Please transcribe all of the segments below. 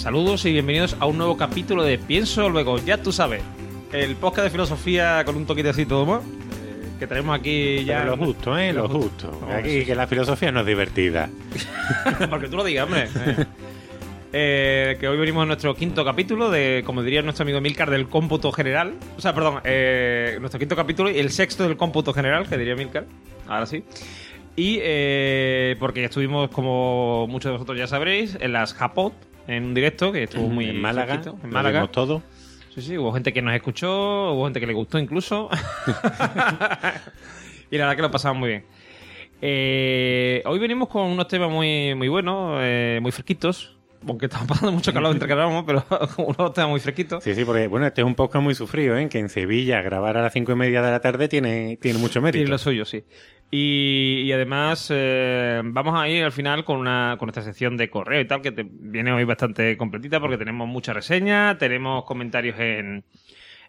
Saludos y bienvenidos a un nuevo capítulo de Pienso Luego, ya tú sabes. El podcast de filosofía con un toquito así todo más. eh, Que tenemos aquí ya. Pero lo justo, ¿eh? Lo, Lo justo. Aquí que la filosofía no es divertida. Porque tú lo digas, hombre. Eh, eh, que hoy venimos a nuestro quinto capítulo de, como diría nuestro amigo Milcar, del cómputo general. O sea, perdón, eh, nuestro quinto capítulo y el sexto del cómputo general, que diría Milcar. Ahora sí. Y eh, porque estuvimos, como muchos de vosotros ya sabréis, en las Japot, en un directo que estuvo muy en Málaga. fresquito, en Málaga. todo. Sí, sí, hubo gente que nos escuchó, hubo gente que le gustó incluso. y la verdad que lo pasamos muy bien. Eh, hoy venimos con unos temas muy, muy buenos, eh, muy fresquitos. Aunque estamos pasando mucho calor entre que grabamos, pero unos temas muy fresquitos. Sí, sí, porque bueno, este es un podcast muy sufrido, ¿eh? Que en Sevilla grabar a las cinco y media de la tarde tiene, tiene mucho mérito. Tiene lo suyo, sí. Y, y además eh, vamos a ir al final con una con esta sección de correo y tal, que te viene hoy bastante completita porque tenemos mucha reseña, tenemos comentarios en,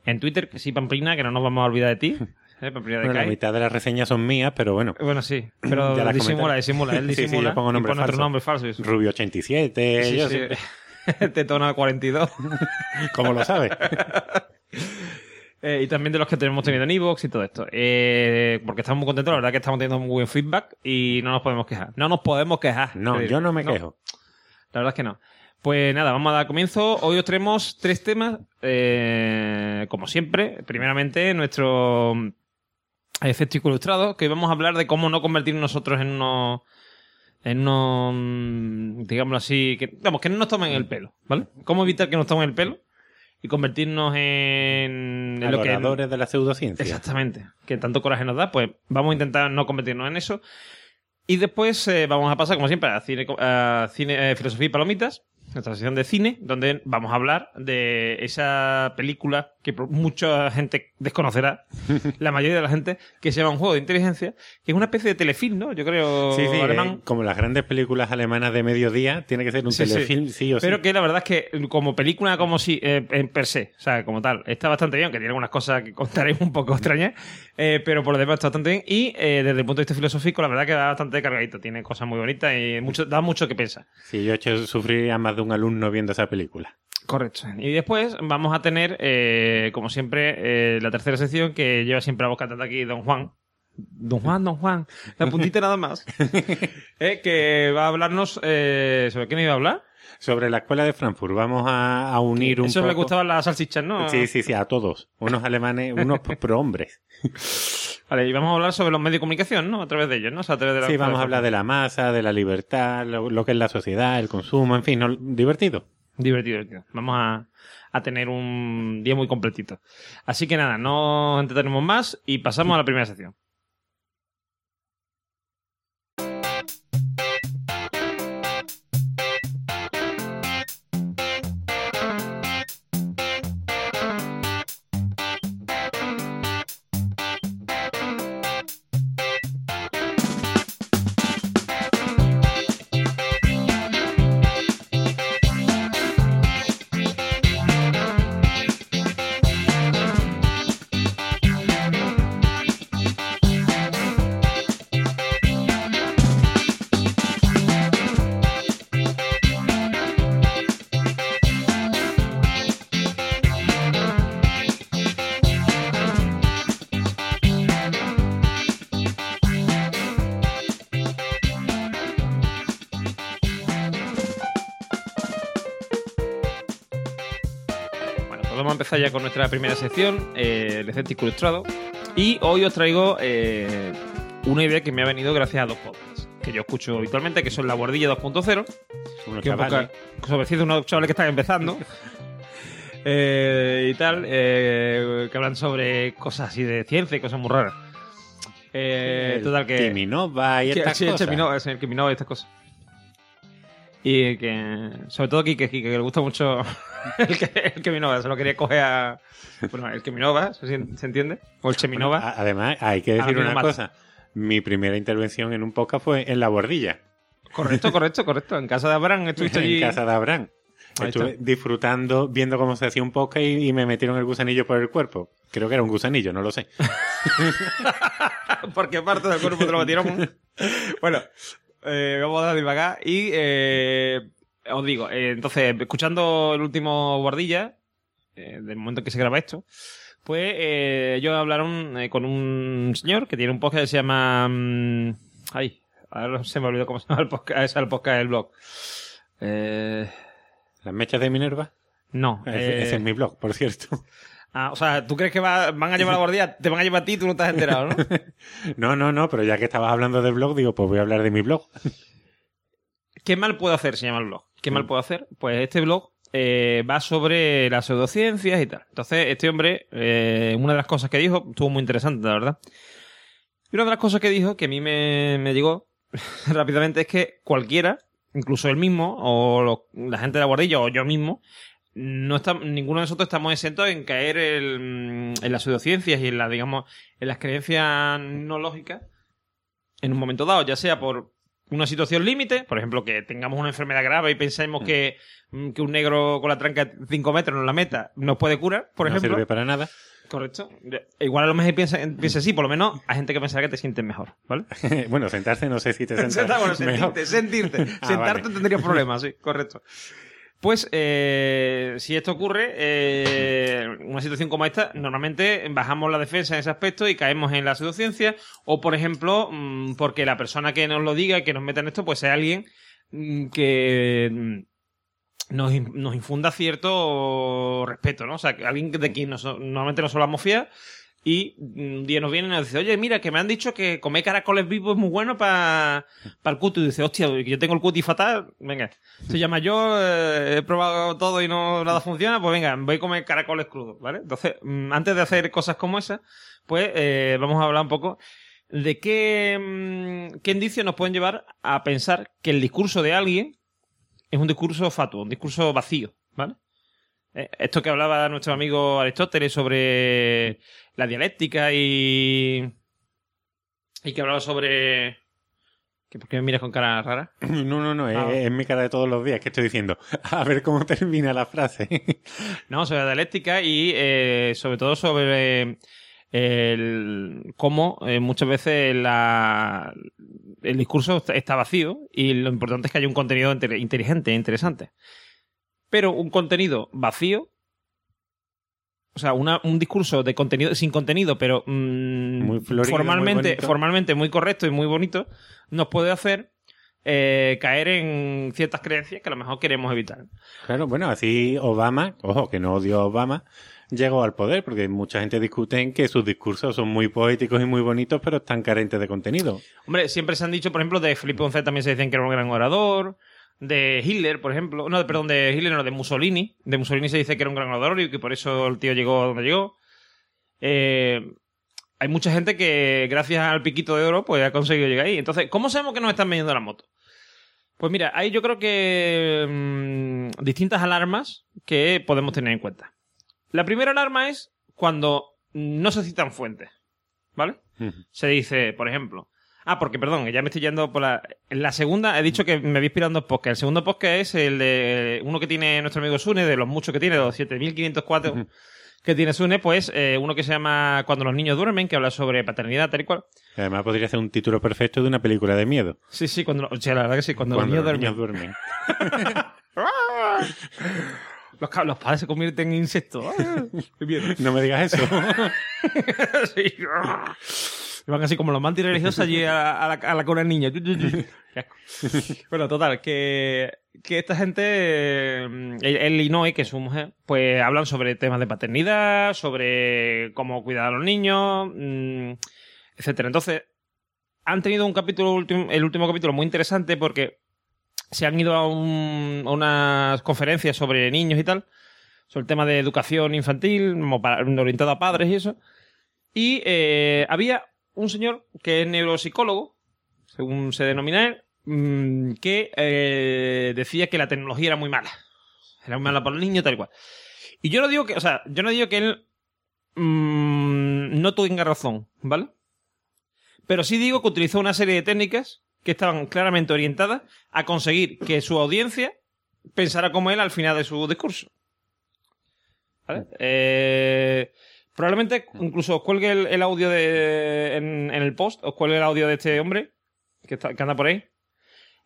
en Twitter, que sí, Pamplina, que no nos vamos a olvidar de ti. ¿eh? Pamplina de Bueno, la mitad de las reseñas son mías, pero bueno. Bueno, sí, pero disimula, comenté. disimula, él Sí, sí, disimula yo pongo y nombre pone otro nombre falso. y eso. Rubio 87, Sí, yo sí. Tetona 42. ¿Cómo lo sabes? Eh, y también de los que tenemos tenido en Evox y todo esto. Eh, porque estamos muy contentos, la verdad que estamos teniendo muy buen feedback y no nos podemos quejar. No nos podemos quejar. No, digo. yo no me quejo. La verdad es que no. Pues nada, vamos a dar comienzo. Hoy os tenemos tres temas, eh, como siempre. Primeramente, nuestro efecto ilustrado, que hoy vamos a hablar de cómo no convertir nosotros en unos, en unos, mm, digámoslo así, que, vamos, que no nos tomen el pelo, ¿vale? Cómo evitar que nos tomen el pelo y convertirnos en, en lo que... De la pseudociencia. Exactamente. Que tanto coraje nos da, pues vamos a intentar no convertirnos en eso. Y después eh, vamos a pasar, como siempre, a cine, a cine eh, filosofía y palomitas, nuestra sección de cine, donde vamos a hablar de esa película que mucha gente desconocerá, la mayoría de la gente, que se llama Un juego de inteligencia, que es una especie de telefilm, ¿no? Yo creo Sí, sí, alemán. eh, como las grandes películas alemanas de mediodía, tiene que ser un Sí, telefilm, sí, o sí. Pero que la verdad es que como película, como si, eh, en per se, o sea, como tal, está bastante bien, que tiene algunas cosas que contaré un poco extrañas, eh, pero por lo demás está bastante bien. Y desde el punto de vista filosófico, la verdad que da bastante cargadito, tiene cosas muy bonitas y mucho, da mucho que pensar. Sí, yo he hecho sufrir a más de un alumno viendo esa película. Correcto. Y después vamos a tener, eh, como siempre, eh, la tercera sección que lleva siempre a voz cantante aquí Don Juan. Don Juan, Don Juan, la puntita nada más. Eh, que va a hablarnos eh, sobre qué me iba a hablar. Sobre la escuela de Frankfurt, vamos a, a unir un Eso poco... le gustaban las salchichas, ¿no? Sí, sí, sí, a todos. Unos alemanes, unos pro hombres. Vale, y vamos a hablar sobre los medios de comunicación, ¿no? A través de ellos, ¿no? O sea, a través de la Sí, vamos a hablar de la masa, de la libertad, lo, lo que es la sociedad, el consumo, en fin, ¿no? divertido. Divertido, divertido. Vamos a, a tener un día muy completito. Así que nada, no entretenemos más y pasamos a la primera sección. Ya con nuestra primera sección, eh, el escéptico ilustrado. Y hoy os traigo eh, una idea que me ha venido gracias a dos podcasts que yo escucho habitualmente, que son La Guardilla 2.0, Unos que es un chavales. sobre de unos chavales que están empezando. eh, y tal, eh, que hablan sobre cosas así de ciencia y cosas muy raras. Eh, El total que... Timinova y estas sí, cosas. Es el Cheminova y estas cosas. Y que, sobre todo Kike, Kike, que le gusta mucho el, que, el Cheminova, se lo quería coger a. Bueno, el Cheminova, ¿se, se entiende? O el Cheminova. A- Además, hay que decir una cosa. Mi primera intervención en un podcast fue en La Bordilla, Correcto, correcto, correcto. En casa de Abraham estuviste allí. en casa de Abraham. Estuve disfrutando, viendo cómo se hacía un podcast y, y me metieron el gusanillo por el cuerpo. Creo que era un gusanillo, no lo sé. Porque parte del cuerpo te lo metieron. bueno, eh, vamos a divagar. Y eh, os digo, eh, entonces, escuchando el último Guardilla, eh, del momento en que se graba esto, pues eh, ellos hablaron eh, con un señor que tiene un podcast que se llama... mm, ay, ahora se me olvidó cómo se llama el podcast, es el podcast del blog. Eh, Las mechas de Minerva. no. Ese, ese es mi blog, por cierto. Ah, o sea, ¿tú crees que va- van a llevar a Guardilla? Te van a llevar a ti tú no te has enterado, ¿no? No, no, no, pero ya que estabas hablando de blog, digo, pues voy a hablar de mi blog. ¿Qué mal puedo hacer? Se llama el blog. ¿Qué mal Mm. puedo hacer? Pues este blog eh, va sobre las pseudociencias y tal. Entonces, este hombre, eh, una de las cosas que dijo, estuvo muy interesante, la verdad. Y una de las cosas que dijo, que a mí me, me llegó rápidamente, es que cualquiera, incluso él mismo, o lo- la gente de la guardilla, o yo mismo, no está, ninguno de nosotros estamos exentos en caer en, en las pseudociencias y en, la, digamos, en las creencias no lógicas en un momento dado, ya sea por una situación límite, por ejemplo, que tengamos una enfermedad grave y pensemos que, mm, que un negro con la tranca de 5 metros nos la meta nos puede curar, por no ejemplo. sirve para nada. Correcto. Igual a lo mejor piensa, piensa así, por lo menos hay gente que pensará que te sientes mejor, ¿vale? bueno, sentarse no sé si te sentas Senta- bueno, mejor. sentirte, sentirte. Ah, Sentarte vale. tendrías problemas, sí, correcto. Pues, eh, si esto ocurre, eh, una situación como esta, normalmente bajamos la defensa en ese aspecto y caemos en la pseudociencia, o por ejemplo, mm, porque la persona que nos lo diga, que nos meta en esto, pues sea alguien mm, que mm, nos, in- nos infunda cierto respeto, ¿no? O sea, alguien de quien nos- normalmente nos solamos fiar y un día nos viene y nos dice, oye, mira, que me han dicho que comer caracoles vivos es muy bueno para el cutis. Y dice, hostia, yo tengo el cutis fatal. Venga, se llama yo, eh, he probado todo y no nada funciona, pues venga, voy a comer caracoles crudos, ¿vale? Entonces, mm, antes de hacer cosas como esas, pues eh, vamos a hablar un poco de qué, mm, qué indicios nos pueden llevar a pensar que el discurso de alguien es un discurso fatuo, un discurso vacío, ¿vale? Eh, Esto que hablaba nuestro amigo Aristóteles sobre la dialéctica y. y que hablaba sobre. ¿Qué- ¿Por qué me miras con cara rara? No, no, no, es, Ah. es mi cara de todos los días que estoy diciendo. A ver cómo termina la frase. No, sobre la dialéctica y eh, sobre todo sobre el, cómo eh, muchas veces la, el discurso está- vacío y lo importante es que haya un contenido inte- inteligente e interesante. Pero un contenido vacío, o sea, una- un discurso de contenido sin contenido, pero mm, Muy florido, formalmente, muy formalmente muy correcto y muy bonito, nos puede hacer eh, caer en ciertas creencias que a lo mejor queremos evitar. Claro, bueno, así Obama, ojo, que no odio a Obama, llegó al poder, porque mucha gente discute en que sus discursos son muy poéticos y muy bonitos, pero están carentes de contenido. Hombre, siempre se han dicho, por ejemplo, de Felipe González también se decían que era un gran orador. De Hitler, por ejemplo. No, perdón, de Hitler, no, de Mussolini. De Mussolini se dice que era un gran orador y que por eso el tío llegó a donde llegó. Eh, hay mucha gente que, gracias al piquito de oro, pues ha conseguido llegar ahí. Entonces, ¿cómo sabemos que nos están vendiendo la moto? Pues mira, hay yo creo que mm, distintas alarmas que podemos tener en cuenta. La primera alarma es cuando no se citan fuentes. ¿Vale? se dice, por ejemplo. Ah, porque perdón, ya me estoy yendo por la. En la segunda, he dicho que me había inspirado en dos podcasts. El segundo podcast es el de uno que tiene nuestro amigo Sune, de los muchos que tiene, de los 7504 Ujú. que tiene Sune, pues eh, uno que se llama Cuando los niños duermen, que habla sobre paternidad, tal y cual. Además podría ser un título perfecto de una película de miedo. Sí, sí, cuando. O sea, la verdad que sí, cuando, Cuando los niños duermen. duermen. Los, padres se convierten en insectos. No me digas eso. Sí. Y Van así como los mantis religiosos allí a, la- a la, a la cuna del niño. Bueno, total, que, que esta gente, el, el Inoue, que es su mujer, pues hablan sobre temas de paternidad, sobre cómo cuidar a los niños, mm, etcétera. Entonces, han tenido un capítulo, el último capítulo muy interesante porque se han ido a, un- a unas conferencias sobre niños y tal, sobre el tema de educación infantil, orientado a padres y eso. Y eh, había un señor que es neuropsicólogo, según se denomina él, mm, que eh, decía que la tecnología era muy mala. Era muy mala para los niños, tal cual. Y yo no digo que, o sea, yo no digo que él mm, no tenga razón, ¿vale? Pero sí digo que utilizó una serie de técnicas que estaban claramente orientadas a conseguir que su audiencia pensara como él al final de su discurso. ¿Vale? Eh, probablemente incluso os cuelgue el, el audio de, en, en el post, os cuelgue el audio de este hombre que, está, que anda por ahí.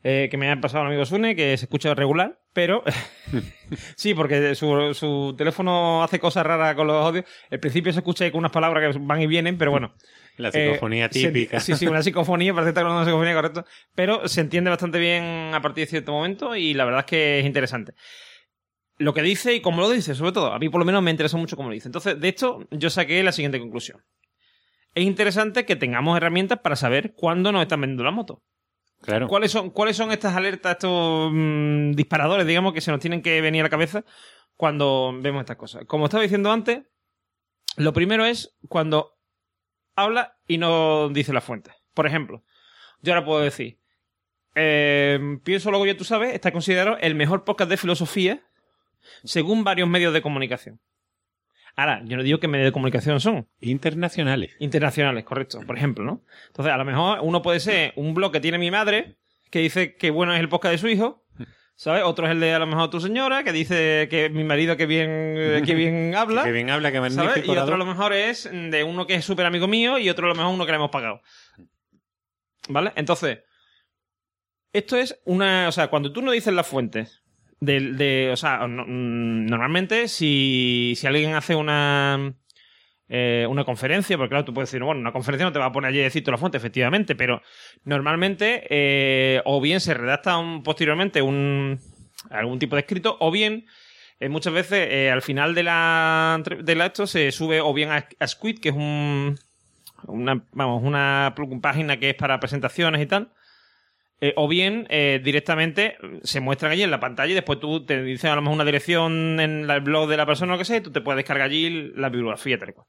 eh, que me ha pasado el amigo Sune, que se escucha regular, pero sí, porque su, su teléfono hace cosas raras con los audios. Al principio se escucha con unas palabras que van y vienen, pero bueno. La psicofonía Eh, se- típica. sí, sí, una psicofonía, parece que está hablando de una psicofonía, correcto. Pero se entiende bastante bien a partir de cierto momento y la verdad es que es interesante. Lo que dice y cómo lo dice, sobre todo. A mí por lo menos me interesa mucho cómo lo dice. Entonces, de esto, yo saqué la siguiente conclusión. Es interesante que tengamos herramientas para saber cuándo nos están vendiendo la moto. Claro. ¿Cuáles son, ¿Cuáles son estas alertas, estos mm, disparadores, digamos, que se nos tienen que venir a la cabeza cuando vemos estas cosas? Como estaba diciendo antes, lo primero es cuando habla y no dice la fuente. Por ejemplo, yo ahora puedo decir, eh, pienso luego yo, tú sabes, está considerado el mejor podcast de filosofía según varios medios de comunicación. Ahora, yo no digo qué medios de comunicación son, Internacionales. internacionales, correcto, por ejemplo, ¿no? Entonces, a lo mejor uno puede ser un blog que tiene mi madre, que dice que bueno es el podcast de su hijo, ¿sabes? Otro es el de a lo mejor tu señora, que dice que mi marido que bien, eh, que bien habla, Que bien habla, que ¿sabes? magnífico. Y otro a lo mejor es de uno que es súper amigo mío y otro a lo mejor uno que le hemos pagado. ¿Vale? Entonces, esto es una... O sea, cuando tú no dices las fuentes de... de- o sea, mm, normalmente si, si alguien hace una... eh, una conferencia, porque claro, tú puedes decir, bueno, una conferencia no te va a poner allí a decir la fuente, efectivamente, pero normalmente eh, o bien se redacta un- posteriormente un, algún tipo de escrito, o bien eh, muchas veces eh, al final de la, entre- de la esto se sube o bien a, Squid, que es un, una, vamos, una página que es para presentaciones y tal, eh, o bien eh, directamente se muestran allí en la pantalla y después tú te dicen a lo mejor una dirección en la- el blog de la persona o lo que sea y tú te puedes descargar allí la bibliografía tal y cual.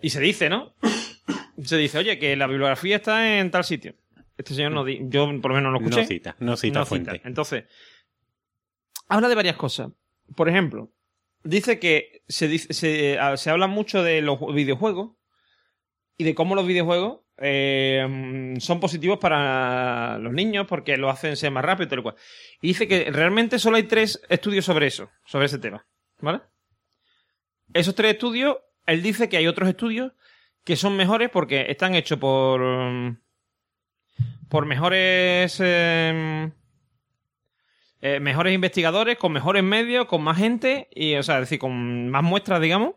Y se dice, ¿no? Se dice, oye, que la bibliografía está en tal sitio. Este señor no di yo por lo menos no lo escuché. No cita, no cita No fuente. cita. Entonces, habla de varias cosas. Por ejemplo, dice que se, dice- se, se habla mucho de los videojuegos y de cómo los videojuegos eh, son positivos para los niños porque lo hacen ser más rápido y tal cual. Y dice que realmente solo hay tres estudios sobre eso, sobre ese tema. ¿Vale? Esos tres estudios, él dice que hay otros estudios que son mejores porque están hechos por. por mejores. eh, eh, mejores investigadores, con mejores medios, con más gente, y, o sea, es decir, con más muestras, digamos,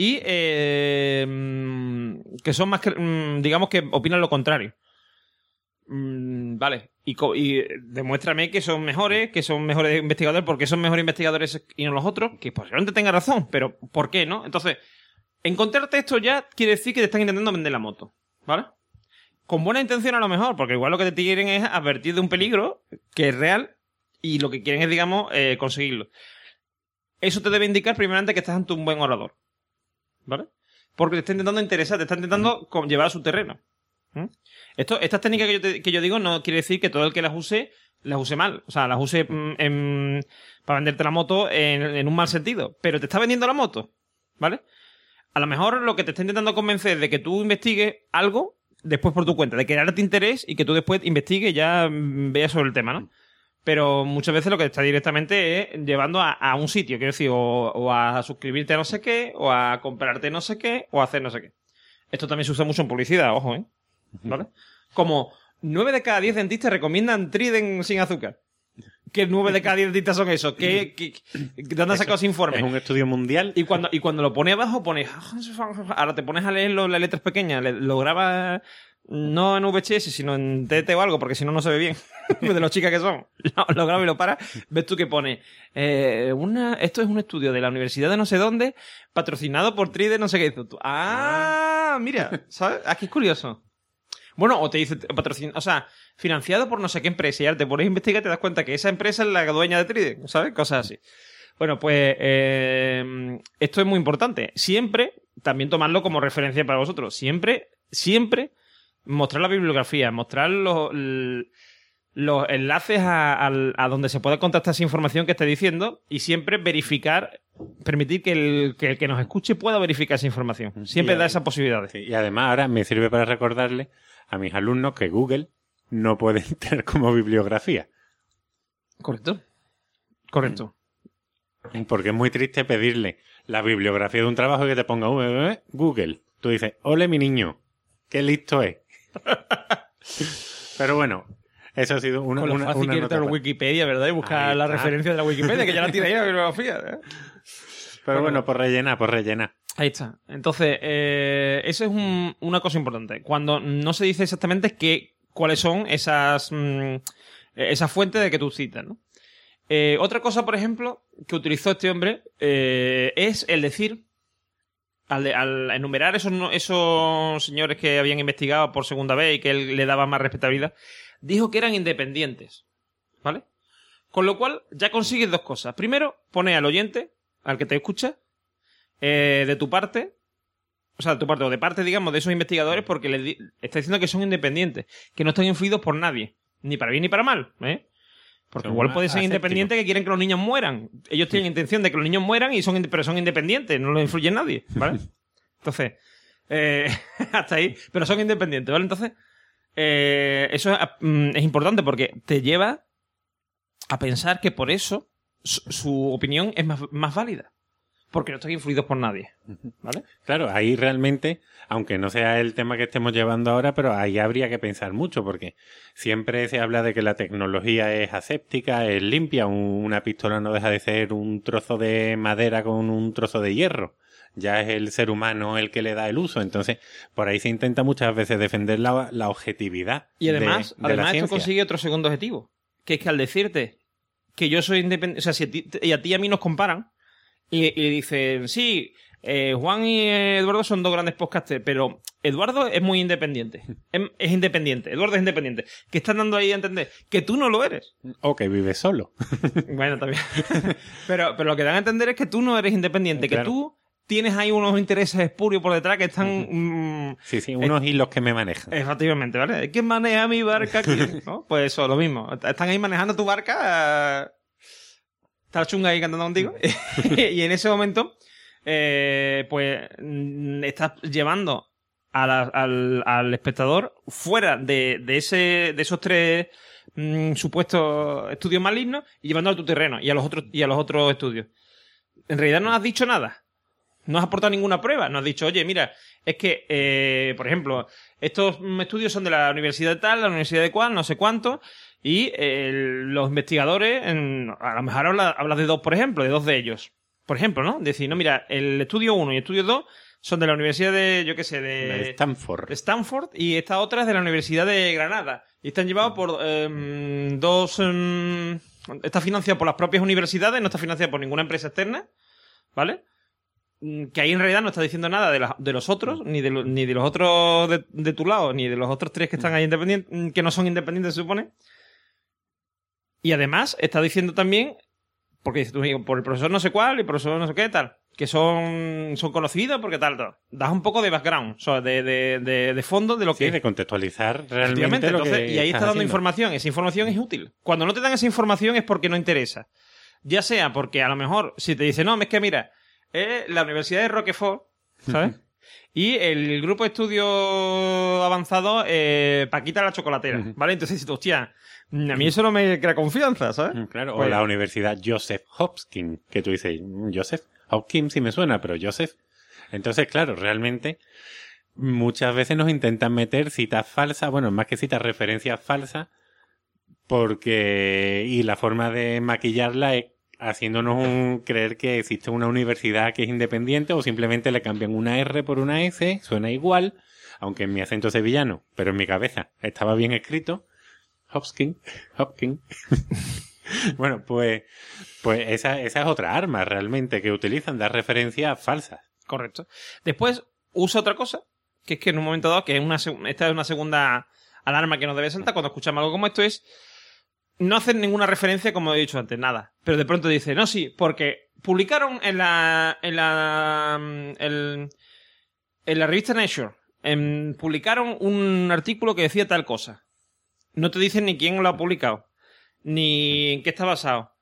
y eh, mm, que son más, mm, digamos, que opinan lo contrario. Mm, vale, y demuéstrame que son mejores, que son mejores investigadores, porque son mejores investigadores y no los otros, que posiblemente tenga razón, pero ¿por qué no? Entonces, encontrarte esto ya quiere decir que te están intentando vender la moto, ¿vale? Con buena intención a lo mejor, porque igual lo que te quieren es advertir de un peligro que es real y lo que quieren es, digamos, eh, conseguirlo. Eso te debe indicar primeramente que estás ante un buen orador, ¿vale? Porque te está intentando interesar, te está intentando co- llevar a su terreno. ¿Mm? Esto, estas técnicas que yo, te- que yo digo no quiere decir que todo el que las use las use mal. O sea, las use mm, en- para venderte la moto en, en un mal sentido. Pero te está vendiendo la moto, ¿vale? A lo mejor lo que te está intentando convencer de que tú investigues algo después por tu cuenta, de crearte interés y que tú después investigues y ya mm, veas sobre el tema, ¿no? Pero muchas veces lo que está directamente es llevando a, a un sitio, quiero decir, o, o a suscribirte a no sé qué, o a comprarte no sé qué, o a hacer no sé qué. Esto también se usa mucho en publicidad, ojo, ¿eh? ¿Vale? Como 9 de cada 10 dentistas recomiendan Trident sin azúcar. ¿Qué 9 de cada 10 dentistas son esos? ¿Qué, qué, ¿De dónde han sacado ese informe? Es un estudio mundial. Y cuando, y cuando lo pone abajo, pone. Ahora te pones a leerlo las letras pequeñas, lo grabas no en VHS, sino en TT o algo, porque si no, no se ve bien. de los chicas que son. Lo, lo y lo paras. Ves tú que pone. eh, una, esto es un estudio de la Universidad de no sé dónde, patrocinado por Tride, no sé qué. Dices tú, Ah, mira, ¿sabes? Aquí es curioso. Bueno, o te dice patrocinado, o sea, financiado por no sé qué empresa, y ahora te pones a investigar y te das cuenta que esa empresa es la dueña de Tride, ¿sabes? Cosas así. Bueno, pues eh, esto es muy importante. Siempre, también tomarlo como referencia para vosotros. Siempre, siempre mostrar la bibliografía, mostrar los, enlaces a, al- a donde se pueda contactar esa información que esté diciendo y siempre verificar, permitir que el, que el que nos escuche pueda verificar esa información. Siempre Y da a- esas posibilidades. Y además ahora me sirve para recordarle a mis alumnos que Google no pueden tener como bibliografía. Correcto. Correcto. Porque es muy triste pedirle la bibliografía de un trabajo y que te ponga "Eh, Google. Tú dices, ole mi niño, qué listo es. Pero bueno, Eso ha sido una, Con lo una, fácil una que irte nota a buena. Wikipedia, ¿verdad? Y buscar la referencia de la Wikipedia, que ya la tiene ahí la bibliografía. ¿eh? Pero bueno, por rellenar, por rellenar. Ahí está. Entonces, eh, eso es un- una cosa importante. Cuando no se dice exactamente qué, cuáles son esas, mm, esas fuentes de que tú citas, ¿no? Eh, otra cosa, por ejemplo, que utilizó este hombre eh, es el decir, al, al enumerar esos, esos señores que habían investigado por segunda vez y que él le daba más respetabilidad, dijo que eran independientes. ¿Vale? Con lo cual, ya consigues dos cosas. Primero, pone al oyente, al que te escucha, eh, de tu parte, o sea, de tu parte, o de parte, digamos, de esos investigadores, porque le di- está diciendo que son independientes, que no están influidos por nadie, ni para bien ni para mal, ¿eh? Porque Son igual puede ser asépticos. independiente que quieren que los niños mueran. Ellos tienen intención de que los niños mueran y son, pero son independientes, no los influye nadie, ¿vale? Entonces, eh, hasta ahí, pero son independientes, ¿vale? Entonces, eh, eso es, mm, es importante porque te lleva a pensar que por eso su, su opinión es más, más válida. Porque no están influidos por nadie, ¿vale? Claro, ahí realmente, aunque no sea el tema que estemos llevando ahora, pero ahí habría que pensar mucho, porque siempre se habla de que la tecnología es aséptica, es limpia, un- una pistola no deja de ser un trozo de madera con un trozo de hierro. Ya es el ser humano el que le da el uso. Entonces, por ahí se intenta muchas veces defender la, la objetividad. Y además, de, de la además esto consigue otro segundo objetivo. Que es que al decirte que yo soy independiente, o sea, si a ti, y a ti y a mí nos comparan, y, y dicen, sí, eh, Juan y Eduardo son dos grandes podcasters, pero Eduardo es muy independiente. Es, es independiente. Eduardo es independiente. Que están dando ahí a entender que tú no lo eres. O que vive solo. Bueno, también. pero, pero lo que dan a entender es que tú no eres independiente, que tú tienes ahí unos intereses espurios por detrás que están... mm, Sí, sí, unos hilos que me manejan. Efectivamente, ¿vale? ¿Quién maneja mi barca aquí? ¿No? Pues eso, lo mismo. Están ahí manejando tu barca. eh, Está la chunga ahí cantando contigo. y en ese momento, eh, pues, mm, estás llevando a la- al, al espectador fuera de, de, ese, de esos tres mm, supuestos estudios malignos y llevándolo a tu terreno y a los otros, y a los otros estudios. En realidad no has dicho nada. No has aportado ninguna prueba. No has dicho, oye, mira, es que, eh, por ejemplo, estos estudios son de la universidad de tal, la universidad de cual, no sé cuánto, y eh, los investigadores, en- a lo mejor hablas de dos, por ejemplo, de dos de ellos. Por ejemplo, ¿no? Decir, no, mira, el estudio 1 y el estudio 2 son de la universidad de, yo qué sé, de... de Stanford. de Stanford y esta otra es de la Universidad de Granada. Y están llevados por em, dos... em, está financiado por las propias universidades, no está financiado por ninguna empresa externa, ¿vale? Mm, Que ahí en realidad no está diciendo nada de, la- de los otros, ni de, lo- ni de los otros de, de tu lado, ni de los otros tres que están ahí independientes, mm, que no son independientes, se supone. Y además está diciendo también, porque dice tú, por el profesor no sé cuál y el profesor no sé qué, tal, que son, son conocidos porque tal, tal. Das un poco de background, o sea, de, de, de, de fondo de lo que Sí, de contextualizar realmente lo entonces, que y ahí está dando haciendo. información. Esa información es útil. Cuando no te dan esa información es porque no interesa. Ya sea porque a lo mejor si te dice, no, es que mira, es la Universidad de Roquefort, ¿sabes? y el grupo de estudio avanzado, eh, Paquita la chocolatera, Ujú. ¿vale? Entonces hostia, a mí eso no me crea confianza, ¿sabes? Mm, o Pues- la Universidad Joseph Hopkins, que tú dices, "Mm, Joseph Hopkins sí me suena, pero Joseph. Entonces, claro, realmente muchas veces nos intentan meter citas falsas, bueno, más que citas, referencias falsas, porque. Y la forma de maquillarla es haciéndonos un- creer que existe una universidad que es independiente o simplemente le cambian una R por una S, suena igual, aunque en mi acento sevillano, pero en mi cabeza estaba bien escrito. Hopkins, Hopkins. bueno, pues, pues esa, esa es otra arma realmente que utilizan, dar referencias falsas. Correcto. Después usa otra cosa, que es que en un momento dado, que es una, esta es una segunda alarma que nos debe saltar cuando escuchamos algo como esto, es no hacer ninguna referencia, como he dicho antes, nada. Pero de pronto dice, no, sí, porque publicaron en la. en la. mm, en la revista Nature. em, publicaron un artículo que decía tal cosa. No te dicen ni quién lo ha publicado, ni en qué está basado,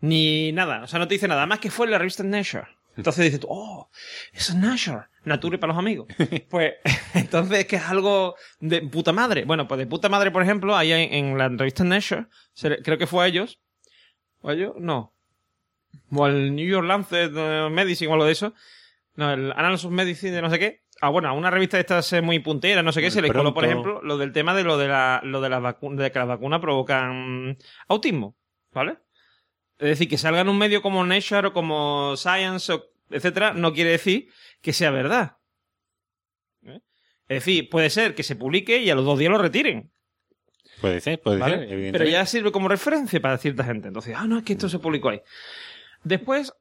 ni nada. O sea, no te dice nada más que fue en la revista Nature. Entonces dices tú, oh, es Nature, Nature para los amigos. Pues entonces es que es algo de puta madre. Bueno, pues de puta madre, por ejemplo, ahí en, en la revista Nature, se le- creo que fue a ellos, o a ellos, no, o al New York Lancet eh, Medicine o algo de eso, no, el Annals of Medicine de no sé qué, a, bueno, a una revista de estas eh, muy puntera, no sé qué, se les coló, por ejemplo, lo del tema de lo de, la, lo de, las vacu- de que las vacunas provocan autismo, ¿vale? Es decir, que salga en un medio como Nature o como Science, o etcétera, no quiere decir que sea verdad. ¿Eh? Es decir, puede ser que se publique y a los dos días lo retiren. Puede ser, puede ¿vale? ser, evidentemente. Pero ya sirve como referencia para cierta gente. Entonces, ah, no, es que esto se publicó ahí. Después,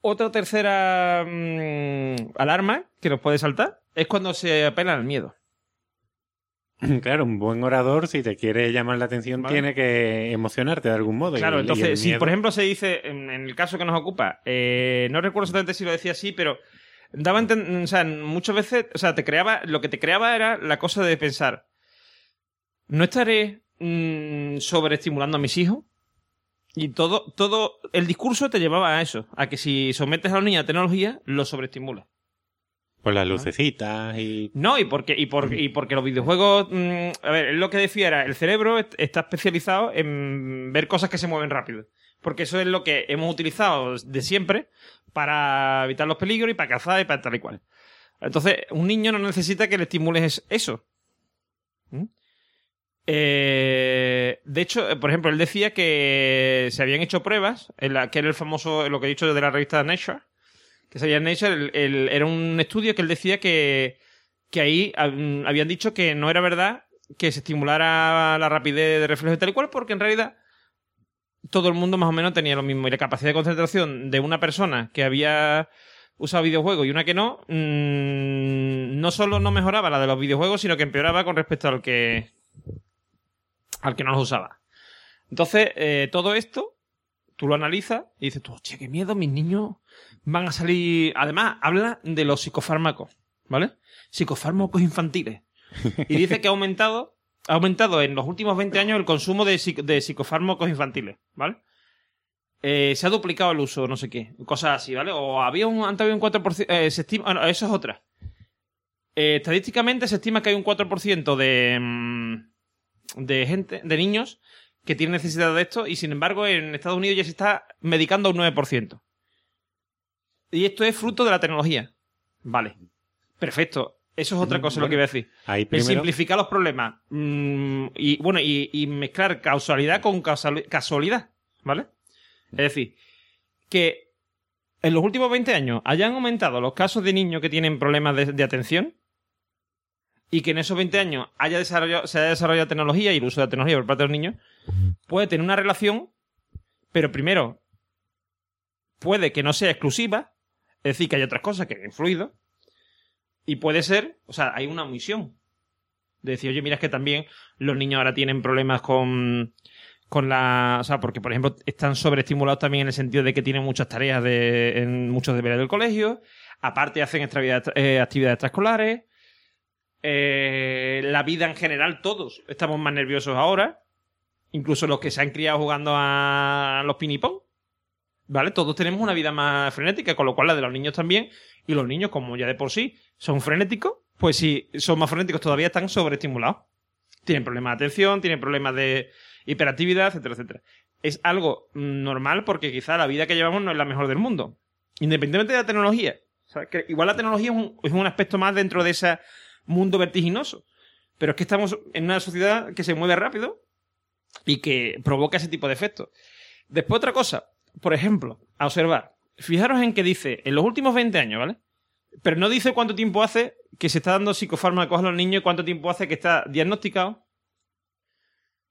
otra tercera mm, alarma que nos puede saltar es cuando se apela al miedo. Claro, un buen orador, si te quiere llamar la atención, Vale. tiene que emocionarte de algún modo. Claro, y entonces, si por ejemplo se dice, en, en el caso que nos ocupa, eh, no recuerdo exactamente si lo decía así, pero daba o sea, muchas veces, o sea, te creaba, lo que te creaba era la cosa de pensar, no estaré mm, sobreestimulando a mis hijos. Y todo, todo, el discurso te llevaba a eso, a que si sometes a los niños a tecnología, los sobreestimulas. Por las lucecitas y... No, y porque, y por- y porque los videojuegos. mm, a ver, él lo que decía era: el cerebro est- está especializado en ver cosas que se mueven rápido. Porque eso es lo que hemos utilizado de siempre para evitar los peligros y para cazar y para tal y cual. Entonces, un niño no necesita que le estimules eso. ¿Mm? Eh, de hecho, por ejemplo, él decía que se habían hecho pruebas, en la, que era el famoso, lo que he dicho de la revista Nature, que salía en Nature, el- era un estudio que él decía que, que ahí hab- habían dicho que no era verdad que se estimulara la rapidez de reflejos y tal y cual, porque en realidad todo el mundo más o menos tenía lo mismo. Y la capacidad de concentración de una persona que había usado videojuegos y una que no, mm, no solo no mejoraba la de los videojuegos, sino que empeoraba con respecto al que al que no los usaba. Entonces, eh, todo esto, tú lo analizas y dices, tú, hostia, qué miedo, mis niños van a salir. Además, habla de los psicofármacos, ¿vale? Psicofármacos infantiles. Y dice que ha aumentado, ha aumentado en los últimos 20 años el consumo de, psic- de psicofármacos infantiles, ¿vale? Eh, se ha duplicado el uso, no sé qué, cosas así, ¿vale? O había un, antes había un 4%, eh, se estima, ah, no, eso es otra. Eh, estadísticamente se estima que hay un 4% de, mm, de gente, de niños que tienen necesidad de esto y sin embargo en Estados Unidos ya se está medicando un 9%. Y esto es fruto de la tecnología. Vale. Perfecto. Eso es otra cosa lo que iba a decir. Ahí primero... simplificar los problemas. mm, y bueno, y, y mezclar causalidad con casualidad. ¿Vale? Es decir, que en los últimos 20 años hayan aumentado los casos de niños que tienen problemas de, de atención y que en esos 20 años haya desarrollado, se haya desarrollado tecnología y el uso de la tecnología por parte de los niños, puede tener una relación, pero primero, puede que no sea exclusiva, es decir, que hay otras cosas que han influido, y puede ser, o sea, hay una omisión. De decir, oye, mira, es que también los niños ahora tienen problemas con, con la. O sea, porque, por ejemplo, están sobreestimulados también en el sentido de que tienen muchas tareas de, en muchos deberes del colegio. Aparte, hacen extravidad- eh, actividades extraescolares. Eh, la vida en general, todos estamos más nerviosos ahora. Incluso los que se han criado jugando a los pinipón. ¿Vale? Todos tenemos una vida más frenética, con lo cual la de los niños también. Y los niños, como ya de por sí son frenéticos, pues si son más frenéticos todavía están sobreestimulados. Tienen problemas de atención, tienen problemas de hiperactividad, etcétera, etcétera. Es algo normal porque quizá la vida que llevamos no es la mejor del mundo. Independientemente de la tecnología. Igual la tecnología es un, es un aspecto más dentro de ese mundo vertiginoso. Pero es que estamos en una sociedad que se mueve rápido y que provoca ese tipo de efectos. Después otra cosa, por ejemplo, a observar. Fijaros en que dice, en los últimos 20 años, ¿vale? Pero no dice cuánto tiempo hace que se está dando psicofármacos a los niños y cuánto tiempo hace que está diagnosticado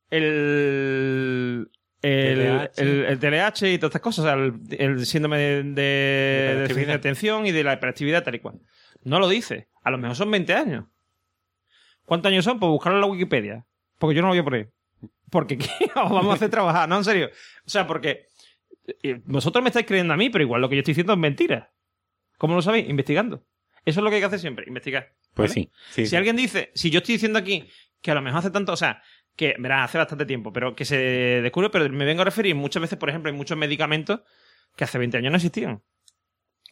el... El, TDAH. el, el TLH y todas estas cosas, o sea, el, el síndrome de, de, de de atención y de la hiperactividad tal y cual. No lo dice. A lo mejor son 20 años. ¿Cuántos años son? Pues buscarlo en la Wikipedia. Porque yo no lo voy a poner. Porque ¿qué? Os vamos a hacer trabajar, ¿no? En serio. O sea, porque eh, vosotros me estáis creyendo a mí, pero igual lo que yo estoy diciendo es mentira. ¿Cómo lo sabéis? Investigando. Eso es lo que hay que hacer siempre, investigar. Pues ¿vale? sí. sí, si sí. alguien dice, si yo estoy diciendo aquí que a lo mejor hace tanto, o sea, que, verá, hace bastante tiempo, pero que se descubre, pero me vengo a referir muchas veces, por ejemplo, hay muchos medicamentos que hace 20 años no existían.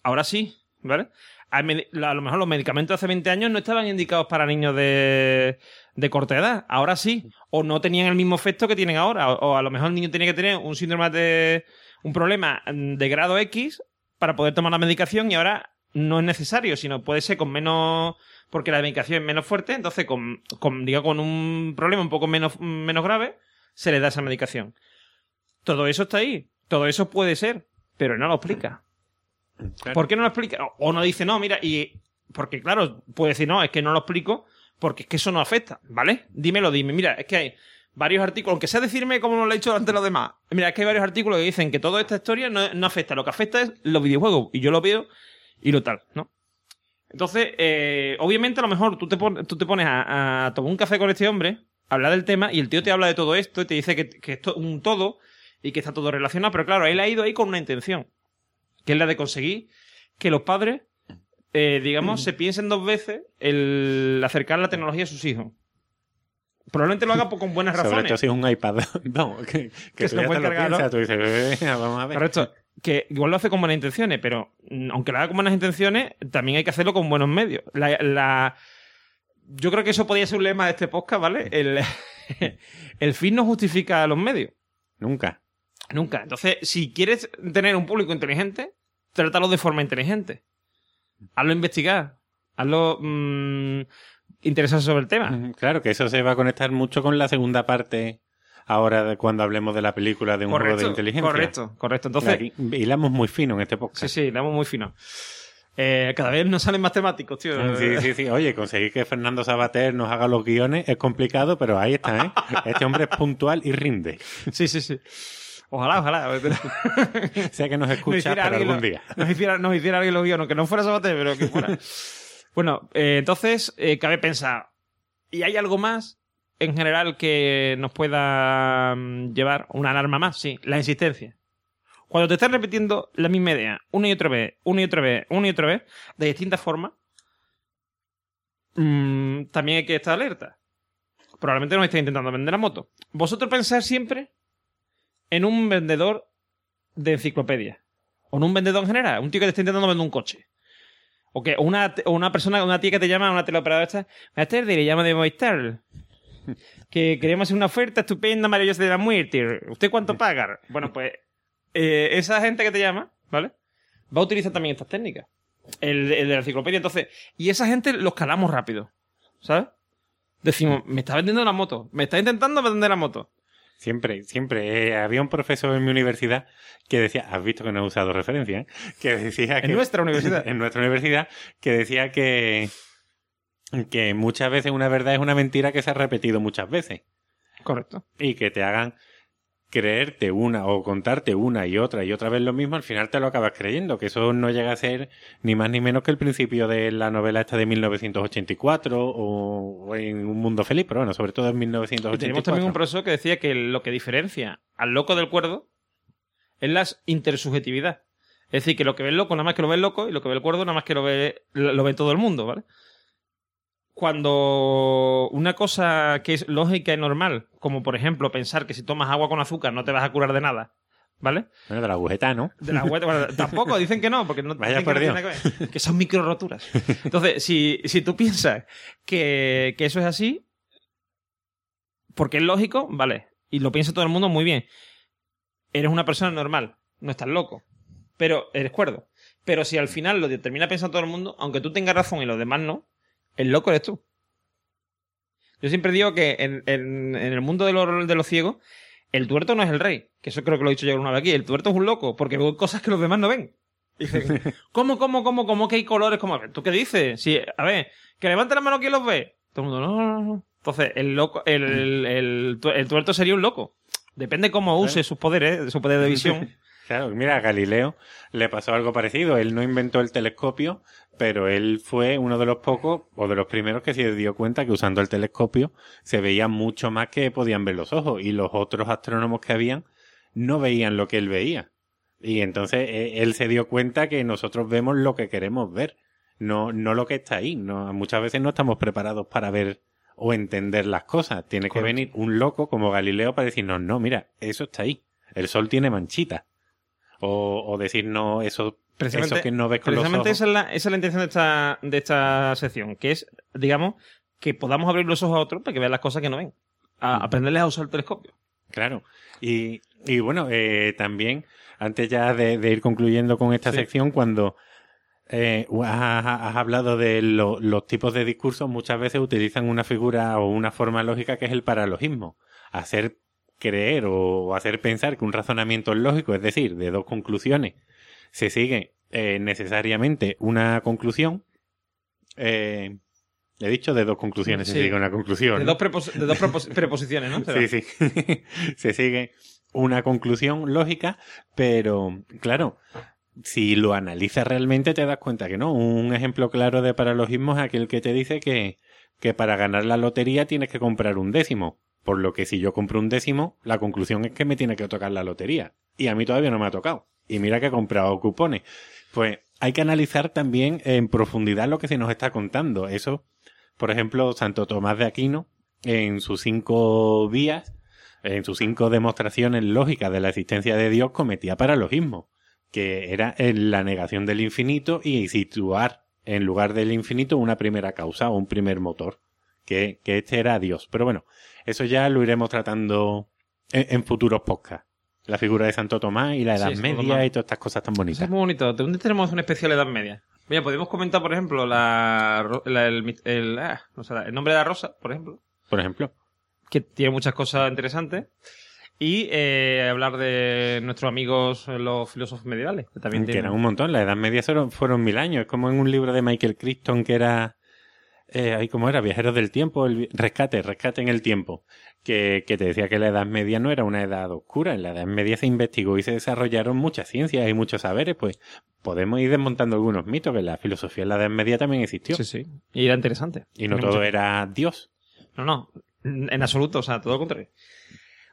Ahora sí, ¿vale? A lo mejor los medicamentos hace 20 años no estaban indicados para niños de, de corta edad. Ahora sí. O no tenían el mismo efecto que tienen ahora. O, a lo mejor el niño tenía que tener un síndrome de. un problema de grado X para poder tomar la medicación y ahora no es necesario, sino puede ser con menos porque la medicación es menos fuerte, entonces con, con, con un problema un poco menos, menos grave, se le da esa medicación. Todo eso está ahí, todo eso puede ser, pero no lo explica. ¿Por qué no lo explica? O no dice, no, mira, y. Porque, claro, puede decir, no, es que no lo explico porque es que eso no afecta, ¿vale? Dímelo, dime. Mira, es que hay varios artículos, aunque sea decirme como lo he dicho ante los demás. Mira, es que hay varios artículos que dicen que toda esta historia no, afecta. Lo que afecta es los videojuegos. Y yo lo veo y lo tal, ¿no? Entonces, eh, obviamente, a lo mejor tú te, pon- tú te pones a, a tomar un café con este hombre, hablar del tema, y el tío te habla de todo esto y te dice que, que esto es un todo y que está todo relacionado. Pero claro, él ha ido ahí con una intención, que es la de conseguir que los padres, eh, digamos, se piensen dos veces el acercar la tecnología a sus hijos. Probablemente lo haga por- con buenas Sobre todo razones. si es un iPad. Vamos, que, que, se lo puede lo cargar, ¿no? piensas, tú dices, "Eh, vamos a ver. Correcto. Que igual lo hace con buenas intenciones, pero mm, aunque lo haga con buenas intenciones, también hay que hacerlo con buenos medios. La, la- Yo creo que eso podría ser un lema de este podcast, ¿vale? El, el fin no justifica los medios. Nunca. Nunca. Entonces, si quieres tener un público inteligente, trátalo de forma inteligente. Hazlo investigar. Hazlo mm, interesarse sobre el tema. Claro, que eso se va a conectar mucho con la segunda parte ahora de cuando hablemos de la película de un juego de inteligencia. correcto, correcto. Entonces, Aquí hilamos muy fino en este podcast. sí, sí, le damos muy fino. Eh, cada vez nos salen más temáticos, tío. Sí, sí, sí. Oye, conseguir que Fernando Sabater nos haga los guiones es complicado, pero ahí está, ¿eh? Este hombre es puntual y rinde. Sí, sí, sí. Ojalá, ojalá. Sé que nos Nos escucha, pero alguien algún lo- día. Nos hiciera, nos hiciera alguien los guiones, que no fuera Sabater, pero que fuera. bueno, eh, entonces, eh, cabe pensar, ¿y hay algo más en general que nos pueda mm, llevar una alarma más? Sí, la insistencia. Cuando te estás repitiendo la misma idea una y otra vez, una y otra vez, una y otra vez, de distintas formas, mm, también hay que estar alerta. Probablemente nos esté intentando vender la moto. Vosotros pensáis siempre en un vendedor de enciclopedia. O en un vendedor en general. Un tío que te está intentando vender un coche. O que o una, o una persona, una tía que te llama, una teleoperadora esta. Buenas tardes, le llamo de Movistar. Que queremos hacer una oferta estupenda, maravillosa de la muerte. ¿Usted cuánto paga? Bueno, pues eh, esa gente que te llama, ¿vale? Va a utilizar también estas técnicas. El, el de la enciclopedia, entonces. Y esa gente los calamos rápido. ¿Sabes? Decimos, me está vendiendo la moto. Me está intentando vender la moto. Siempre, siempre. Eh, había un profesor en mi universidad que decía, has visto que no he usado referencia, ¿eh? que decía que... En nuestra universidad. en nuestra universidad, que decía que, que muchas veces una verdad es una mentira que se ha repetido muchas veces. Correcto. Y que te hagan creerte una o contarte una y otra y otra vez lo mismo, al final te lo acabas creyendo, que eso no llega a ser ni más ni menos que el principio de la novela esta de 1984 o, o en Un Mundo Feliz, pero bueno, sobre todo en Y 1984. tenemos también un profesor que decía que lo que diferencia al loco del cuerdo es la intersubjetividad. Es decir, que lo que ve el loco nada más que lo ve el loco y lo que ve el cuerdo nada más que lo ve, lo ve todo el mundo, ¿vale? Cuando una cosa que es lógica y normal, como por ejemplo pensar que si tomas agua con azúcar no te vas a curar de nada, ¿vale? Bueno, de la agujeta, ¿no? De la agüeta, bueno, tampoco dicen que no, porque no Vaya por que, no tiene que, ver, que son micro roturas. Entonces, si, si tú piensas que, que eso es así, porque es lógico, vale, y lo piensa todo el mundo muy bien. Eres una persona normal, no estás loco, pero eres cuerdo. Pero si al final lo termina pensando todo el mundo, aunque tú tengas razón y los demás no, el loco eres tú. Yo siempre digo que en, en- en el mundo de los, de los ciegos, el tuerto no es el rey. Que eso creo que lo he dicho yo alguna vez aquí. El tuerto es un loco, porque ve cosas que los demás no ven. Y dicen, ¿cómo, cómo, cómo, cómo que hay colores? ¿Cómo? ¿Tú qué dices? Si, a ver, que levante la mano quien los ve. Todo el mundo, no, no, no. Entonces, el loco, el, el, el tu- el tuerto sería un loco. Depende cómo use sus poderes, su poder de visión. Claro, mira, a Galileo le pasó algo parecido. Él no inventó el telescopio, pero él fue uno de los pocos o de los primeros que se dio cuenta que usando el telescopio se veía mucho más que podían ver los ojos y los otros astrónomos que habían no veían lo que él veía. Y entonces eh, él se dio cuenta que nosotros vemos lo que queremos ver, no, no lo que está ahí. No, muchas veces no estamos preparados para ver o entender las cosas. Tiene que venir un loco como Galileo para decirnos, no, mira, eso está ahí. El sol tiene manchitas. O, o decirnos eso, Precisamente, eso que no ves con los precisamente ojos. esa es, la, esa es la intención de esta, de esta sección, que es, digamos, que podamos abrir los ojos a otros para que vean las cosas que no ven. A Mm. aprenderles a usar el telescopio. Claro. Y, y bueno, eh, también, antes ya de, de ir concluyendo con esta Sí. sección, cuando eh, has, has hablado de lo- los tipos de discursos, muchas veces utilizan una figura o una forma lógica que es el paralogismo. Hacer creer o hacer pensar que un razonamiento es lógico, es decir, de dos conclusiones, se sigue eh, necesariamente una conclusión. Eh, he dicho de dos conclusiones, se sigue una conclusión. De ¿no? dos, de dos preposiciones, ¿no? Sí, sí. Se sigue una conclusión lógica, pero claro, si lo analizas realmente te das cuenta que no. Un ejemplo claro de paralogismo es aquel que te dice que, que para ganar la lotería tienes que comprar un décimo. Por lo que si yo compro un décimo, la conclusión es que me tiene que tocar la lotería. Y a mí todavía no me ha tocado. Y mira que he comprado cupones. Pues hay que analizar también en profundidad lo que se nos está contando. Eso, por ejemplo, Santo Tomás de Aquino, en sus cinco vías, en sus cinco demostraciones lógicas de la existencia de Dios, cometía paralogismo, que era la negación del infinito y situar en lugar del infinito una primera causa o un primer motor, que, que este era Dios. Pero bueno, eso ya lo iremos tratando en, en futuros podcasts. La figura de Santo Tomás y la Edad Media y todas estas cosas tan Eso bonitas. es muy bonito. ¿De dónde tenemos una especial Edad Media? Mira, podemos comentar, por ejemplo, la, el, el- ah, el nombre de la rosa, por ejemplo, Por ejemplo. que tiene muchas cosas interesantes. Y eh, hablar de nuestros amigos eh, los filósofos medievales, que también que tienen... eran un montón. La Edad Media fueron, fueron mil años. Es como en un libro de Michael Crichton que era. Eh, ahí como era, Viajeros del Tiempo, el rescate, rescate en el tiempo. Que, que te decía que la Edad Media no era una edad oscura. En la Edad Media se investigó y se desarrollaron muchas ciencias y muchos saberes. Pues podemos ir desmontando algunos mitos, que la filosofía en la Edad Media también existió. Sí, sí. Y era interesante. Y no todo mucho- era Dios. No, no, en absoluto, o sea, todo lo contrario.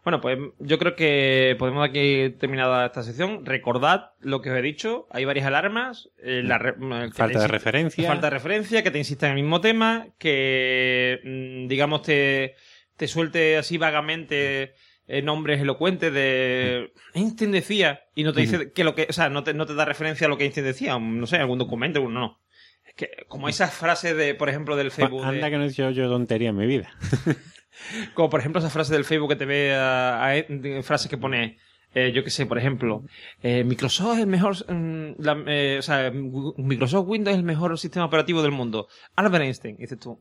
Bueno, pues yo creo que podemos aquí terminada esta sección. Recordad lo que os he dicho. Hay varias alarmas. eh, la re- te Falta de referencia. Falta de referencia, que te insista en el mismo tema, que, mm, digamos, te, te suelte así vagamente eh, nombres elocuentes de Einstein decía y no te dice que lo que, o sea, no te, no te da referencia a lo que Einstein decía, no sé, algún documento, no, no. Es que como esas frases de, por ejemplo, del Facebook. de- Anda que no he dicho yo tontería en mi vida. como por ejemplo esa frase del Facebook que te ve a, a- de- frases que pone eh, yo qué sé, por ejemplo, eh, Microsoft es el mejor, mm, la- eh, o sea, Microsoft Windows es el mejor sistema operativo del mundo. Albert Einstein, dices tú,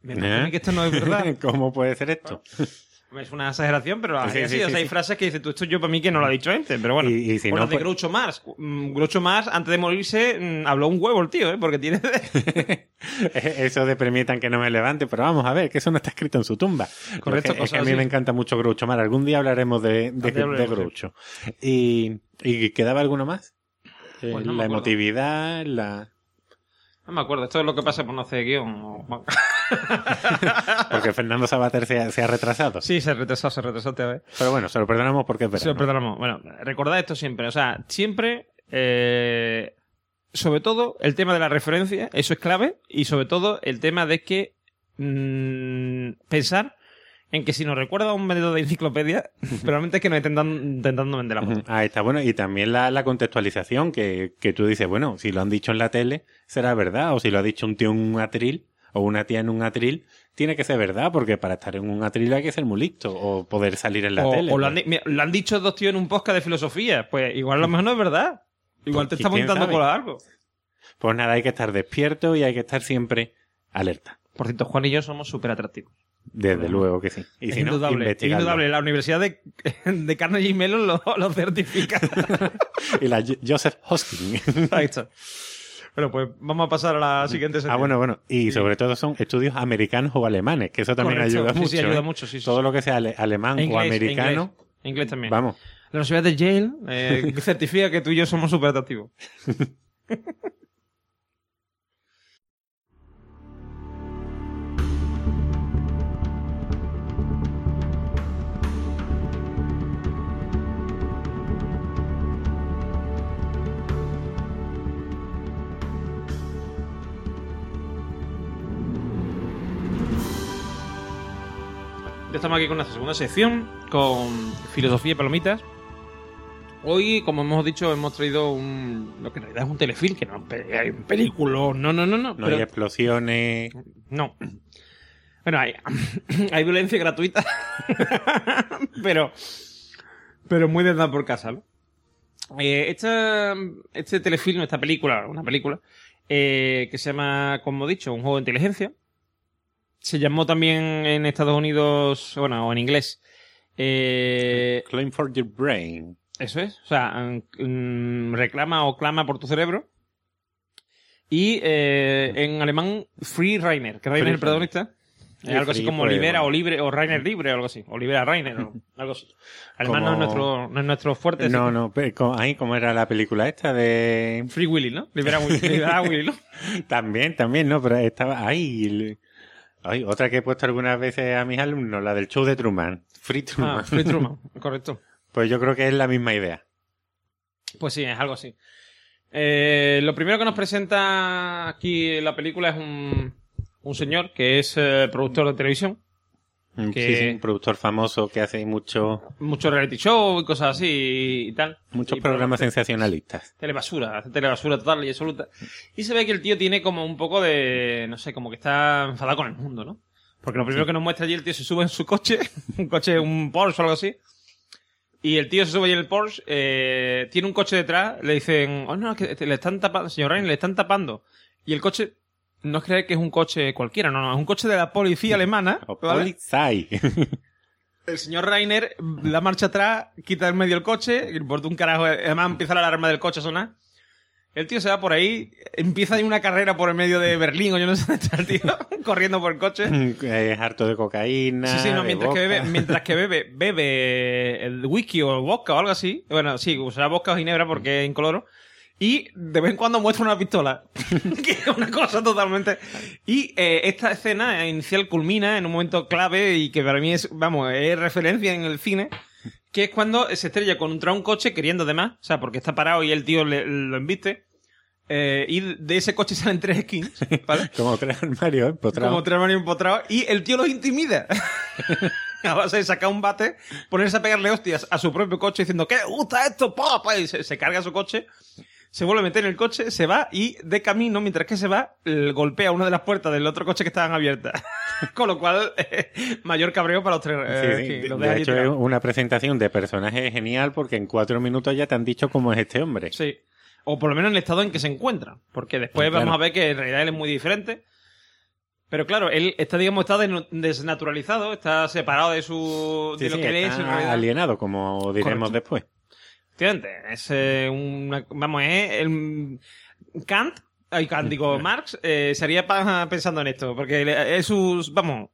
me ¿Eh? que esto no es verdad. ¿Cómo puede ser esto? Es una exageración, pero Sí, así, sí, o sea, hay frases que dices tú, esto yo para mí que no lo ha dicho Einstein, pero bueno. Y- y si o no, las de pues- Groucho Marx. Mm, Groucho Marx, antes de morirse, mm, habló un huevo el tío, ¿eh? Porque tiene... Eso de permitan que no me levante, pero vamos a ver, que eso no está escrito en su tumba. Correcto, Es que- es que cosas a mí me encanta mucho Groucho Mar. Algún día hablaremos de, de, de. Groucho. Y, ¿Y quedaba alguno más? Eh, Pues no me la emotividad, la... No me acuerdo, esto es lo que pasa por no hacer guion. o- Porque Fernando Sabater se ha, se ha retrasado. Sí, se retrasó, se retrasó otra vez. Pero bueno, se lo perdonamos porque es Sí, lo verano. perdonamos. Bueno, recordad esto siempre. O sea, siempre, eh, sobre todo, el tema de la referencia, eso es clave. Y sobre todo, el tema de que mm, pensar en que si nos recuerda a un vendedor de enciclopedia, probablemente es que nos estén dan- intentando vender la moto. Ahí está, bueno, y también la, la contextualización, que, que tú dices, bueno, si lo han dicho en la tele, será verdad, o si lo ha dicho un tío en un atril, o una tía en un atril, tiene que ser verdad, porque para estar en un atril hay que ser muy listo, o poder salir en la O, tele. o lo, han, pues. mira, lo han dicho dos tíos en un podcast de filosofía. Pues igual a lo mejor no es verdad. Igual te Pues, estamos ¿quién intentando colar algo. Pues nada, hay que estar despierto y hay que estar siempre alerta. Por cierto, Juan y yo somos súper atractivos. Desde luego que sí. Y es si no, indudable, indudable. La Universidad de, de Carnegie Mellon lo, lo certifica. Y la Jo- Joseph Hosking. Ahí está. Bueno, pues vamos a pasar a la siguiente sección. ah, bueno, bueno. Y sobre todo son estudios americanos o alemanes, que eso también Correcto. ayuda Sí, mucho. sí, ayuda ¿eh? mucho, sí, sí, Todo lo que sea ale- alemán Inglés, o americano, Inglés, Inglés también. vamos. La Universidad de Yale eh, certifica que tú y yo somos súper atractivos. Ya estamos aquí con nuestra segunda sección, con filosofía y palomitas. Hoy, como hemos dicho, hemos traído un, lo que en realidad es un telefilm, que no hay un película, no, no, no, no. No pero- hay explosiones. no. Bueno, hay, hay violencia gratuita, pero, pero muy de dar por casa, ¿no? Eh, esta, este telefilm, esta película, una película, eh, que se llama, como he dicho, un juego de inteligencia. Se llamó también en Estados Unidos, bueno, o en inglés. eh, Claim for your brain. eso es, o sea, mm, reclama o clama por tu cerebro. Y eh, en alemán, Free Rainer, que Rainer es el protagonista. Algo así como libera o libre, o Rainer libre o algo así. O libera Rainer o algo así. Alemán no es nuestro, no es nuestro fuerte. No, no, pero ahí como era la película esta de... Free Willy, ¿no? Libera a Willy, libera a Willy, ¿no? También, también, no, pero estaba ahí. Ay, otra que he puesto algunas veces a mis alumnos, la del show de Truman. Free Truman. Ah, Free Truman, correcto. Pues yo creo que es la misma idea. Pues sí, es algo así. Eh, lo primero que nos presenta aquí la película es un, un señor que es eh, productor de televisión. Que- Sí, sí, un productor famoso que hace mucho, Mucho reality show y cosas así y tal. muchos Y programas te- sensacionalistas. Telebasura, hace telebasura total y absoluta. Y se ve que el tío tiene como un poco de. No sé, como que está enfadado con el mundo, ¿no? Porque lo primero que nos muestra allí, el tío se sube en su coche, un coche, un Porsche o algo así. Y el tío se sube allí en el Porsche, eh, tiene un coche detrás, le dicen, oh no, que te- le están tapando, señor Ryan, le están tapando. Y el coche, no es creer que es un coche cualquiera, no, no, es un coche de la policía alemana. O ¿vale? Polizei. El señor Rainer da marcha atrás, quita del medio el coche, importa un carajo, además empieza la alarma del coche a sonar. El tío se va por ahí, empieza una carrera por el medio de Berlín o yo no sé dónde está el tío, corriendo por el coche. es harto de cocaína. Sí, sí, no, mientras que, bebe, mientras que bebe, bebe el whisky o el vodka o algo así. Bueno, sí, usará vodka o ginebra porque es incoloro. Y de vez en cuando muestra una pistola. que es una cosa totalmente. Y eh, esta escena inicial culmina en un momento clave y que para mí es, vamos, es referencia en el cine. Que es cuando se estrella contra un coche queriendo de más. O sea, porque está parado y el tío le- lo embiste. Eh, y de ese coche salen tres skins. ¿vale? Como tres armarios empotrados. Como tres hermanos empotrados. Y el tío los intimida. a base de sacar un bate, ponerse a pegarle hostias a su propio coche diciendo, ¿qué gusta esto? Pa", Y se, se carga su coche, se vuelve a meter en el coche, se va y de camino, mientras que se va, golpea una de las puertas del otro coche que estaban abiertas. Con lo cual, eh, mayor cabreo para los tres. Eh, sí. que De, los hecho, es una presentación de personaje genial porque en cuatro minutos ya te han dicho cómo es este hombre. Sí. O por lo menos en el estado en que se encuentra. Porque después vamos a ver que en realidad él es muy diferente. Pero claro, él está, digamos, está desnaturalizado, está separado de su. Sí, de lo que él es alienado, como diremos Correcto. después. Efectivamente, es eh, una, vamos, es el Kant, ay, Kant, digo, Marx, eh, sería pa- pensando en esto, porque es sus, vamos,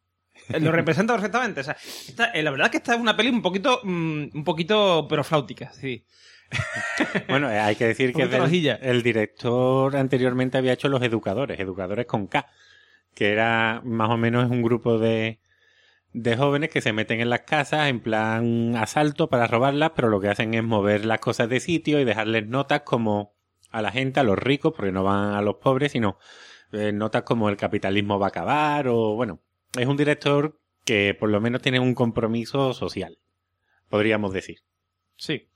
eh, lo representa perfectamente. O sea, esta- eh, la verdad es que esta es una peli un poquito, mm, un poquito, pero flautica, sí. Bueno, eh, hay que decir que del- el director anteriormente había hecho Los Educadores, Educadores con K, que era más o menos un grupo de, de jóvenes que se meten en las casas en plan asalto para robarlas, pero lo que hacen es mover las cosas de sitio y dejarles notas como a la gente, a los ricos, porque no van a los pobres, sino eh, notas como el capitalismo va a acabar o bueno, es un director que por lo menos tiene un compromiso social, podríamos decir. Sí.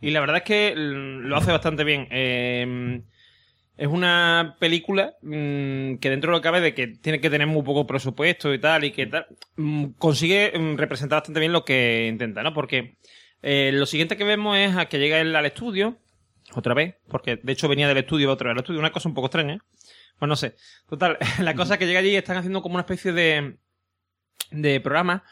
Y la verdad es que lo hace bastante bien. Eh, es una película mm, que dentro de lo cabe de que tiene que tener muy poco presupuesto y tal, y que tal, mm, consigue mm, representar bastante bien lo que intenta, ¿no? Porque eh, lo siguiente que vemos es a que llega él al estudio, otra vez, porque de hecho venía del estudio otra vez al estudio, una cosa un poco extraña. Pues no sé. Total, la cosa es que llega allí están haciendo como una especie de, de programa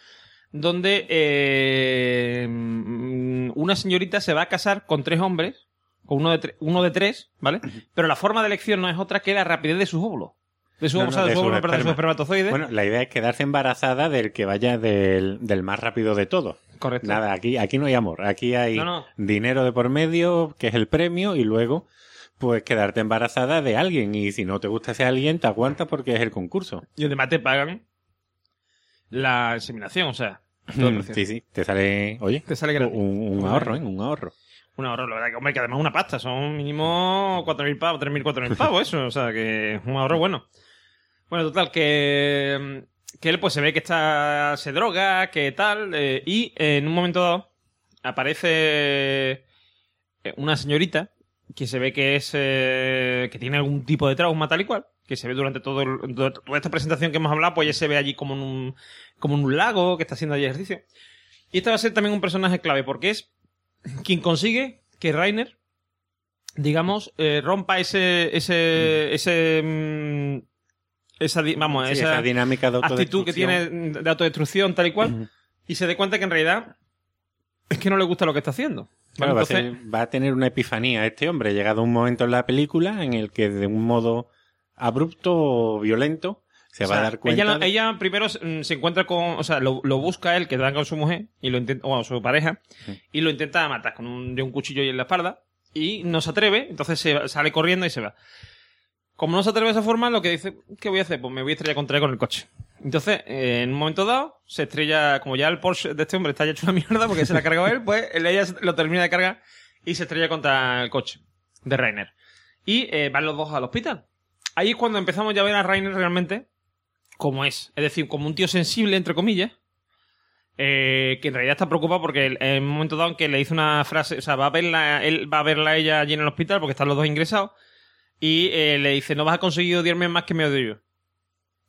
donde eh, mm, una señorita se va a casar con tres hombres, uno de, uno de tres, ¿vale? Pero la forma de elección no es otra que la rapidez de sus óvulos. De sus No, óvulos, no, o sea, de espermatozoides. Bueno, la idea es quedarse embarazada del que vaya del, del más rápido de todos. Correcto. Nada, aquí, aquí no hay amor, aquí hay No, dinero de por medio, que es el premio, y luego, pues quedarte embarazada de alguien. Y si no te gusta ese alguien, te aguantas porque es el concurso. Y además te pagan la inseminación, o sea, todo Mm, sí, sí, te sale, oye, Te sale un, un ahorro, ¿eh? Un ahorro. Un ahorro, la verdad que, hombre, que además una pasta, son mínimo 4.000 pavos, 3.000, 4.000 pavos, eso, o sea, que un ahorro bueno. Bueno, total, que, que él pues se ve que está, se droga, que tal, eh, y en un momento dado aparece eh, una señorita que se ve que es, eh, que tiene algún tipo de trauma tal y cual, que se ve durante todo el- toda esta presentación que hemos hablado, pues ella se ve allí como en un, como en un lago, que está haciendo allí ejercicio. Y este va a ser también un personaje clave, porque es quien consigue que Rainer digamos, eh, rompa ese, ese, ese, mm, esa, vamos, Sí, esa, esa dinámica de actitud que tiene de autodestrucción tal y cual, y se dé cuenta que en realidad es que no le gusta lo que está haciendo. Claro, ¿vale? va, a ser- va a tener una epifanía este hombre, llegado un momento en la película en el que de un modo abrupto o violento se o va a dar cuenta. Ella, de- ella primero mm, se encuentra con, o sea, lo, lo busca él, que va con su mujer, y lo intenta, o su pareja, Sí. y lo intenta matar con un, de un cuchillo y en la espalda, y no se atreve, entonces se sale corriendo y se va. Como no se atreve de esa forma, lo que dice, ¿qué voy a hacer? Pues me voy a estrellar contra él con el coche. Entonces, eh, en un momento dado, se estrella, como ya el Porsche de este hombre está ya hecho una mierda porque se la ha cargado él, pues él- ella lo termina de cargar y se estrella contra el coche de Rainer. Y eh, van los dos al hospital. Ahí es cuando empezamos ya a ver a Rainer realmente como es. Es decir, como un tío sensible, entre comillas, eh, que en realidad está preocupado porque en un momento dado en que le dice una frase, o sea, va a verla, él va a verla ella allí en el hospital porque están los dos ingresados y eh, le dice, no vas a conseguir odiarme más que me odio yo.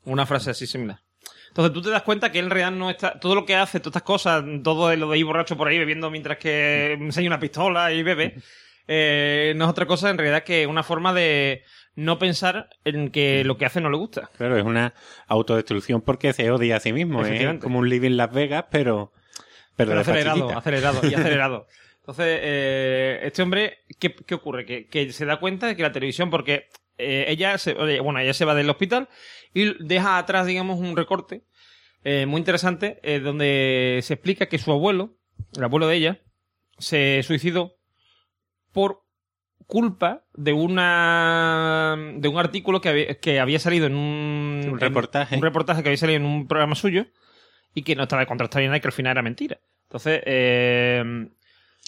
Una frase así similar. Entonces tú te das cuenta que él en realidad no está. Todo lo que hace, todas estas cosas, todo lo de ir borracho por ahí bebiendo mientras que enseña una pistola y bebe, eh, no es otra cosa en realidad que una forma de no pensar en que lo que hace no le gusta. Claro, es una autodestrucción porque se odia a sí mismo. Es Efectivamente. como un living Las Vegas, pero, pero, acelerado, acelerado y acelerado. Entonces, eh, este hombre, ¿qué, qué ocurre? Que, que se da cuenta de que la televisión, porque eh, ella, se, bueno, ella se va del hospital y deja atrás, digamos, un recorte eh, muy interesante eh, donde se explica que su abuelo, el abuelo de ella, se suicidó por culpa de una de un artículo que había, que había salido en un, Un en- reportaje. un reportaje que había salido en un programa suyo y que no estaba contrastado ni nada y que al final era mentira. Entonces, eh,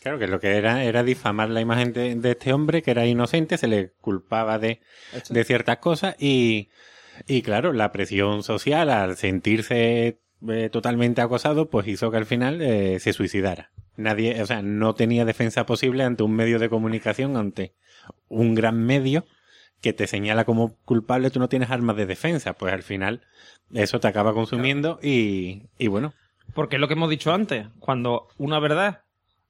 Claro, que lo que era era difamar la imagen de, de este hombre, que era inocente, se le culpaba de, de ciertas cosas y, y claro, la presión social al sentirse eh, totalmente acosado, pues hizo que al final eh, se suicidara. Nadie, o sea, no tenía defensa posible ante un medio de comunicación, ante un gran medio que te señala como culpable, tú no tienes armas de defensa, pues al final eso te acaba consumiendo y, y bueno, porque es lo que hemos dicho antes, cuando una verdad,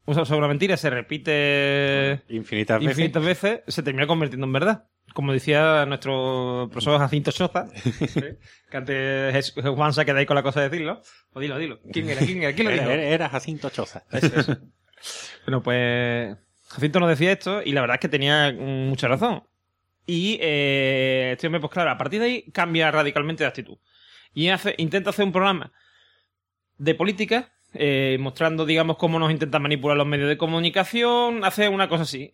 o sea, sobre una mentira se repite infinitas veces. infinitas veces, se termina convirtiendo en verdad. Como decía nuestro profesor Jacinto Choza, ¿eh? que antes es- Juan se ha quedado ahí con la cosa de decirlo. Pues dilo, dilo. ¿Quién era? ¿Quién era? ¿Quién lo dijo? era- era Jacinto Choza. Eso, eso. Bueno, pues Jacinto nos decía esto y la verdad es que tenía mucha razón. Y eh, este hombre, pues claro, a partir de ahí cambia radicalmente de actitud. Y hace, intenta hacer un programa de política, eh, mostrando, digamos, cómo nos intentan manipular los medios de comunicación, hace una cosa así.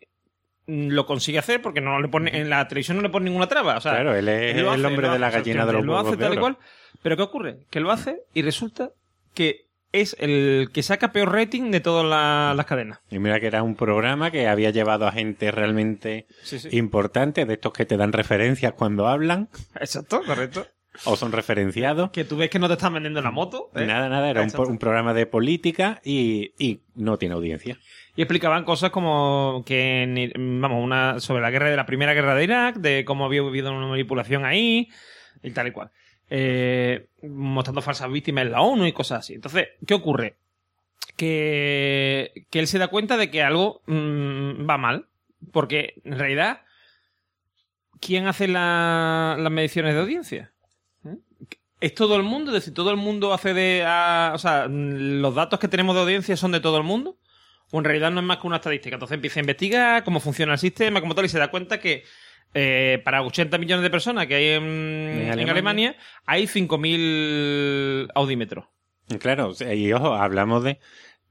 Mm, Lo consigue hacer porque no le pone, en la televisión no le pone ninguna traba. O sea, claro, él es él el hombre de la gallina de los lo hace tal y cual. Pero ¿qué ocurre? Que lo hace y resulta que es el que saca peor rating de todas la- las cadenas. Y mira que era un programa que había llevado a gente realmente Sí, sí. importante, de estos que te dan referencias cuando hablan Exacto, correcto. o son referenciados. Que tú ves que no te están vendiendo la moto. ¿eh? Nada, nada, era un, un programa de política y, y no tiene audiencia. Y explicaban cosas como que, vamos, una sobre la guerra de la primera guerra de Irak, de cómo había habido una manipulación ahí, y tal y cual. Eh, mostrando falsas víctimas en la ONU y cosas así. Entonces, ¿qué ocurre? Que, que él se da cuenta de que algo mm, va mal. Porque, en realidad, ¿quién hace la- las mediciones de audiencia? ¿Eh? ¿Es todo el mundo? Es decir, ¿todo el mundo accede a... O sea, ¿los datos que tenemos de audiencia son de todo el mundo? O en realidad no es más que una estadística. Entonces empieza a investigar cómo funciona el sistema, como tal, y se da cuenta que eh, para 80 millones de personas que hay en, en Alemania. Alemania. hay 5.000 audímetros. Claro, y ojo, hablamos de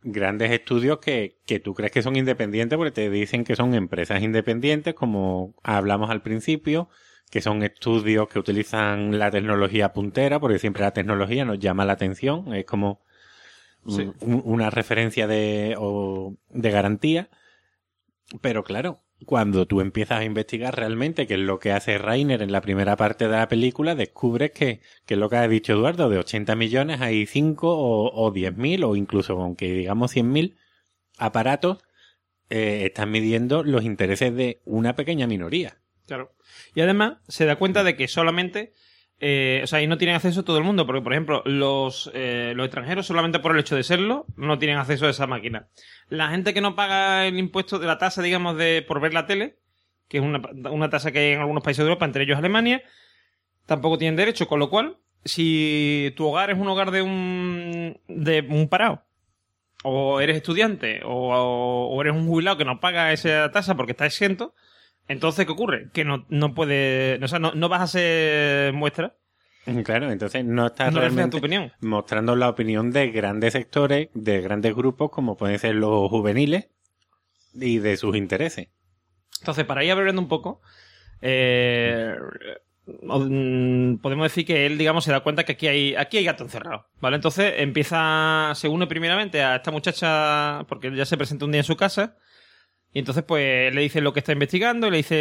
grandes estudios que, que tú crees que son independientes porque te dicen que son empresas independientes, como hablamos al principio, que son estudios que utilizan la tecnología puntera, porque siempre la tecnología nos llama la atención, es como Sí. un- una referencia de, o de garantía. Pero claro, cuando tú empiezas a investigar realmente qué es lo que hace Rainer en la primera parte de la película, descubres que, que es lo que ha dicho Eduardo, de 80 millones hay 5 o, o 10 mil o incluso aunque digamos 100 mil aparatos eh, están midiendo los intereses de una pequeña minoría. Claro. Y además se da cuenta de que solamente. Eh, o sea, ahí no tienen acceso todo el mundo, porque, por ejemplo, los, eh, los extranjeros, solamente por el hecho de serlo, no tienen acceso a esa máquina. La gente que no paga el impuesto de la tasa, digamos, de por ver la tele, que es una, una tasa que hay en algunos países de Europa, entre ellos Alemania, tampoco tienen derecho, con lo cual, si tu hogar es un hogar de un, de un parado, o eres estudiante, o, o eres un jubilado que no paga esa tasa porque está exento, entonces, ¿qué ocurre? Que no, no puede, o sea, no, no vas a ser muestra. Claro, entonces no estás No realmente tu opinión. mostrando la opinión de grandes sectores, de grandes grupos, como pueden ser los juveniles, y de sus intereses. Entonces, para ir abriendo un poco, eh, mm, podemos decir que él, digamos, se da cuenta que aquí hay, aquí hay gato encerrado, ¿vale? Entonces empieza, se une primeramente a esta muchacha, porque él ya se presenta un día en su casa, y entonces pues le dice lo que está investigando, le dice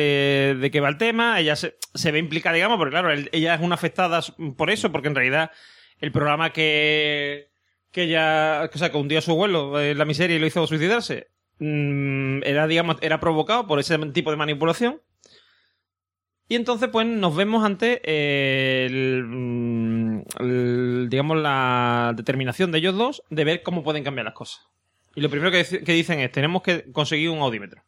de qué va el tema, ella se, ve implicada, digamos, porque claro, ella es una afectada por eso, porque en realidad el programa que, que ella, o sea, que hundió a su abuelo en la miseria y lo hizo suicidarse, mm, era, digamos, era provocado por ese tipo de manipulación. Y entonces, pues, nos vemos ante el, mm, digamos, la determinación de ellos dos de ver cómo pueden cambiar las cosas. Y lo primero que, dic- que dicen es, tenemos que conseguir un audímetro.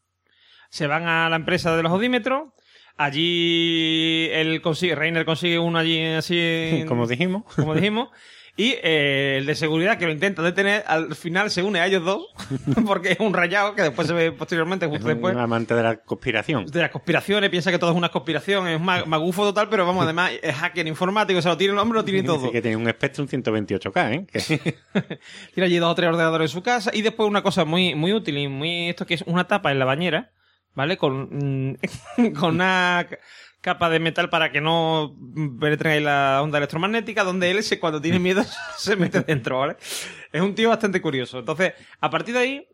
Se van a la empresa de los audímetros, allí él consigue, Reiner consigue uno allí así... Como dijimos. como dijimos. Y eh, el de seguridad que lo intenta detener, al final se une a ellos dos, porque es un rayado que después se ve posteriormente, Es justo un después, amante de la conspiración. de las conspiraciones, piensa que todo es una conspiración, es ma- magufo total, pero vamos, además es hacker informático, o sea, lo tiene el hombre, lo tiene todo. Que tiene un Spectrum 128K, ¿eh? Tiene allí dos o tres ordenadores en su casa. Y después una cosa muy, muy útil y muy esto que es una tapa en la bañera, ¿vale? Con, mm, con una capa de metal para que no penetren ahí la onda electromagnética, donde él se, cuando tiene miedo se mete dentro, ¿vale? Es un tío bastante curioso. Entonces, a partir de ahí,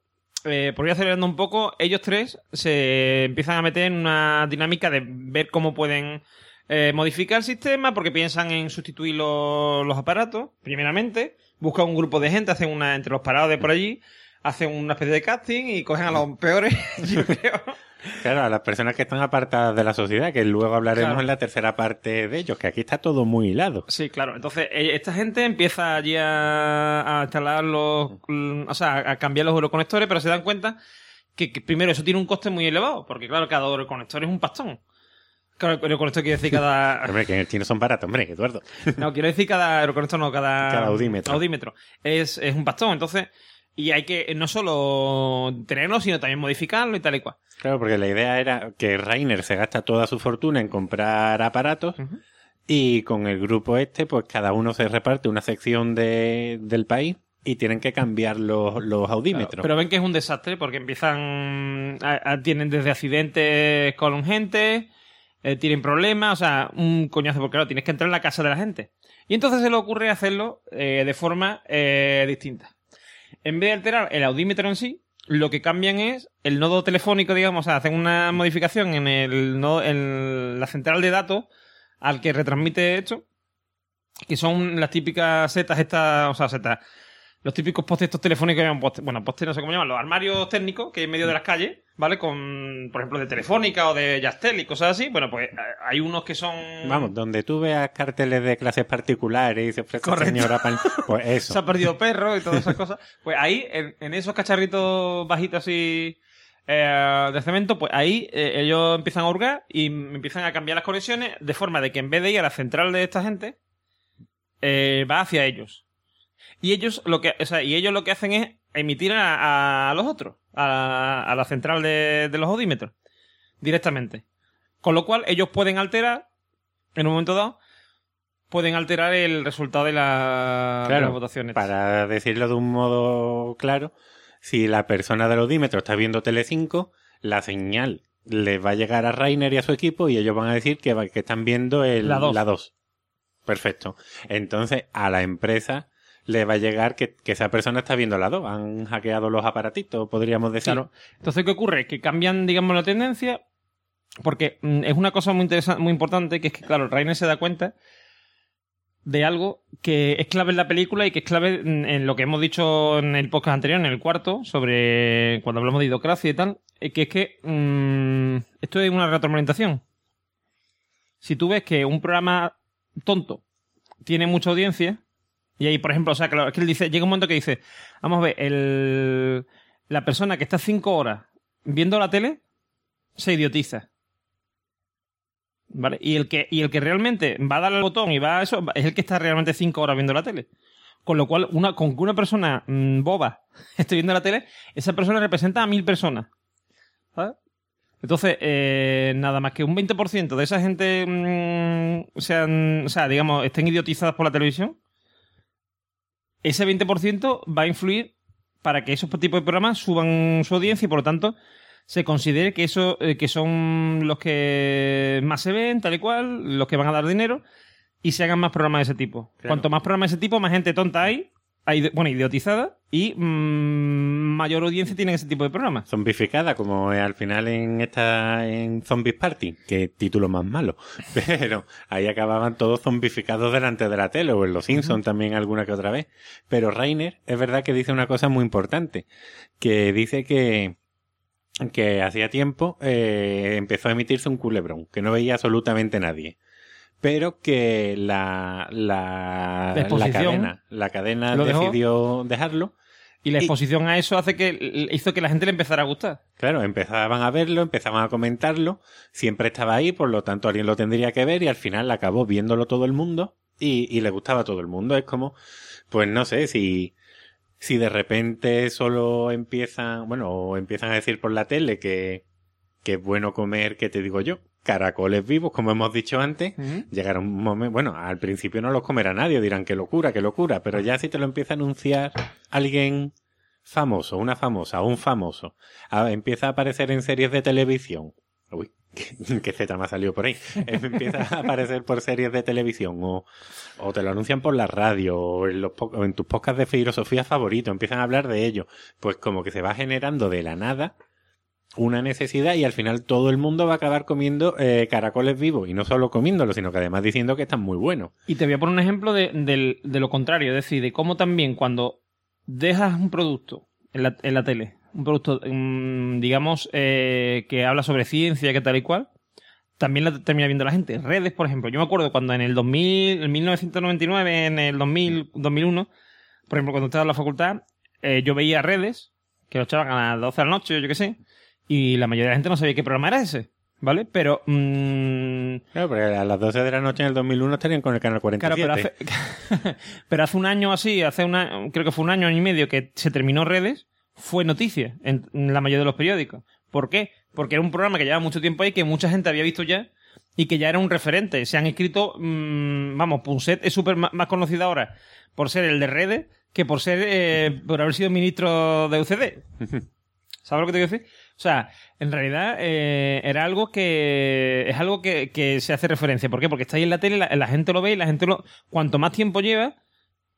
eh, por ir acelerando un poco, ellos tres se empiezan a meter en una dinámica de ver cómo pueden eh, modificar el sistema, porque piensan en sustituir los, los aparatos, primeramente, buscan un grupo de gente, hacen una entre los parados de por allí, hacen una especie de casting y cogen a los peores, yo creo. Claro, a las personas que están apartadas de la sociedad, que luego hablaremos Claro. en la tercera parte de ellos, que aquí está todo muy hilado. Sí, claro. Entonces, eh, esta gente empieza allí a, a instalar los. O sea, a cambiar los euroconectores, pero se dan cuenta que, que primero eso tiene un coste muy elevado, porque claro, cada euroconector es un pastón. Claro, euroconector quiere decir cada. Hombre, que en el chino son baratos, hombre, Eduardo. No, quiero decir cada euroconector, no, cada. Cada audímetro. audímetro. Es, es un pastón. Entonces, y hay que no solo tenerlo, sino también modificarlo y tal y cual. Claro, porque la idea era que Rainer se gasta toda su fortuna en comprar aparatos y con el grupo este, pues cada uno se reparte una sección de, del país y tienen que cambiar los, los audímetros. Pero ven que es un desastre porque empiezan. a- a- tienen desde accidentes con gente, eh, tienen problemas, o sea, un coñazo, porque claro, tienes que entrar en la casa de la gente. Y entonces se le ocurre hacerlo eh, de forma eh, distinta. En vez de alterar el audímetro en sí, lo que cambian es el nodo telefónico, digamos, o sea, hacen una modificación en, el nodo, en la central de datos al que retransmite esto, que son las típicas setas estas, o sea, setas, los típicos postes telefónicos llaman postes, bueno, postes no sé cómo llaman, los armarios técnicos que hay en medio de las calles, ¿vale? Con, por ejemplo, de Telefónica o de Yastel y cosas así. Bueno, pues eh, hay unos que son... Vamos, donde tú veas carteles de clases particulares y ofrece Correcto. señora pan- pues eso. se ha perdido perro y todas esas cosas. Pues ahí, en, en esos cacharritos bajitos así eh, de cemento, pues ahí eh, ellos empiezan a hurgar y empiezan a cambiar las conexiones de forma de que en vez de ir a la central de esta gente, eh, va hacia ellos. Y ellos lo que, o sea, y ellos lo que hacen es emitir a, a los otros, a, a la central de, de los audímetros, directamente. Con lo cual ellos pueden alterar, en un momento dado, pueden alterar el resultado de, la, de Claro, las votaciones. Para decirlo de un modo claro, si la persona del audímetro está viendo Telecinco, la señal le va a llegar a Rainer y a su equipo y ellos van a decir que, que están viendo el, la 2. Perfecto. Entonces, a la empresa le va a llegar que, que esa persona está viendo la 2. Han hackeado los aparatitos, podríamos decir. Claro. Entonces, ¿qué ocurre? Que cambian, digamos, la tendencia. Porque mm, es una cosa muy interesante, muy importante, que es que, claro, Rainer se da cuenta de algo que es clave en la película y que es clave en, en lo que hemos dicho en el podcast anterior, en el cuarto, sobre cuando hablamos de idocracia y tal, eh, que es que mm, esto es una retroalimentación. Si tú ves que un programa tonto tiene mucha audiencia, y ahí, por ejemplo, o sea, claro, es que él dice, llega un momento que dice, vamos a ver, el, la persona que está cinco horas viendo la tele se idiotiza. ¿Vale? Y el que, y el que realmente va a darle al botón y va a eso, es el que está realmente cinco horas viendo la tele. Con lo cual, una, con que una persona mm, boba esté viendo la tele, esa persona representa a mil personas. ¿Sabes? Entonces, eh, nada más que un 20% de esa gente mm, sean, o sea, digamos, estén idiotizadas por la televisión, ese 20% va a influir para que esos tipos de programas suban su audiencia y por lo tanto se considere que eso eh, que son los que más se ven, tal y cual, los que van a dar dinero y se hagan más programas de ese tipo. Claro. Cuanto más programas de ese tipo, más gente tonta hay, hay bueno, idiotizada y mm, mayor audiencia tienen ese tipo de programas. Zombificada, como al final en esta en Zombies Party, que título más malo. Pero ahí acababan todos zombificados delante de la tele, o en Los Simpsons también alguna que otra vez. Pero Rainer es verdad que dice una cosa muy importante, que dice que que hacía tiempo eh, empezó a emitirse un culebrón, que no veía absolutamente nadie. Pero que la, la, La cadena, la cadena dejó. decidió dejarlo Y la Y- exposición a eso hace que hizo que la gente le empezara a gustar. Claro, empezaban a verlo, empezaban a comentarlo, siempre estaba ahí, por lo tanto alguien lo tendría que ver y al final acabó viéndolo todo el mundo y, y le gustaba a todo el mundo. Es como, pues no sé, si, si de repente solo empiezan, bueno, o empiezan a decir por la tele que, que es bueno comer, ¿qué te digo yo? Caracoles vivos, como hemos dicho antes, llegará un momento, bueno, al principio no los comerá nadie, dirán qué locura, qué locura, pero ya si te lo empieza a anunciar alguien famoso, una famosa, un famoso, a- empieza a aparecer en series de televisión, uy, qué, Z me ha salido por ahí, Em, empieza a aparecer por series de televisión o, o te lo anuncian por la radio o en, los, po- o en tus podcasts de filosofía favorito, empiezan a hablar de ello, pues como que se va generando de la nada una necesidad y al final todo el mundo va a acabar comiendo eh, caracoles vivos y no solo comiéndolos, sino que además diciendo que están muy buenos. Y te voy a poner un ejemplo de, lo contrario, es decir, de cómo también cuando dejas un producto en la, en la tele, un producto, mm, digamos, eh, que habla sobre ciencia, que tal y cual, también la termina viendo la gente. Redes, por ejemplo. Yo me acuerdo cuando en el 2000, en 1999, en el 2000, 2001, por ejemplo, cuando estaba en la facultad, eh, yo veía redes, que lo echaban a las 12 de la noche, yo qué sé, y la mayoría de la gente no sabía qué programa era ese, ¿vale? Pero... mm, Claro, porque a las 12 de la noche en el 2001 estarían con el canal 47. Claro, pero hace, pero hace un año así, hace una, creo que fue un año, año y medio que se terminó redes, fue noticia en, la mayoría de los periódicos. ¿Por qué? Porque era un programa que llevaba mucho tiempo ahí, que mucha gente había visto ya y que ya era un referente. Se han escrito, mm, vamos, Punset es súper más conocido ahora por ser el de redes que por ser, eh, por haber sido ministro de UCD. ¿Sabes lo que te quiero decir? O sea, en realidad eh, era algo que es algo que, que se hace referencia. ¿Por qué? Porque está ahí en la tele, la, la gente lo ve y la gente lo... Cuanto más tiempo lleva,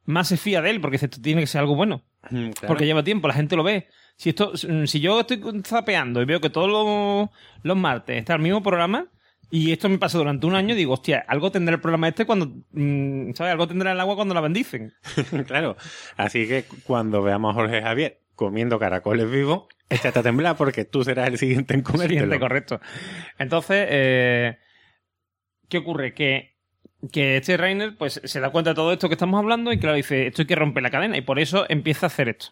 más se fía de él, porque esto tiene que ser algo bueno. Mm, claro. Porque lleva tiempo, la gente lo ve. Si esto, si yo estoy zapeando y veo que todos los, los martes está el mismo programa, y esto me pasa durante un año, digo, hostia, algo tendrá el programa este cuando, mm, ¿sabes? Algo tendrá el agua cuando la bendicen. claro. Así que cuando veamos a Jorge Javier comiendo caracoles vivos, échate a temblar porque tú serás el siguiente en comértelo. Siguiente, correcto. Entonces, eh, ¿qué ocurre? Que, que este Rainer pues, se da cuenta de todo esto que estamos hablando y claro, dice, esto hay que romper la cadena y por eso empieza a hacer esto.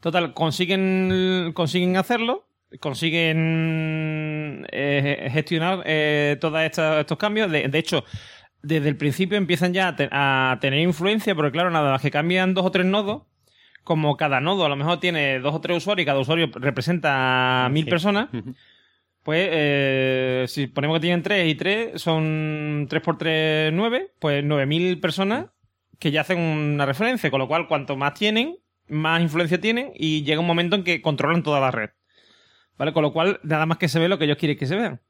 Total, consiguen, consiguen hacerlo, consiguen eh, gestionar eh, todos estos, estos cambios. De, de hecho, desde el principio empiezan ya a, te- a tener influencia, porque claro, nada más que cambian dos o tres nodos, como cada nodo a lo mejor tiene dos o tres usuarios y cada usuario representa a mil Sí. personas, pues eh, si ponemos que tienen tres y tres son 3 por 3, 9, pues 9.000 personas que ya hacen una referencia, con lo cual cuanto más tienen, más influencia tienen y llega un momento en que controlan toda la red. ¿Vale? Con lo cual, nada más que se ve lo que ellos quieren que se vean.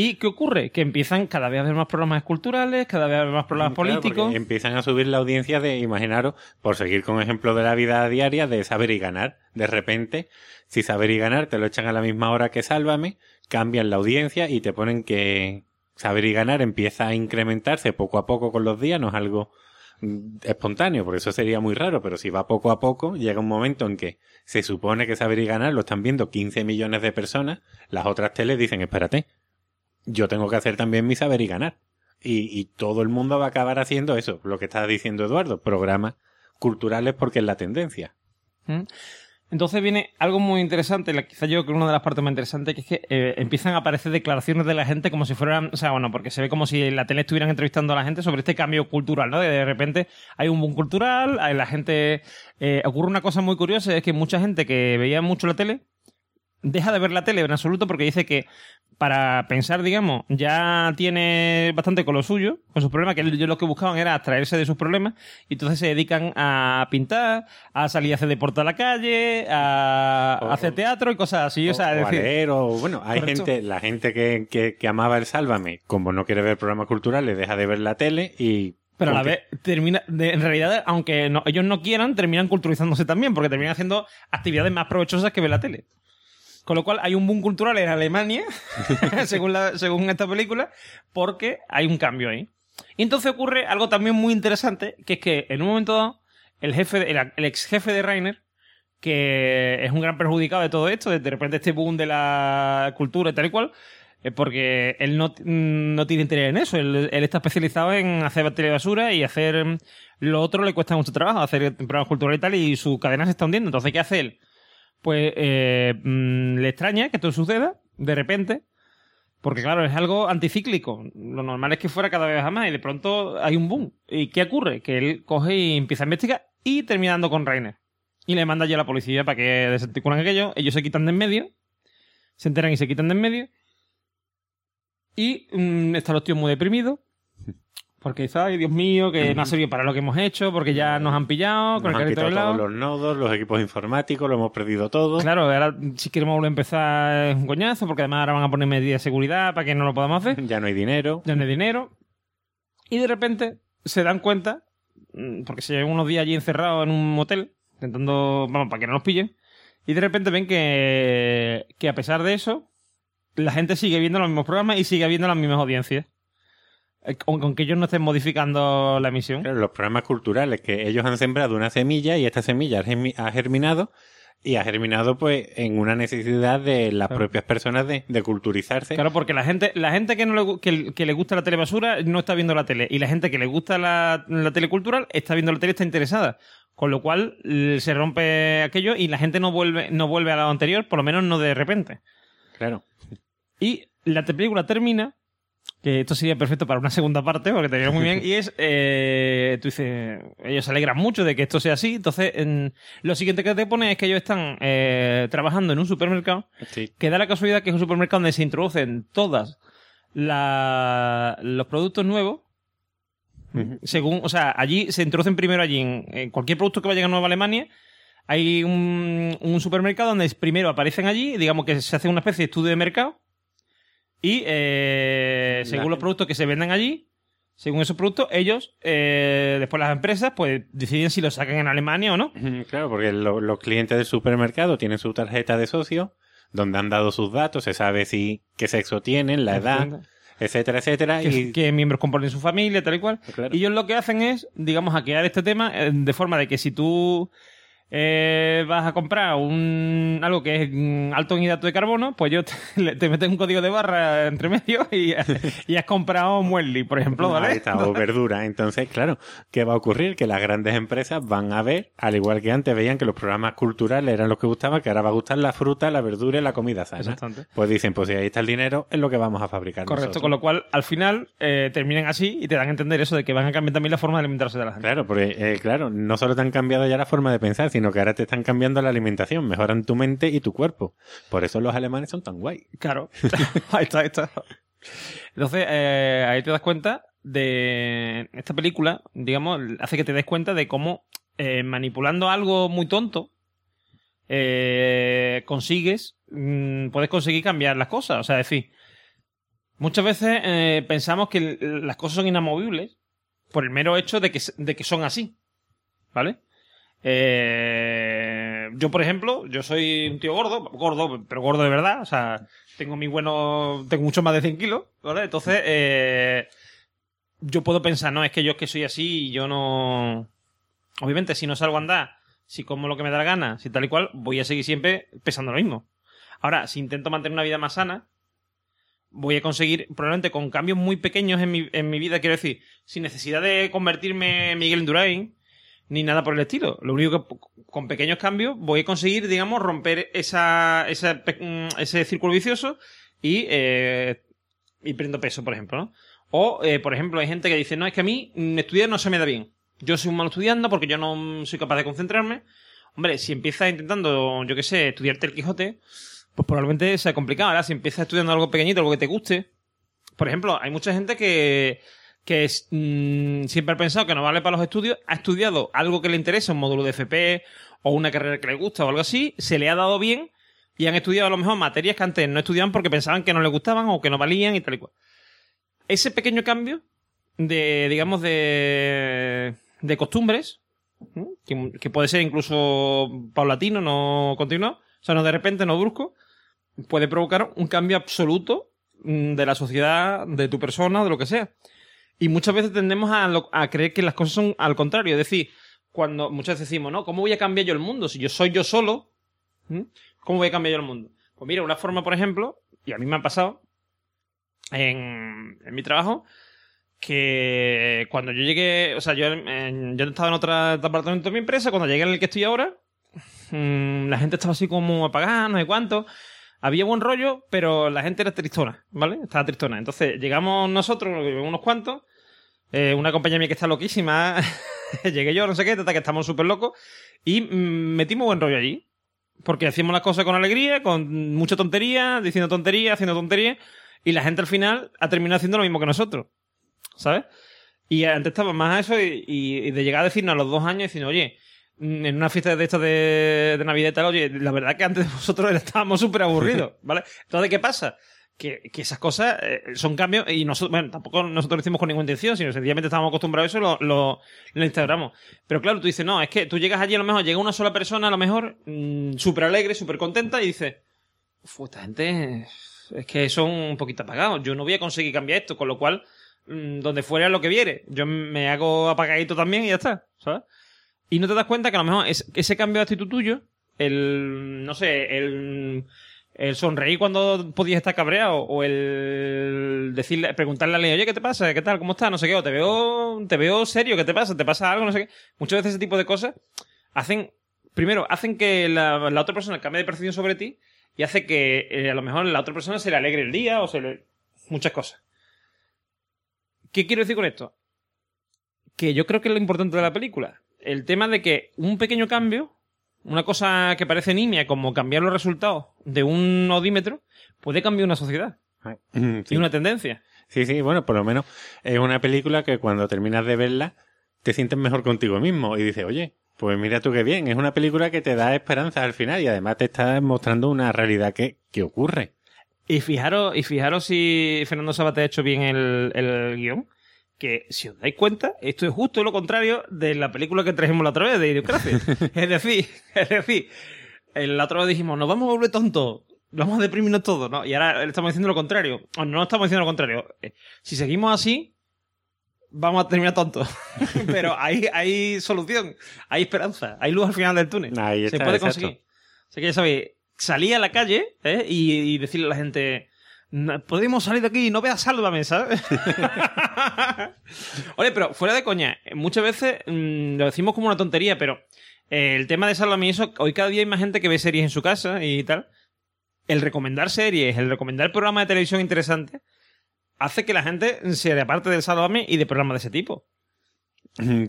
¿Y qué ocurre? Que empiezan cada vez a haber más programas culturales, cada vez a haber más programas Claro, porque políticos. empiezan a subir la audiencia de, imaginaros, por seguir con ejemplo de la vida diaria, de saber y ganar. De repente, si saber y ganar te lo echan a la misma hora que Sálvame, cambian la audiencia y te ponen que saber y ganar empieza a incrementarse poco a poco con los días, no es algo mm, espontáneo, porque eso sería muy raro, pero si va poco a poco, llega un momento en que se supone que saber y ganar lo están viendo 15 millones de personas, las otras teles dicen, espérate, yo tengo que hacer también mi saber y ganar. Y, todo el mundo va a acabar haciendo eso, lo que está diciendo Eduardo, programas culturales porque es la tendencia. ¿Mm? Entonces viene algo muy interesante, quizá yo creo que una de las partes más interesantes, que es que eh, empiezan a aparecer declaraciones de la gente como si fueran, o sea, bueno, porque se ve como si en la tele estuvieran entrevistando a la gente sobre este cambio cultural, ¿no? De, de repente hay un boom cultural, hay la gente... eh, ocurre una cosa muy curiosa, es que mucha gente que veía mucho la tele deja de ver la tele en absoluto porque dice que para pensar, digamos, ya tiene bastante con lo suyo, con sus problemas, que ellos lo que buscaban era abstraerse de sus problemas, y entonces se dedican a pintar, a salir a hacer deporte a la calle, a, O- hacer teatro y cosas así. O, sea, es o a decir, leer, o bueno, hay Correcto. gente, la gente que, que, que amaba el Sálvame, como no quiere ver programas culturales, deja de ver la tele y... pero a la vez termina, de- en realidad, aunque no- ellos no quieran, terminan culturizándose también, porque terminan haciendo actividades más provechosas que ver la tele. Con lo cual hay un boom cultural en Alemania, según, según esta película, porque hay un cambio ahí. Y entonces ocurre algo también muy interesante, que es que en un momento dado, el jefe, de- el, el ex jefe de Rainer, que es un gran perjudicado de todo esto, de, de repente este boom de la cultura y tal y cual, porque él no, mm, no tiene interés en eso. Él, está especializado en hacer telebasura y hacer mm, lo otro le cuesta mucho trabajo, hacer programas culturales y tal, y su cadena se está hundiendo. Entonces, ¿qué hace él? Pues eh, mm, le extraña que esto suceda de repente, porque claro, es algo anticíclico. Lo normal es que fuera cada vez más y de pronto hay un boom. ¿Y qué ocurre? Que él coge y empieza a investigar y termina dando con Rainer. Y le manda ya a la policía para que desarticulan aquello. Ellos se quitan de en medio. Se enteran y se quitan de en medio. Y mm, están los tíos muy deprimidos. Porque dice, ay, Dios mío, que no ha servido para lo que hemos hecho, porque ya nos han pillado con Nos el han quitado lado. todos los nodos, los equipos informáticos, lo hemos perdido todo. Claro, ahora si queremos volver a empezar es un coñazo, porque además ahora van a poner medidas de seguridad para que no lo podamos hacer. Ya no hay dinero. Ya no hay dinero. Y de repente se dan cuenta, mm, porque se llevan unos días allí encerrados en un motel, intentando, vamos, para que no nos pillen. Y de repente ven que, que a pesar de eso, la gente sigue viendo los mismos programas y sigue viendo las mismas audiencias. Eh, Con, que ellos no estén modificando la emisión. Claro, los programas culturales que ellos han sembrado una semilla y esta semilla ha germi- ha germinado y ha germinado pues en una necesidad de las Claro. propias personas de, de culturizarse. Claro, porque la gente, la gente que no le, que, que le gusta la telebasura no está viendo la tele. Y la gente que le gusta la, la tele cultural está viendo la tele, está interesada. Con lo cual se rompe aquello y la gente no vuelve, no vuelve a lo anterior, por lo menos no de repente. Claro. Y la película termina, que esto sería perfecto para una segunda parte, porque termina muy bien, y es, eh, tú dices, ellos se alegran mucho de que esto sea así, entonces en- lo siguiente que te pone es que ellos están eh, trabajando en un supermercado Sí. que da la casualidad que es un supermercado donde se introducen todas la- los productos nuevos. Según, o sea, allí se introducen primero allí en, en cualquier producto que vaya a Nueva Alemania. Hay un, un supermercado donde primero aparecen allí, digamos que se hace una especie de estudio de mercado. Y eh, según los productos que se venden allí, según esos productos, ellos, eh, después las empresas, pues deciden si los sacan en Alemania o no. Claro, porque lo- los clientes del supermercado tienen su tarjeta de socio donde han dado sus datos, se sabe si qué sexo tienen, la edad, etcétera, etcétera. qué, y qué miembros componen su familia, tal y cual. Claro. Y ellos lo que hacen es, digamos, hackear este tema eh, de forma de que si tú eh, vas a comprar un algo que es mm, alto en hidrato de carbono, pues ellos te, te meten un código de barra entre medio y, y has comprado muesli, por ejemplo, ¿vale? Ahí está, o verdura. Entonces, claro, ¿qué va a ocurrir? Que las grandes empresas van a ver, al igual que antes veían que los programas culturales eran los que gustaban, que ahora va a gustar la fruta, la verdura y la comida sana. Exactamente. Pues dicen, pues si ahí está el dinero, es lo que vamos a fabricar Correcto, nosotros. con lo cual al final eh, terminan así y te dan a entender eso de que van a cambiar también la forma de alimentarse de la gente. Claro, porque, eh, claro, no solo te han cambiado ya la forma de pensar, sino que ahora te están cambiando la alimentación, mejoran tu mente y tu cuerpo. Por eso los alemanes son tan guay. Claro. ahí está, está. Entonces, eh, ahí te das cuenta de esta película, digamos, hace que te des cuenta de cómo eh, manipulando algo muy tonto eh, consigues, mm, puedes conseguir cambiar las cosas. O sea, es decir, muchas veces pensamos que las cosas son inamovibles por el mero hecho de que, de que son así. ¿Vale? Eh, yo, por ejemplo, yo soy un tío gordo, gordo, pero gordo de verdad. O sea, tengo mi bueno, tengo mucho más de 100 kilos, ¿vale? Entonces, eh, yo puedo pensar, no, es que yo es que soy así y yo no... Obviamente, si no salgo a andar, si como lo que me da la gana, si tal y cual, voy a seguir siempre pesando lo mismo. Ahora, si intento mantener una vida más sana, voy a conseguir, probablemente con cambios muy pequeños en mi, en mi vida, quiero decir, sin necesidad de convertirme en Miguel ni nada por el estilo. Lo único que con pequeños cambios voy a conseguir, digamos, romper esa, esa mm, ese círculo vicioso y, eh, y prendo peso, por ejemplo, ¿no? O, eh, por ejemplo, hay gente que dice, no, es que a mí mm, estudiar no se me da bien. Yo soy un mal estudiante porque yo no soy capaz de concentrarme. Hombre, si empiezas intentando, yo qué sé, estudiarte el Quijote, pues probablemente sea complicado. Ahora, si empiezas estudiando algo pequeñito, algo que te guste. Por ejemplo, hay mucha gente que, que mm, siempre ha pensado que no vale para los estudios, ha estudiado algo que le interesa, un módulo de FP o una carrera que le gusta o algo así, se le ha dado bien y han estudiado a lo mejor materias que antes no estudiaban porque pensaban que no les gustaban o que no valían y tal y cual. Ese pequeño cambio de, digamos, de, de costumbres, que, puede ser incluso paulatino, no continuo, o sea, no de repente, no brusco, puede provocar un cambio absoluto mm, de la sociedad, de tu persona, de lo que sea. Y muchas veces tendemos a, a creer que las cosas son al contrario. Es decir, cuando muchas veces decimos, ¿no? ¿Cómo voy a cambiar yo el mundo? Si yo soy yo solo, ¿cómo voy a cambiar yo el mundo? Pues mira, una forma, por ejemplo, y a mí me ha pasado en, en mi trabajo, que cuando yo llegué, o sea, yo, yo estaba en otro departamento de mi empresa, cuando llegué en el que estoy ahora, mm, la gente estaba así como apagada, no sé cuánto. Había buen rollo, pero la gente era tristona, ¿vale? Estaba tristona. Entonces llegamos nosotros, unos cuantos, eh, una compañía mía que está loquísima, llegué yo, no sé qué, hasta que estamos súper locos, y mm, metimos buen rollo allí. Porque hacíamos las cosas con alegría, con mucha tontería, diciendo tontería, haciendo tontería, y la gente al final ha terminado haciendo lo mismo que nosotros. ¿sabes? Y antes estaba más a eso y, de llegar a decirnos a los dos años, diciendo, oye, en una fiesta de estas de, de Navidad y tal, oye, la verdad que antes de vosotros estábamos súper aburridos, ¿vale? Entonces, ¿qué pasa? Que, que esas cosas eh, son cambios y nosotros, bueno, tampoco nosotros lo hicimos con ninguna intención, sino sencillamente estábamos acostumbrados a eso y lo, lo, lo instauramos. Pero claro, tú dices, no, es que tú llegas allí a lo mejor, llega una sola persona a lo mejor mmm, súper alegre, súper contenta y dices, esta gente es que son un poquito apagados, yo no voy a conseguir cambiar esto, con lo cual Mm, donde fuera lo que viere. Yo me hago apagadito también y ya está, ¿sabes? Y no te das cuenta que a lo mejor ese cambio de actitud tuyo, el, no sé, el, el sonreír cuando podías estar cabreado o el decirle, preguntarle a alguien, oye, ¿qué te pasa? ¿Qué tal? ¿Cómo estás? No sé qué, o te veo, te veo serio, ¿qué te pasa? ¿Te pasa algo? No sé qué. Muchas veces ese tipo de cosas hacen, primero, hacen que la, otra persona cambie de percepción sobre ti y hace que eh, a lo mejor la otra persona se le alegre el día o se le... muchas cosas. ¿Qué quiero decir con esto? Que yo creo que es lo importante de la película. El tema de que un pequeño cambio, una cosa que parece nimia, como cambiar los resultados de un odímetro, puede cambiar una sociedad. Y una tendencia. Sí, sí, bueno, por lo menos es una película que cuando terminas de verla te sientes mejor contigo mismo y dices, oye, pues mira tú qué bien, es una película que te da esperanza al final y además te está mostrando una realidad que, que ocurre. Y fijaros, y fijaros si Fernando Sabate ha hecho bien el, el guion. Que si os dais cuenta, esto es justo lo contrario de la película que trajimos la otra vez, de Idiocracia. es decir, es decir, la otra vez dijimos, nos vamos a volver tontos, vamos a deprimirnos todos, ¿no? Y ahora estamos diciendo lo contrario. O no estamos diciendo lo contrario. Eh, si seguimos así, vamos a terminar tontos. Pero hay, hay solución, hay esperanza, hay luz al final del túnel. Se puede conseguir. Así que ya sabéis, salía a la calle ¿eh? y, decirle a la gente, podemos salir de aquí, no veas, sálvame, ¿sabes? Oye, pero fuera de coña, muchas veces mm, lo decimos como una tontería, pero eh, el tema de sálvame y eso, hoy cada día hay más gente que ve series en su casa y tal. El recomendar series, el recomendar programas de televisión interesantes, hace que la gente se aparte del sálvame y de programas de ese tipo.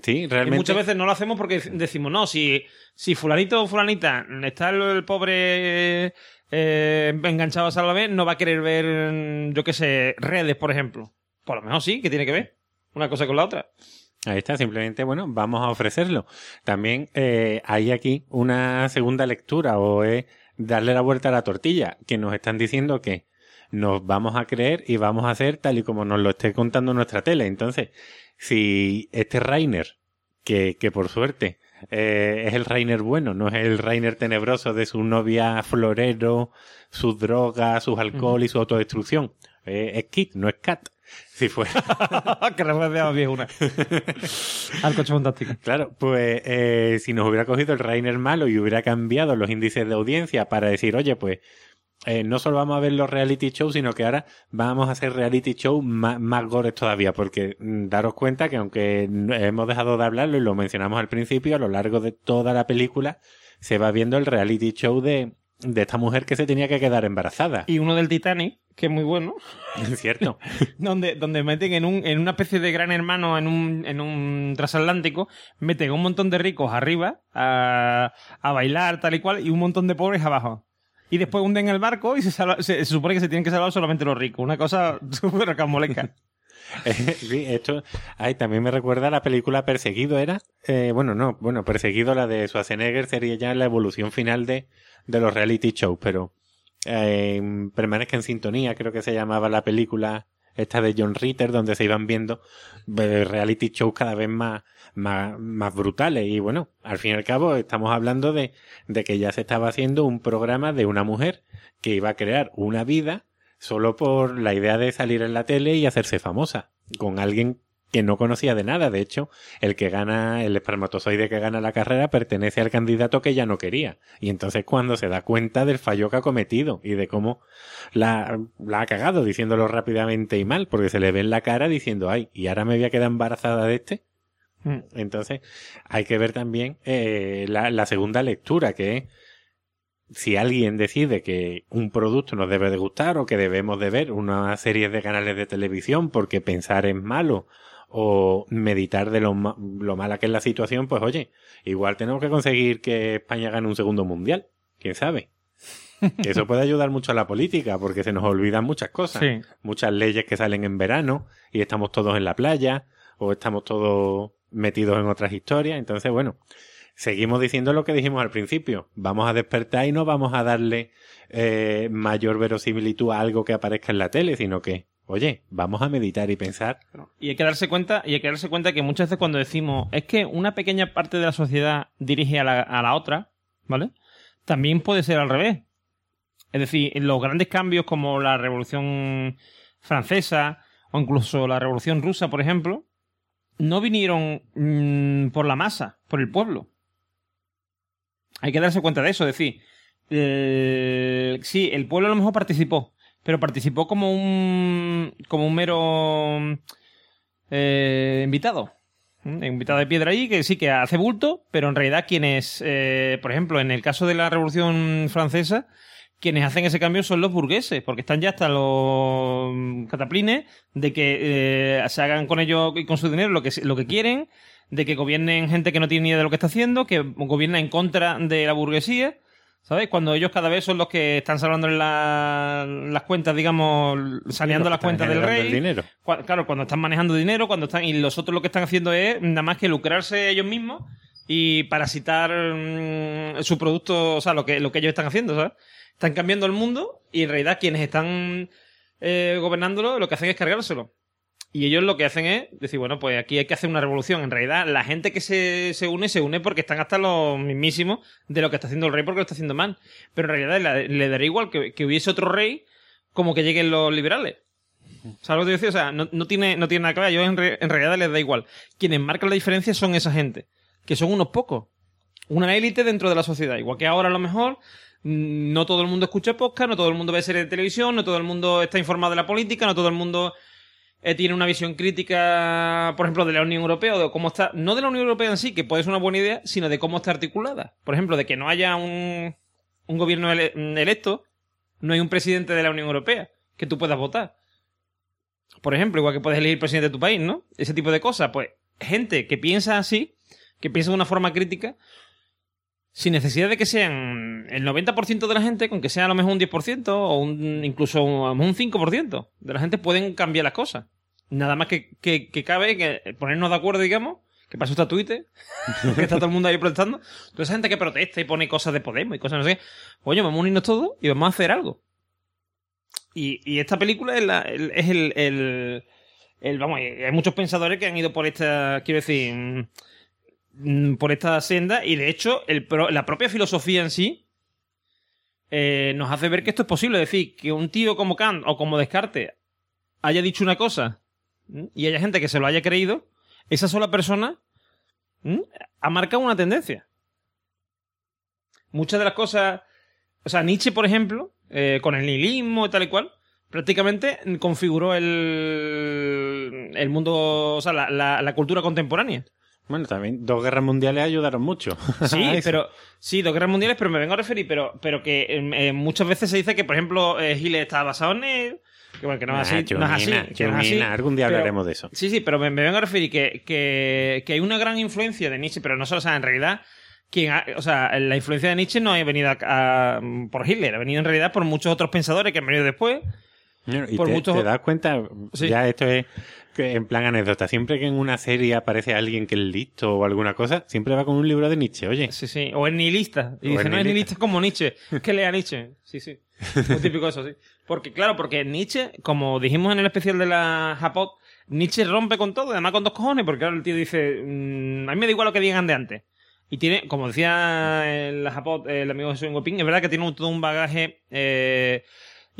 Sí, realmente. muchas veces no lo hacemos porque decimos, no, si, si fulanito o fulanita está el, pobre eh, enganchado a Sálvame, no va a querer ver, yo qué sé, redes, por ejemplo. Por lo menos sí, que tiene que ver una cosa con la otra. Ahí está, simplemente, bueno, vamos a ofrecerlo. También eh, hay aquí una segunda lectura o es darle la vuelta a la tortilla, que nos están diciendo que nos vamos a creer y vamos a hacer tal y como nos lo esté contando nuestra tele. Entonces, si este Rainer, que, que por suerte eh, es el Rainer bueno, no es el Rainer tenebroso de su novia florero, sus drogas, sus alcohol y su autodestrucción. Eh, es Kit, no es Cat. Si fuera. que referencia bien una. Al coche fantástico. Claro, pues eh, si nos hubiera cogido el Rainer malo y hubiera cambiado los índices de audiencia para decir, oye, pues eh, no solo vamos a ver los reality shows, sino que ahora vamos a hacer reality shows más, más gores todavía, porque mm, daros cuenta que aunque hemos dejado de hablarlo y lo mencionamos al principio, a lo largo de toda la película se va viendo el reality show de, de esta mujer que se tenía que quedar embarazada. Y uno del Titanic, que es muy bueno, Es cierto. donde, donde meten en, un, en una especie de gran hermano en un, en un transatlántico, meten un montón de ricos arriba a, a bailar tal y cual y un montón de pobres abajo. Y después hunden el barco y se, salva- se, supone que se tienen que salvar solamente los ricos. Una cosa súper camolesca. sí, esto ay, también me recuerda a la película Perseguido, ¿era? Eh, bueno, no, bueno, Perseguido, la de Schwarzenegger, sería ya la evolución final de, de los reality shows, pero eh, Permanezca en sintonía, creo que se llamaba la película esta de John Ritter, donde se iban viendo eh, reality shows cada vez más, más, más brutales. Y bueno, al fin y al cabo estamos hablando de, de que ya se estaba haciendo un programa de una mujer que iba a crear una vida solo por la idea de salir en la tele y hacerse famosa, con alguien que no conocía de nada. De hecho, el que gana, el espermatozoide que gana la carrera pertenece al candidato que ella no quería. Y entonces cuando se da cuenta del fallo que ha cometido y de cómo la, la ha cagado, diciéndolo rápidamente y mal, porque se le ve en la cara diciendo, ay, y ahora me voy a quedar embarazada de este. Mm. Entonces, hay que ver también eh, la, la segunda lectura, que es si alguien decide que un producto nos debe de gustar o que debemos de ver una serie de canales de televisión porque pensar es malo o meditar de lo, ma- lo mala que es la situación, pues oye, igual tenemos que conseguir que España gane un segundo mundial. ¿Quién sabe? Que Eso puede ayudar mucho a la política porque se nos olvidan muchas cosas Sí. muchas leyes que salen en verano y estamos todos en la playa o estamos todos metidos en otras historias. Entonces, bueno, seguimos diciendo lo que dijimos al principio. Vamos a despertar y no vamos a darle eh, mayor verosimilitud a algo que aparezca en la tele, sino que, oye, vamos a meditar y pensar. Y hay que darse cuenta, y hay que darse cuenta que muchas veces cuando decimos es que una pequeña parte de la sociedad dirige a la, a la otra, ¿vale? También puede ser al revés. Es decir, los grandes cambios como la Revolución Francesa o incluso la Revolución Rusa, por ejemplo, no vinieron mm, por la masa, por el pueblo. Hay que darse cuenta de eso, es decir, eh, sí, el pueblo a lo mejor participó, pero participó como un como un mero eh, invitado. Invitado de piedra allí, que sí que hace bulto, pero en realidad quienes, eh, por ejemplo, en el caso de la Revolución Francesa, quienes hacen ese cambio son los burgueses, porque están ya hasta los cataplines de que eh, se hagan con ellos y con su dinero lo que, lo que quieren, de que gobiernen gente que no tiene ni idea de lo que está haciendo, que gobierna en contra de la burguesía, ¿sabes? Cuando ellos cada vez son los que están salvando la- las cuentas, digamos, saneando las cuentas del rey. el dinero. Cua- Claro, cuando están manejando dinero, cuando están. Y los otros lo que están haciendo es nada más que lucrarse ellos mismos y parasitar mm, su producto, o sea, lo que, lo que ellos están haciendo, ¿sabes? Están cambiando el mundo y en realidad quienes están eh, gobernándolo lo que hacen es cargárselo. Y ellos lo que hacen es decir, bueno, pues aquí hay que hacer una revolución. En realidad, la gente que se, se une, se une porque están hasta los mismísimos de lo que está haciendo el rey porque lo está haciendo mal. Pero en realidad le, daría igual que, que hubiese otro rey como que lleguen los liberales. ¿Sabes lo que decía? O sea, no, no tiene, no tiene nada que ver. Yo en, re- en realidad les da igual. Quienes marcan la diferencia son esa gente, que son unos pocos. Una élite dentro de la sociedad. Igual que ahora a lo mejor mm, no todo el mundo escucha podcast, no todo el mundo ve series de televisión, no todo el mundo está informado de la política, no todo el mundo eh, tiene una visión crítica, por ejemplo, de la Unión Europea o de cómo está, no de la Unión Europea en sí, que puede ser una buena idea, sino de cómo está articulada. Por ejemplo, de que no haya un, un gobierno ele- electo, no hay un presidente de la Unión Europea que tú puedas votar. Por ejemplo, igual que puedes elegir presidente de tu país, ¿no? Ese tipo de cosas. Pues gente que piensa así, que piensa de una forma crítica, sin necesidad de que sean el 90% de la gente, con que sea a lo mejor un 10% o un, incluso un, un 5% de la gente pueden cambiar las cosas. Nada más que, que, cabe que ponernos de acuerdo, digamos, que eso está Twitter, que está todo el mundo ahí protestando. Toda esa gente que protesta y pone cosas de Podemos y cosas no sé qué. Oye, vamos a unirnos todos y vamos a hacer algo. Y, y esta película es, la- el, es el, el- Vamos, hay muchos pensadores que han ido por esta. Quiero decir. Mm, Por esta senda. Y de hecho, la propia filosofía en sí. eh, nos hace ver que esto es posible. Es decir, que un tío como Kant o como Descartes haya dicho una cosa ¿m? y haya gente que se lo haya creído, esa sola persona ¿m? ha marcado una tendencia. Muchas de las cosas O sea, Nietzsche, por ejemplo, eh, con el nihilismo y tal y cual, prácticamente configuró el, el mundo, o sea, la- la cultura contemporánea. Bueno, también dos guerras mundiales ayudaron mucho. Sí, pero sí, dos guerras mundiales, pero me vengo a referir, pero, pero que eh, eh, muchas veces se dice que, por ejemplo, eh, Hitler estaba basado en él, que bueno, que no es Ah, así, no es así, que no es así, algún día pero- hablaremos de eso. Sí, sí, pero me, me vengo a referir que, que, que hay una gran influencia de Nietzsche, pero no solo, o sea, en realidad, quien ha- o sea, la influencia de Nietzsche no ha venido a- a- por Hitler, ha venido en realidad por muchos otros pensadores que han venido después. Y por te, muchos- te das cuenta, Sí. ya esto es que en plan anécdota, siempre que en una serie aparece alguien que es listo o alguna cosa, siempre va con un libro de Nietzsche, oye. Sí, sí. O es nihilista. Y O dice, es no es nihilista. como Nietzsche. Que lea Nietzsche. Sí, sí. Muy típico eso, sí. Porque, claro, porque Nietzsche, como dijimos en el especial de la Japot, Nietzsche rompe con todo, además con dos cojones, porque claro, el tío dice, mm, a mí me da igual lo que digan de antes. Y tiene, como decía en la Japot el amigo Jesús Ngopín, es verdad que tiene un- todo un bagaje eh,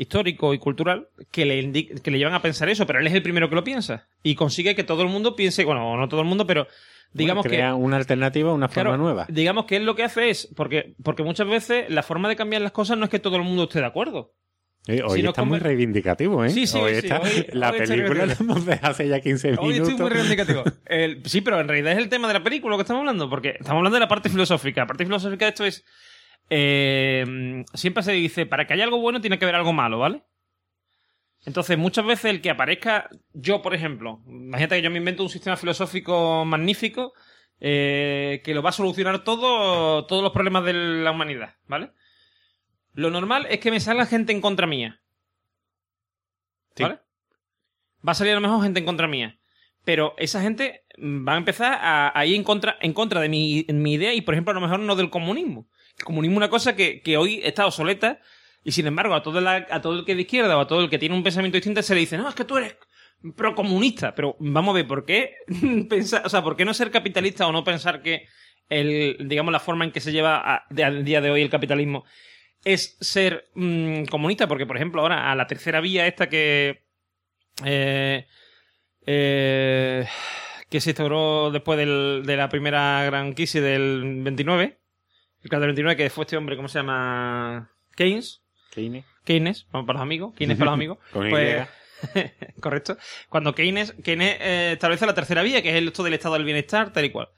histórico y cultural que le, que le llevan a pensar eso, pero él es el primero que lo piensa. Y consigue que todo el mundo piense, bueno, no todo el mundo, pero digamos Bueno, que... crea una alternativa, una forma Claro, nueva. Digamos que él lo que hace es, porque, porque muchas veces la forma de cambiar las cosas no es que todo el mundo esté de acuerdo. Eh, Hoy si está come- muy reivindicativo, ¿eh? Sí, sí, hoy sí, está, hoy- la hoy película la hemos de hace ya 15 Hoy minutos. estoy muy reivindicativo. El- sí, pero en realidad es el tema de la película lo que estamos hablando, porque estamos hablando de la parte filosófica. La parte filosófica de esto es. Eh, siempre se dice, para que haya algo bueno tiene que haber algo malo, ¿vale? Entonces, muchas veces el que aparezca, yo, por ejemplo, imagínate que yo me invento un sistema filosófico magnífico eh, que lo va a solucionar todo, todos los problemas de la humanidad, ¿vale? Lo normal es que me salga gente en contra mía. Sí. ¿Vale? Va a salir a lo mejor gente en contra mía. Pero esa gente va a empezar a, a ir en contra, en contra de mi, mi idea y, por ejemplo, a lo mejor no del comunismo. Comunismo una cosa que, que hoy está obsoleta y, sin embargo, a todo, la- a todo el que es de izquierda o a todo el que tiene un pensamiento distinto se le dice, no, es que tú eres procomunista. Pero vamos a ver, ¿por qué pensar, o sea, por qué no ser capitalista o no pensar que el, digamos, la forma en que se lleva a, de- al día de hoy el capitalismo es ser mm, comunista? Porque, por ejemplo, ahora a la tercera vía esta que... eh, eh, que se instauró después del- de la primera gran crisis del 29. El del 29, que fue este hombre, ¿cómo se llama? Keynes. Keynes, Keynes, vamos para los amigos. Keynes para los amigos. con Pues, correcto. Cuando Keynes, Keynes eh, establece la tercera vía, que es el esto del estado del bienestar, tal y cual.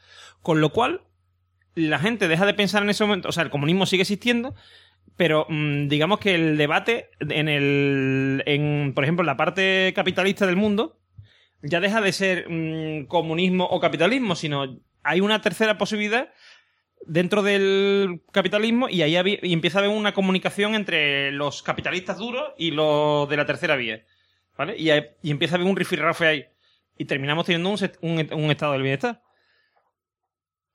Con lo cual, la gente deja de pensar en ese momento. O sea, el comunismo sigue existiendo, pero mm, digamos que el debate en el. En, por ejemplo, en la parte capitalista del mundo ya deja de ser mm, comunismo o capitalismo, sino hay una tercera posibilidad dentro del capitalismo y ahí había- y empieza a haber una comunicación entre los capitalistas duros y los de la tercera vía. ¿Vale? Y, y empieza a haber un rifirrafe ahí. Y terminamos teniendo un, un- un estado del bienestar.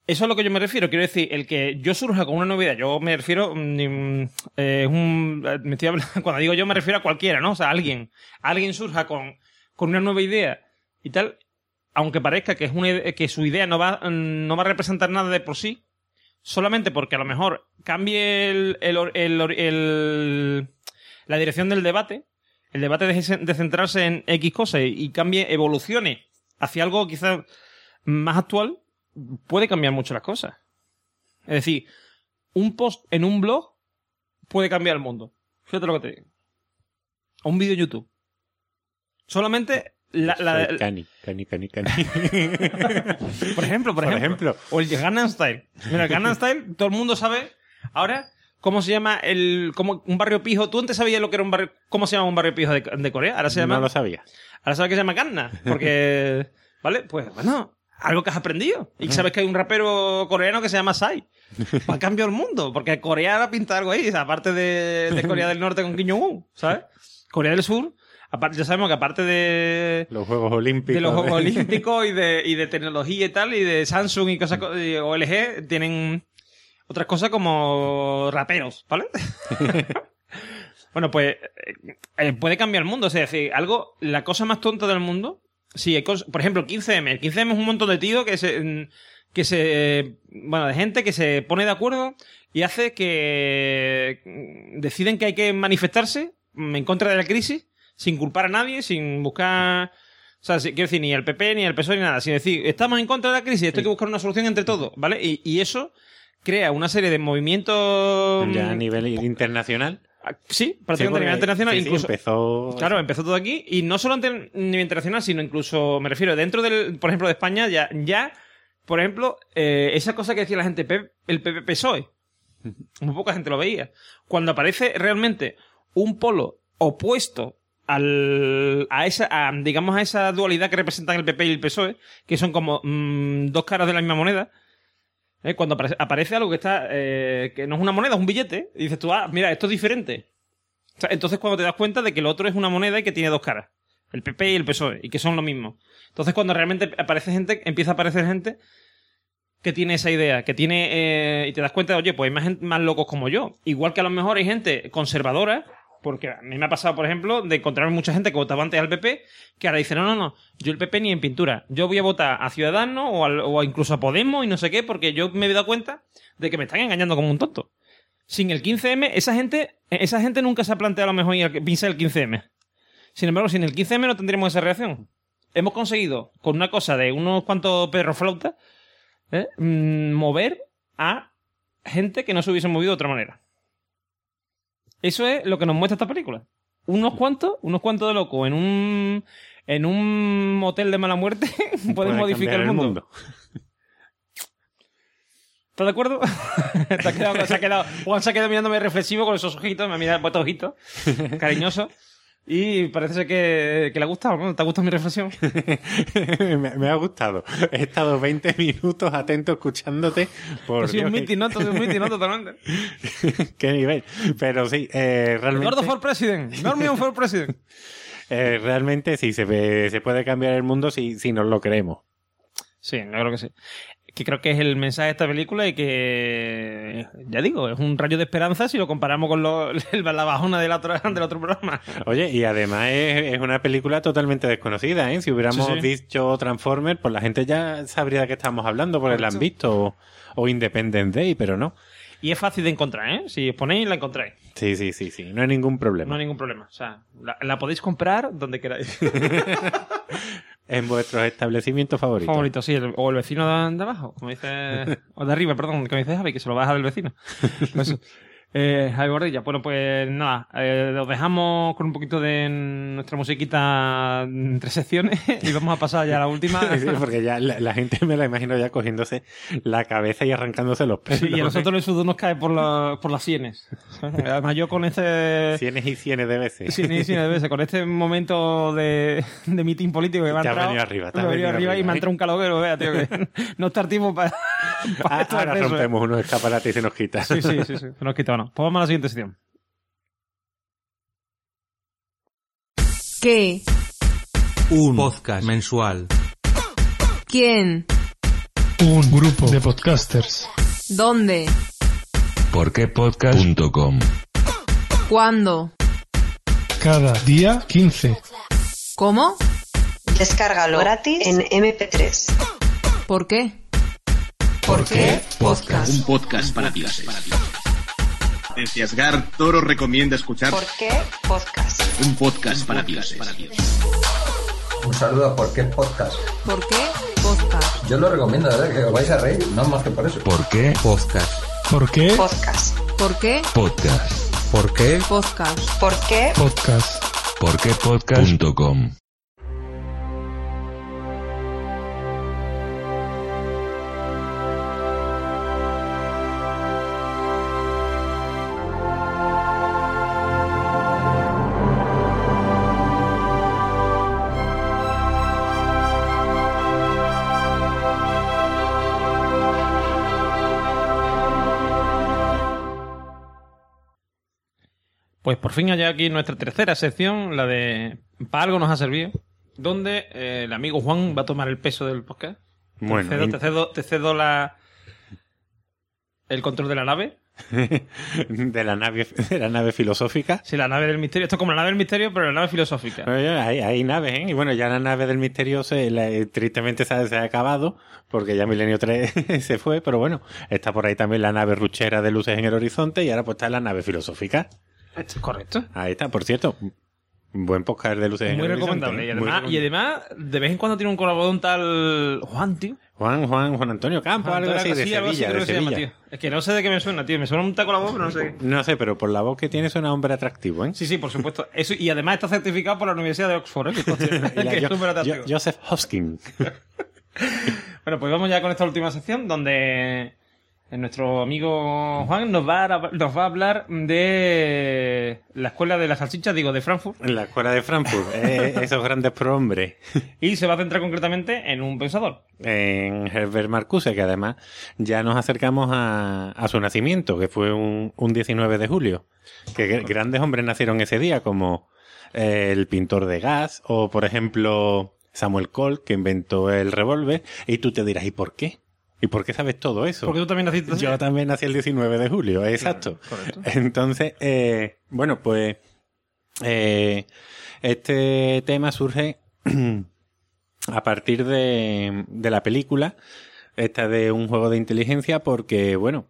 Eso es a lo que yo me refiero. Quiero decir, el que yo surja con una novedad, yo me refiero. mm, eh, eh, me estoy hablando- cuando digo yo, me refiero a cualquiera, ¿no? O sea, alguien. Alguien surja con, con una nueva idea y tal, aunque parezca que, es una, que su idea no va, no va a representar nada de por sí, solamente porque a lo mejor cambie el, el, el la dirección del debate, el debate deje de centrarse en X cosas y, y cambie, evolucione hacia algo quizás más actual, puede cambiar mucho las cosas. Es decir, un post en un blog puede cambiar el mundo. Fíjate lo que te digo. O un vídeo en YouTube. Solamente la, la- Soy Cani, Cani, Cani, Cani. por ejemplo, por, Por ejemplo, ejemplo. O el Gangnam Style. Mira, el Gangnam Style, todo el mundo sabe ahora cómo se llama el cómo, un barrio pijo. ¿Tú antes sabías lo que era un barrio, cómo se llama un barrio pijo de, de Corea? Ahora se llama, No lo sabía. ahora sabes que se llama Gangnam, porque, ¿vale? Pues bueno, algo que has aprendido. Y sabes que hay un rapero coreano que se llama Psy. Ha cambiado el mundo, porque Corea ahora pinta algo ahí, aparte de, de Corea del Norte con Kim Jong-un, ¿sabes? Corea del Sur, aparte, ya sabemos que aparte de, Los Juegos Olímpicos. de los Juegos Olímpicos y de, y de tecnología y tal, y de Samsung y cosas, co- y OLG, tienen otras cosas como raperos, ¿vale? bueno, pues eh, eh, puede cambiar el mundo, o sea, es decir, algo, la cosa más tonta del mundo, sí, hay cosas- por ejemplo, 15M, el 15M es un montón de tíos que se, mm, que se, bueno, de gente que se pone de acuerdo y hace que mm, deciden que hay que manifestarse en contra de la crisis sin culpar a nadie, sin buscar... O sea, quiero decir, ni el PP, ni el PSOE, ni nada. Sin decir, estamos en contra de la crisis, esto hay que buscar una solución entre todos, ¿vale? Y, y eso crea una serie de movimientos... Ya a nivel internacional. Ah, Sí, Sí, prácticamente a nivel internacional. sí, sí, incluso, empezó. Claro, empezó todo aquí y no solo a nivel internacional, sino incluso, me refiero, dentro del, por ejemplo, de España, ya, ya por ejemplo, eh, esa cosa que decía la gente, el PP PSOE, muy poca gente lo veía. Cuando aparece realmente un polo opuesto al, a esa, a, digamos, a esa dualidad que representan el PP y el PSOE, que son como mm, dos caras de la misma moneda, ¿eh? cuando aparece, aparece algo que está, eh, que no es una moneda, es un billete, y dices tú, ah, mira, esto es diferente. Entonces cuando te das cuenta de que el otro es una moneda y que tiene dos caras. El PP y el PSOE, y que son lo mismo. Entonces cuando realmente aparece gente, empieza a aparecer gente que tiene esa idea, que tiene... eh, y te das cuenta de, oye, pues hay más, gen- más locos como yo. Igual que a lo mejor hay gente conservadora, porque a mí me ha pasado, por ejemplo, de encontrarme mucha gente que votaba antes al PP, que ahora dice, no, no, no, yo el PP ni en pintura. Yo voy a votar a Ciudadanos o, incluso a Podemos y no sé qué, porque yo me he dado cuenta de que me están engañando como un tonto. Sin el 15M, esa gente, esa gente nunca se ha planteado a lo mejor ir pinzar el 15M. Sin embargo, sin el 15M no tendríamos esa reacción. Hemos conseguido, con una cosa de unos cuantos perros flautas, ¿eh? Mm, mover a gente que no se hubiese movido de otra manera. Eso es lo que nos muestra esta película. Unos cuantos, unos cuantos de locos en un en un motel de mala muerte pueden Puede modificar el mundo. ¿Estás de acuerdo? Te has quedado- se ha quedado, Juan se ha quedado mirándome reflexivo con esos ojitos, me ha mirado puesto ojitos, cariñoso. Y parece ser que, que le ha gustado, ¿no? ¿Te ha gustado mi reflexión? me, me ha gustado. He estado 20 minutos atento escuchándote. Por Ha sido un sido un. Totalmente. qué nivel. Pero sí, eh, realmente, Eduardo for President. Normion for President. eh, realmente sí se, se puede cambiar el mundo si, si nos lo creemos. Sí, yo creo que sí. Que creo que es el mensaje de esta película y que, ya digo, es un rayo de esperanza si lo comparamos con lo- la bajona del otro, del otro programa. Oye, y además es, es una película totalmente desconocida, ¿eh? Si hubiéramos Sí, sí. visto Transformers, pues la gente ya sabría de qué estamos hablando porque la han visto. O, o Independence Day, pero no. Y es fácil de encontrar, ¿eh? Si os ponéis, la encontráis. Sí, sí, sí, sí. No hay ningún problema. No hay ningún problema. O sea, la, la podéis comprar donde queráis. En vuestros establecimientos favoritos. Favorito, sí. el- o el vecino de, de abajo, como dice... O de arriba, perdón, como dice Javi, que se lo baja del vecino. Eso. Eh, Javi Gordilla. Bueno, pues nada, eh, os dejamos con un poquito de nuestra musiquita entre secciones y vamos a pasar ya a la última. Sí, porque ya la, la gente me la imagino ya cogiéndose la cabeza y arrancándose los pelos. Sí, y a nosotros el sudor nos cae por, la- por las sienes. Además, yo con este. Cienes y cienes de veces. Cienes y cienes de veces, con este momento de, de mitin político que me ha Te ha entrado. venido arriba, te me ha venido arriba y me ha ¿eh? entrado un no vea, tío. Que no está el tiempo para. Ah, ahora rompemos unos escaparates y se nos quita. Sí, sí, sí, sí. Se nos quita, bueno. Pues vamos a la siguiente sección. ¿Qué? Un podcast mensual. ¿Quién? Un grupo de podcasters. ¿Dónde? Porquepodcast.com ¿Cuándo? Cada día 15. ¿Cómo? Descárgalo gratis en MP3. ¿Por qué? ¿Por qué? Podcast. Un podcast para dioses. Desciasgar Toro recomienda escuchar ¿Por qué podcast? un podcast para dioses. Un saludo a Por qué Podcast. ¿Por qué? Podcast. Yo lo recomiendo, ¿verdad? Que os vais a reír, no más que por eso. ¿Por qué? Podcast. ¿Por qué? Podcast. ¿Por qué? Podcast. ¿Por qué? Podcast. ¿Por qué? Podcast. Porquepodcast.com Pues por fin hay aquí nuestra tercera sección, la de Para algo nos ha servido, donde eh, el amigo Juan va a tomar el peso del podcast. Bueno, te cedo, te cedo, te cedo la, el control de la nave. de la nave de la nave filosófica. Sí, la nave del misterio. Esto es como la nave del misterio, pero la nave filosófica. Hay, hay naves, ¿eh? Y bueno, ya la nave del misterio se, la- tristemente se ha, se ha acabado, porque ya Milenio 3 se fue, pero bueno, está por ahí también la nave ruchera de luces en el horizonte y ahora pues está la nave filosófica. Correcto. Ahí está, por cierto. Buen podcast de luces. Muy recomendable. Y. Muy además, y además, de vez en cuando tiene un colaborador un tal Juan, tío. Juan, Juan, Juan Antonio Campos, algo así, de Sevilla, de Sevilla. Es que no sé de qué me suena, tío. Me suena un taco la voz, pero no sé. No sé, pero por la voz que tiene suena hombre atractivo, ¿eh? Sí, sí, por supuesto. Eso, y además está certificado por la Universidad de Oxford, ¿eh? Que, es súper atractivo. Jo- Joseph Hoskin. Bueno, pues vamos ya con esta última sección donde nuestro amigo Juan nos va a, nos va a hablar de la escuela de las salchichas, digo, de Frankfurt, la escuela de Frankfurt, eh, esos grandes prohombres. y se va a centrar concretamente en un pensador. En Herbert Marcuse, que además ya nos acercamos a, a su nacimiento, que fue un, un 19 de julio. Que gr- grandes hombres nacieron ese día, como eh, el pintor de gas, o por ejemplo Samuel Colt, que inventó el revólver. Y tú te dirás, ¿y por qué? ¿Y por qué sabes todo eso? Porque tú también naciste. Yo también nací el 19 de julio, exacto. correcto. Entonces, eh, bueno, pues eh, este tema surge a partir de, de la película, esta de un juego de inteligencia, porque, bueno,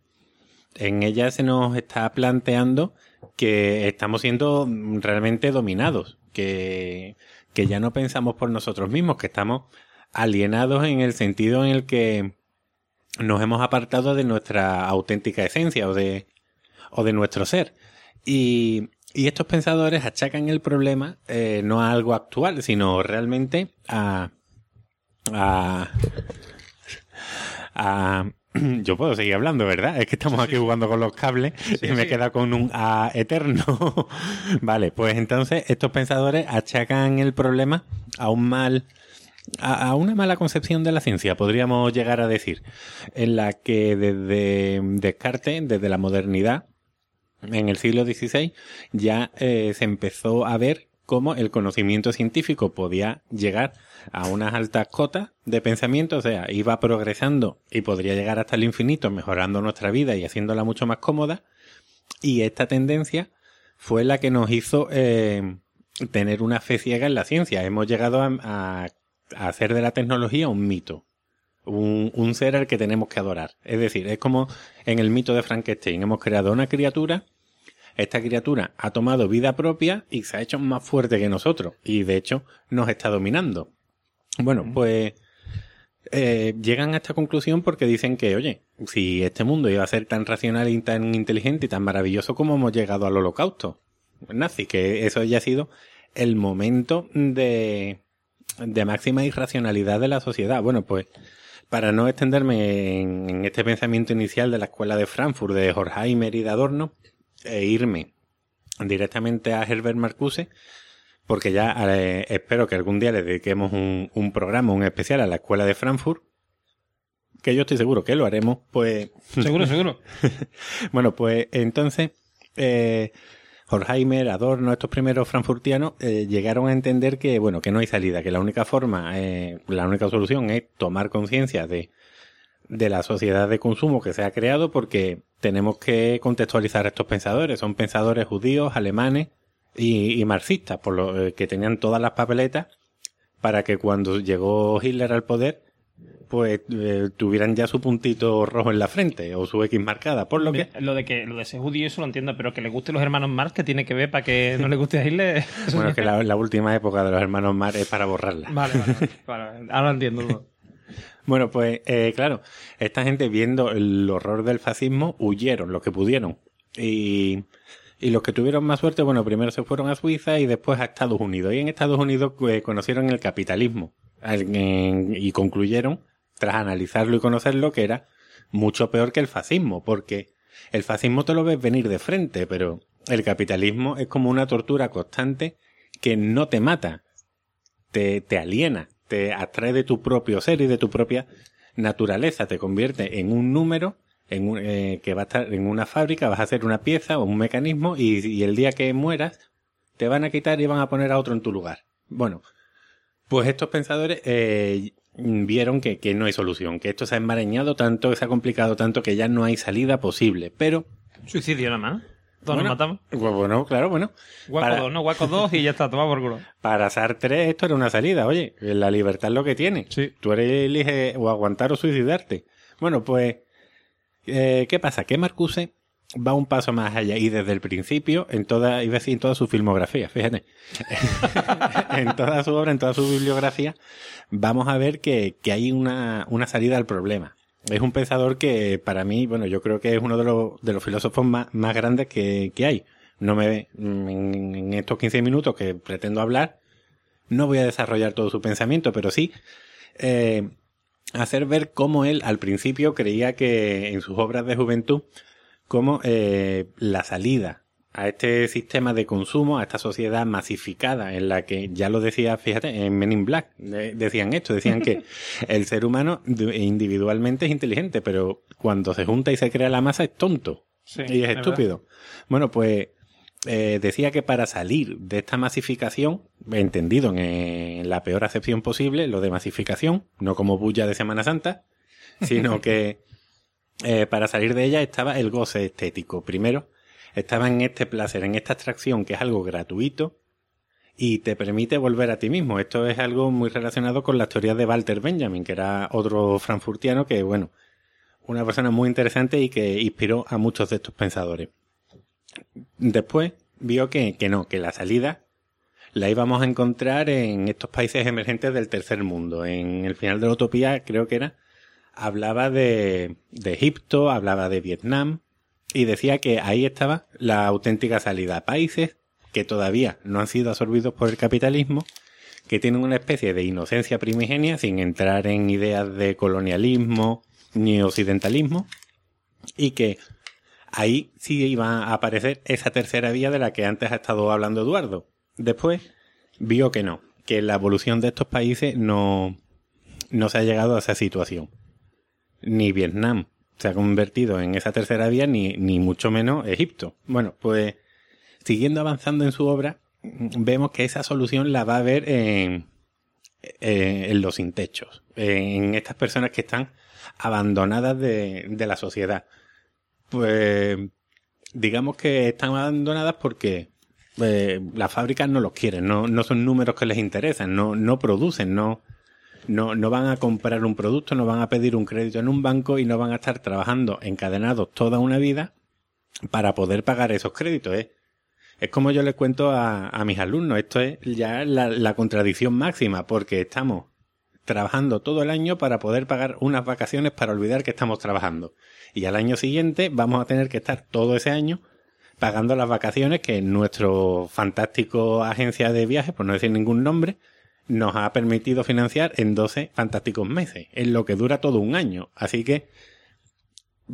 en ella se nos está planteando que estamos siendo realmente dominados, que, que ya no pensamos por nosotros mismos, que estamos alienados en el sentido en el que nos hemos apartado de nuestra auténtica esencia o de, o de nuestro ser. Y, y estos pensadores achacan el problema eh, no a algo actual, sino realmente a, a, a- yo puedo seguir hablando, ¿verdad? Es que estamos aquí jugando con los cables y me sí. queda con un A eterno. vale, pues entonces estos pensadores achacan el problema a un mal, a, una mala concepción de la ciencia, podríamos llegar a decir, en la que desde Descartes, desde la modernidad, en el siglo XVI, ya eh, se empezó a ver cómo el conocimiento científico podía llegar a unas altas cotas de pensamiento, o sea, iba progresando y podría llegar hasta el infinito, mejorando nuestra vida y haciéndola mucho más cómoda. Y esta tendencia fue la que nos hizo eh, tener una fe ciega en la ciencia. Hemos llegado a hacer de la tecnología un mito. Un, un ser al que tenemos que adorar. Es decir, es como en el mito de Frankenstein. Hemos creado una criatura esta criatura ha tomado vida propia y se ha hecho más fuerte que nosotros. Y de hecho nos está dominando. Bueno, pues eh, llegan a esta conclusión porque dicen que, oye, si este mundo iba a ser tan racional y tan inteligente y tan maravilloso como hemos llegado al holocausto nazi, que eso ya ha sido el momento de, de máxima irracionalidad de la sociedad. Bueno, pues para no extenderme en, en este pensamiento inicial de la escuela de Frankfurt, de Horkheimer y de Adorno, e irme directamente a Herbert Marcuse, porque ya eh, espero que algún día le dediquemos un, un programa, un especial a la escuela de Frankfurt, que yo estoy seguro que lo haremos, pues Seguro, seguro. bueno, pues entonces eh, Horkheimer, Adorno, estos primeros frankfurtianos eh, llegaron a entender que bueno que no hay salida, que la única forma, eh, la única solución es tomar conciencia de de la sociedad de consumo que se ha creado porque tenemos que contextualizar a estos pensadores. Son pensadores judíos, alemanes y, y marxistas, por lo eh, que tenían todas las papeletas para que cuando llegó Hitler al poder, pues eh, tuvieran ya su puntito rojo en la frente o su X marcada. Por lo que Lo de que lo de ser judío eso lo entiendo, pero que le gusten los hermanos Marx, que tiene que ver para que no le guste a Hitler. Bueno, sí. que la, la última época de los hermanos Mar es para borrarla. Vale, vale, vale. Ahora entiendo. Bueno, pues eh, claro, esta gente viendo el horror del fascismo huyeron los que pudieron. Y, y los que tuvieron más suerte, bueno, primero se fueron a Suiza y después a Estados Unidos. Y en Estados Unidos pues, conocieron el capitalismo y concluyeron, tras analizarlo y conocerlo, que era mucho peor que el fascismo, porque el fascismo te lo ves venir de frente, pero el capitalismo es como una tortura constante que no te mata, te, te aliena, te atrae de tu propio ser y de tu propia naturaleza, te convierte en un número en un- eh, que va a estar en una fábrica, vas a hacer una pieza o un mecanismo y, el día que mueras te van a quitar y van a poner a otro en tu lugar. Bueno, pues estos pensadores eh, vieron que, que no hay solución, que esto se ha enmarañado tanto, se ha complicado tanto que ya no hay salida posible, pero... Suicidio nada más. Todos bueno, nos matamos. pues bueno, claro, bueno. Guaco para- 2, ¿no? Guaco 2 y ya está, toma por culo. Para Sartre esto era una salida, oye, la libertad es lo que tiene. Sí. Tú eres elige o aguantar o suicidarte. Bueno, pues, eh, ¿qué pasa? Que Marcuse va un paso más allá y desde el principio, en toda, iba decir en toda su filmografía, fíjate, en toda su obra, en toda su bibliografía, vamos a ver que, que hay una, una salida al problema. Es un pensador que para mí, bueno, yo creo que es uno de los, de los filósofos más, más grandes que, que hay. No me, en, en estos 15 minutos que pretendo hablar, no voy a desarrollar todo su pensamiento, pero sí eh, hacer ver cómo él al principio creía que en sus obras de juventud, cómo eh, la salida a este sistema de consumo, a esta sociedad masificada en la que, ya lo decía, fíjate, en Men in Black, decían esto, decían que el ser humano individualmente es inteligente, pero cuando se junta y se crea la masa es tonto Sí, y es verdad. estúpido. Bueno, pues eh, decía que para salir de esta masificación, entendido en, la peor acepción posible, lo de masificación, no como bulla de Semana Santa, sino que eh, para salir de ella estaba el goce estético. Primero, estaba en este placer, en esta abstracción que es algo gratuito y te permite volver a ti mismo. Esto es algo muy relacionado con las teorías de Walter Benjamin, que era otro frankfurtiano que, bueno, una persona muy interesante y que inspiró a muchos de estos pensadores. Después vio que, que no, que la salida la íbamos a encontrar en estos países emergentes del tercer mundo. En el final de la utopía, creo que era, hablaba de, de Egipto, hablaba de Vietnam, y decía que ahí estaba la auténtica salida. Países que todavía no han sido absorbidos por el capitalismo, que tienen una especie de inocencia primigenia sin entrar en ideas de colonialismo ni occidentalismo, y que ahí sí iba a aparecer esa tercera vía de la que antes ha estado hablando Eduardo. Después vio que no, que la evolución de estos países no, no se ha llegado a esa situación. Ni Vietnam se ha convertido en esa tercera vía, ni, ni mucho menos Egipto. Bueno, pues siguiendo avanzando en su obra, vemos que esa solución la va a ver en, eh, en los sin techos, en estas personas que están abandonadas de, de la sociedad. Pues digamos que están abandonadas porque eh, las fábricas no los quieren, no, no son números que les interesan, no, no producen, no, no, no van a comprar un producto, no van a pedir un crédito en un banco y no van a estar trabajando encadenados toda una vida para poder pagar esos créditos. ¿eh? Es como yo les cuento a, a mis alumnos, esto es ya la, la contradicción máxima, porque estamos trabajando todo el año para poder pagar unas vacaciones para olvidar que estamos trabajando. Y al año siguiente vamos a tener que estar todo ese año pagando las vacaciones que nuestro fantástico agencia de viajes, por no decir ningún nombre, nos ha permitido financiar en 12 fantásticos meses, en lo que dura todo un año. Así que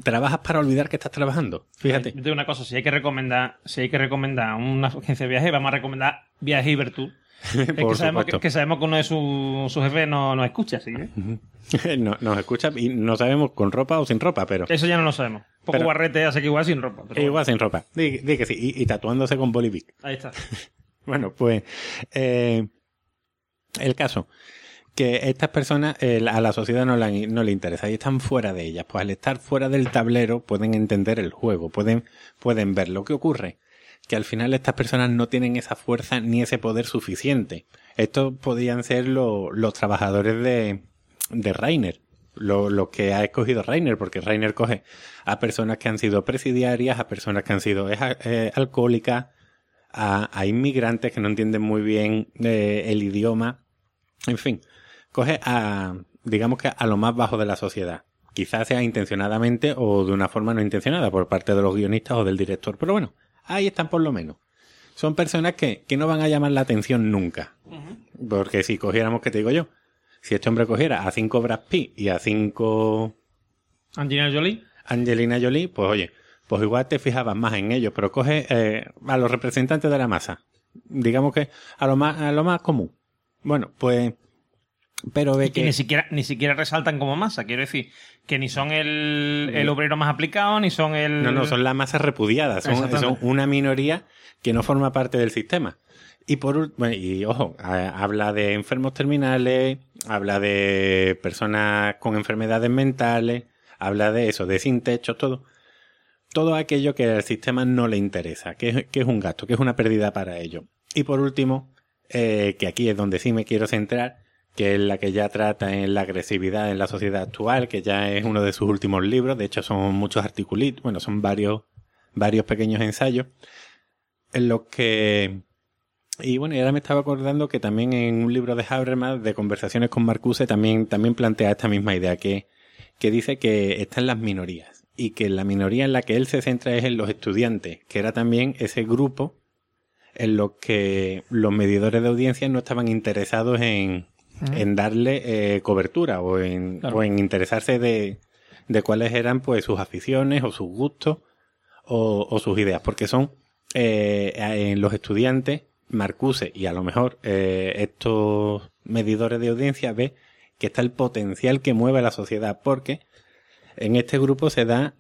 trabajas para olvidar que estás trabajando. Fíjate. Yo te digo una cosa, si hay que recomendar, si hay que recomendar una agencia de viaje, vamos a recomendar Viaje Ibertour. Es que sabemos que, sabemos que uno de sus sus jefes no nos escucha, así que No- nos escucha y no sabemos con ropa o sin ropa, pero eso ya no lo sabemos. Poco Pero- guarrete hace que igual sin ropa. pero igual sin ropa. Di que sí, y, y tatuándose con Bolivic. ahí está. Bueno, pues eh, el caso que estas personas a la sociedad no, le interesa y están fuera de ellas. Pues al estar fuera del tablero pueden entender el juego, pueden, pueden ver lo que ocurre. Que al final estas personas no tienen esa fuerza ni ese poder suficiente. Estos podrían ser lo- los trabajadores de, de Rainer, lo, lo que ha escogido Rainer, porque Rainer coge a personas que han sido presidiarias, a personas que han sido eh, alcohólicas, a, a inmigrantes que no entienden muy bien eh, el idioma. En fin, coge a, digamos que a lo más bajo de la sociedad. Quizás sea intencionadamente o de una forma no intencionada por parte de los guionistas o del director. Pero bueno, ahí están por lo menos. Son personas que, que no van a llamar la atención nunca. Porque si cogiéramos, ¿qué te digo yo? Si este hombre cogiera a cinco Brad Pitt y a cinco Angelina Jolie. Angelina Jolie, pues oye, pues igual te fijabas más en ellos, pero coge eh, a los representantes de la masa. Digamos que a lo más, a lo más común. Bueno, pues. Pero ve Y que que. ni siquiera, ni siquiera resaltan como masa. Quiero decir, que ni son el, el obrero más aplicado, ni son el. No, no, son la masa repudiada, son, una minoría que no forma parte del sistema. Y por bueno, y ojo, a- habla de enfermos terminales, habla de personas con enfermedades mentales, habla de eso, de sin techo, todo. Todo aquello que al sistema no le interesa, que que es un gasto, que es una pérdida para ellos. Y por último, eh, que aquí es donde sí me quiero centrar, que es la que ya trata en la agresividad en la sociedad actual, que ya es uno de sus últimos libros, de hecho son muchos articulitos, bueno, son varios varios pequeños ensayos en los que y bueno, y ahora me estaba acordando que también en un libro de Habermas, de conversaciones con Marcuse, también, también plantea esta misma idea, que, que dice que están las minorías. Y que la minoría en la que él se centra es en los estudiantes, que era también ese grupo en los que los medidores de audiencia no estaban interesados en, en darle eh, cobertura o en, Claro. o en interesarse de, de cuáles eran pues sus aficiones o sus gustos o, o sus ideas, porque son eh, en los estudiantes, Marcuse y a lo mejor eh, estos medidores de audiencia ve que está el potencial que mueve a la sociedad, porque en este grupo se da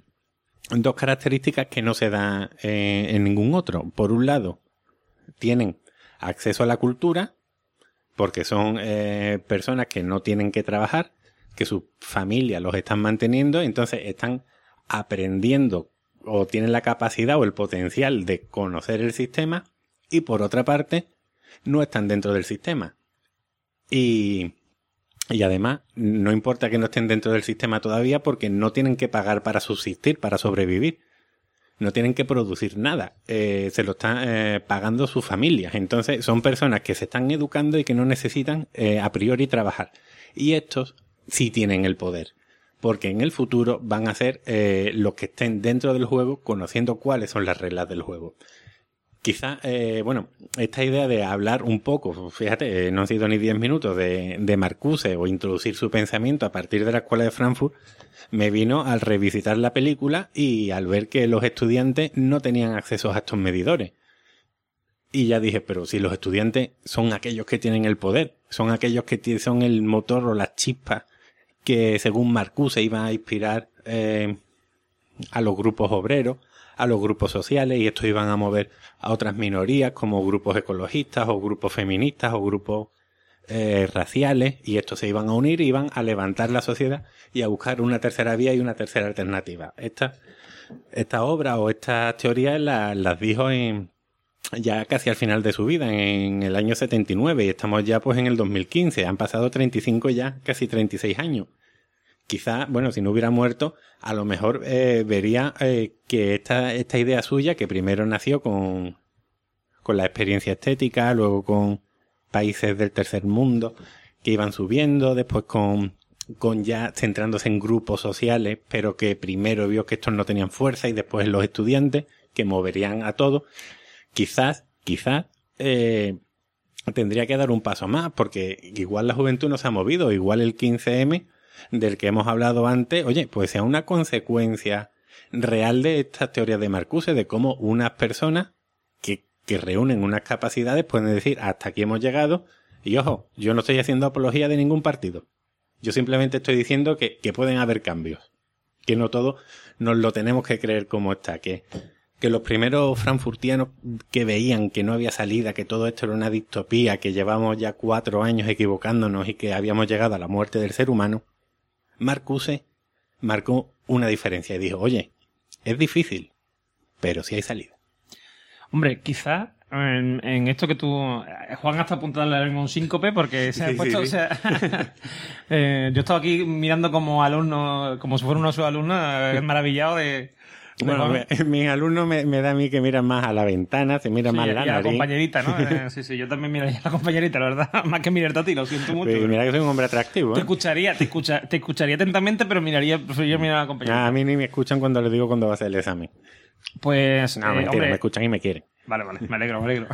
dos características que no se dan en ningún otro. Por un lado, tienen acceso a la cultura, porque son eh, personas que no tienen que trabajar, que sus familias los están manteniendo, entonces están aprendiendo o tienen la capacidad o el potencial de conocer el sistema y por otra parte no están dentro del sistema. Y, y además no importa que no estén dentro del sistema todavía porque no tienen que pagar para subsistir, para sobrevivir. No tienen que producir nada, eh, se lo están eh, pagando sus familias. Entonces son personas que se están educando y que no necesitan eh, a priori trabajar. Y estos sí tienen el poder porque en el futuro van a ser eh, los que estén dentro del juego conociendo cuáles son las reglas del juego. Quizá, eh, bueno, esta idea de hablar un poco, fíjate, no han sido ni 10 minutos de, de Marcuse o introducir su pensamiento a partir de la escuela de Frankfurt, me vino al revisitar la película y al ver que los estudiantes no tenían acceso a estos medidores. Y ya dije, pero si los estudiantes son aquellos que tienen el poder, son aquellos que son el motor o las chispas que según Marcuse iban a inspirar eh, a los grupos obreros, a los grupos sociales y estos iban a mover a otras minorías como grupos ecologistas o grupos feministas o grupos eh, raciales y estos se iban a unir iban a levantar la sociedad y a buscar una tercera vía y una tercera alternativa. Esta, esta obra o estas teorías la- las dijo en, ya casi al final de su vida, en el año 79, y estamos ya pues en el 2015, han pasado 35 ya, casi 36 años. Quizá, bueno, si no hubiera muerto, a lo mejor eh, vería eh, que esta, esta idea suya, que primero nació con, con la experiencia estética, luego con países del tercer mundo que iban subiendo, después con, con ya centrándose en grupos sociales, pero que primero vio que estos no tenían fuerza y después los estudiantes, que moverían a todo. Quizás, quizás, eh, tendría que dar un paso más, porque igual la juventud no se ha movido, igual el 15M del que hemos hablado antes, oye, pues sea una consecuencia real de estas teorías de Marcuse, de cómo unas personas que, reúnen unas capacidades pueden decir, hasta aquí hemos llegado, y ojo, yo no estoy haciendo apología de ningún partido. Yo simplemente estoy diciendo que, pueden haber cambios. Que no todo nos lo tenemos que creer como está. Que, que los primeros frankfurtianos que veían que no había salida, que todo esto era una distopía, que llevamos ya cuatro años equivocándonos y que habíamos llegado a la muerte del ser humano, Marcuse marcó una diferencia y dijo, oye, es difícil, pero sí hay salida. Hombre, quizás en, en esto que tú. Juan hasta ahora mismo un síncope porque se ha Sí, puesto. sí, o sí. sea, eh, yo estaba aquí mirando como alumno, como si fuera uno de sus alumnos, eh, maravillado de. Bueno, me- mis alumnos me, me da a mí que miran más a la ventana, se mira Sí, más y la a la compañerita, ¿no? Eh, sí, sí, yo también miraría a la compañerita, la verdad. Más que mirarte a ti, lo siento mucho. Pero- mira que soy un hombre atractivo. Te ¿eh? escucharía, te, escucha, te escucharía atentamente, pero miraría, preferiría mirar a la compañerita. Ah, a mí ni me escuchan cuando les digo cuándo va a ser el examen. Pues, No, eh, mentira, hombre, me escuchan y me quieren. Vale, vale, me alegro, me alegro.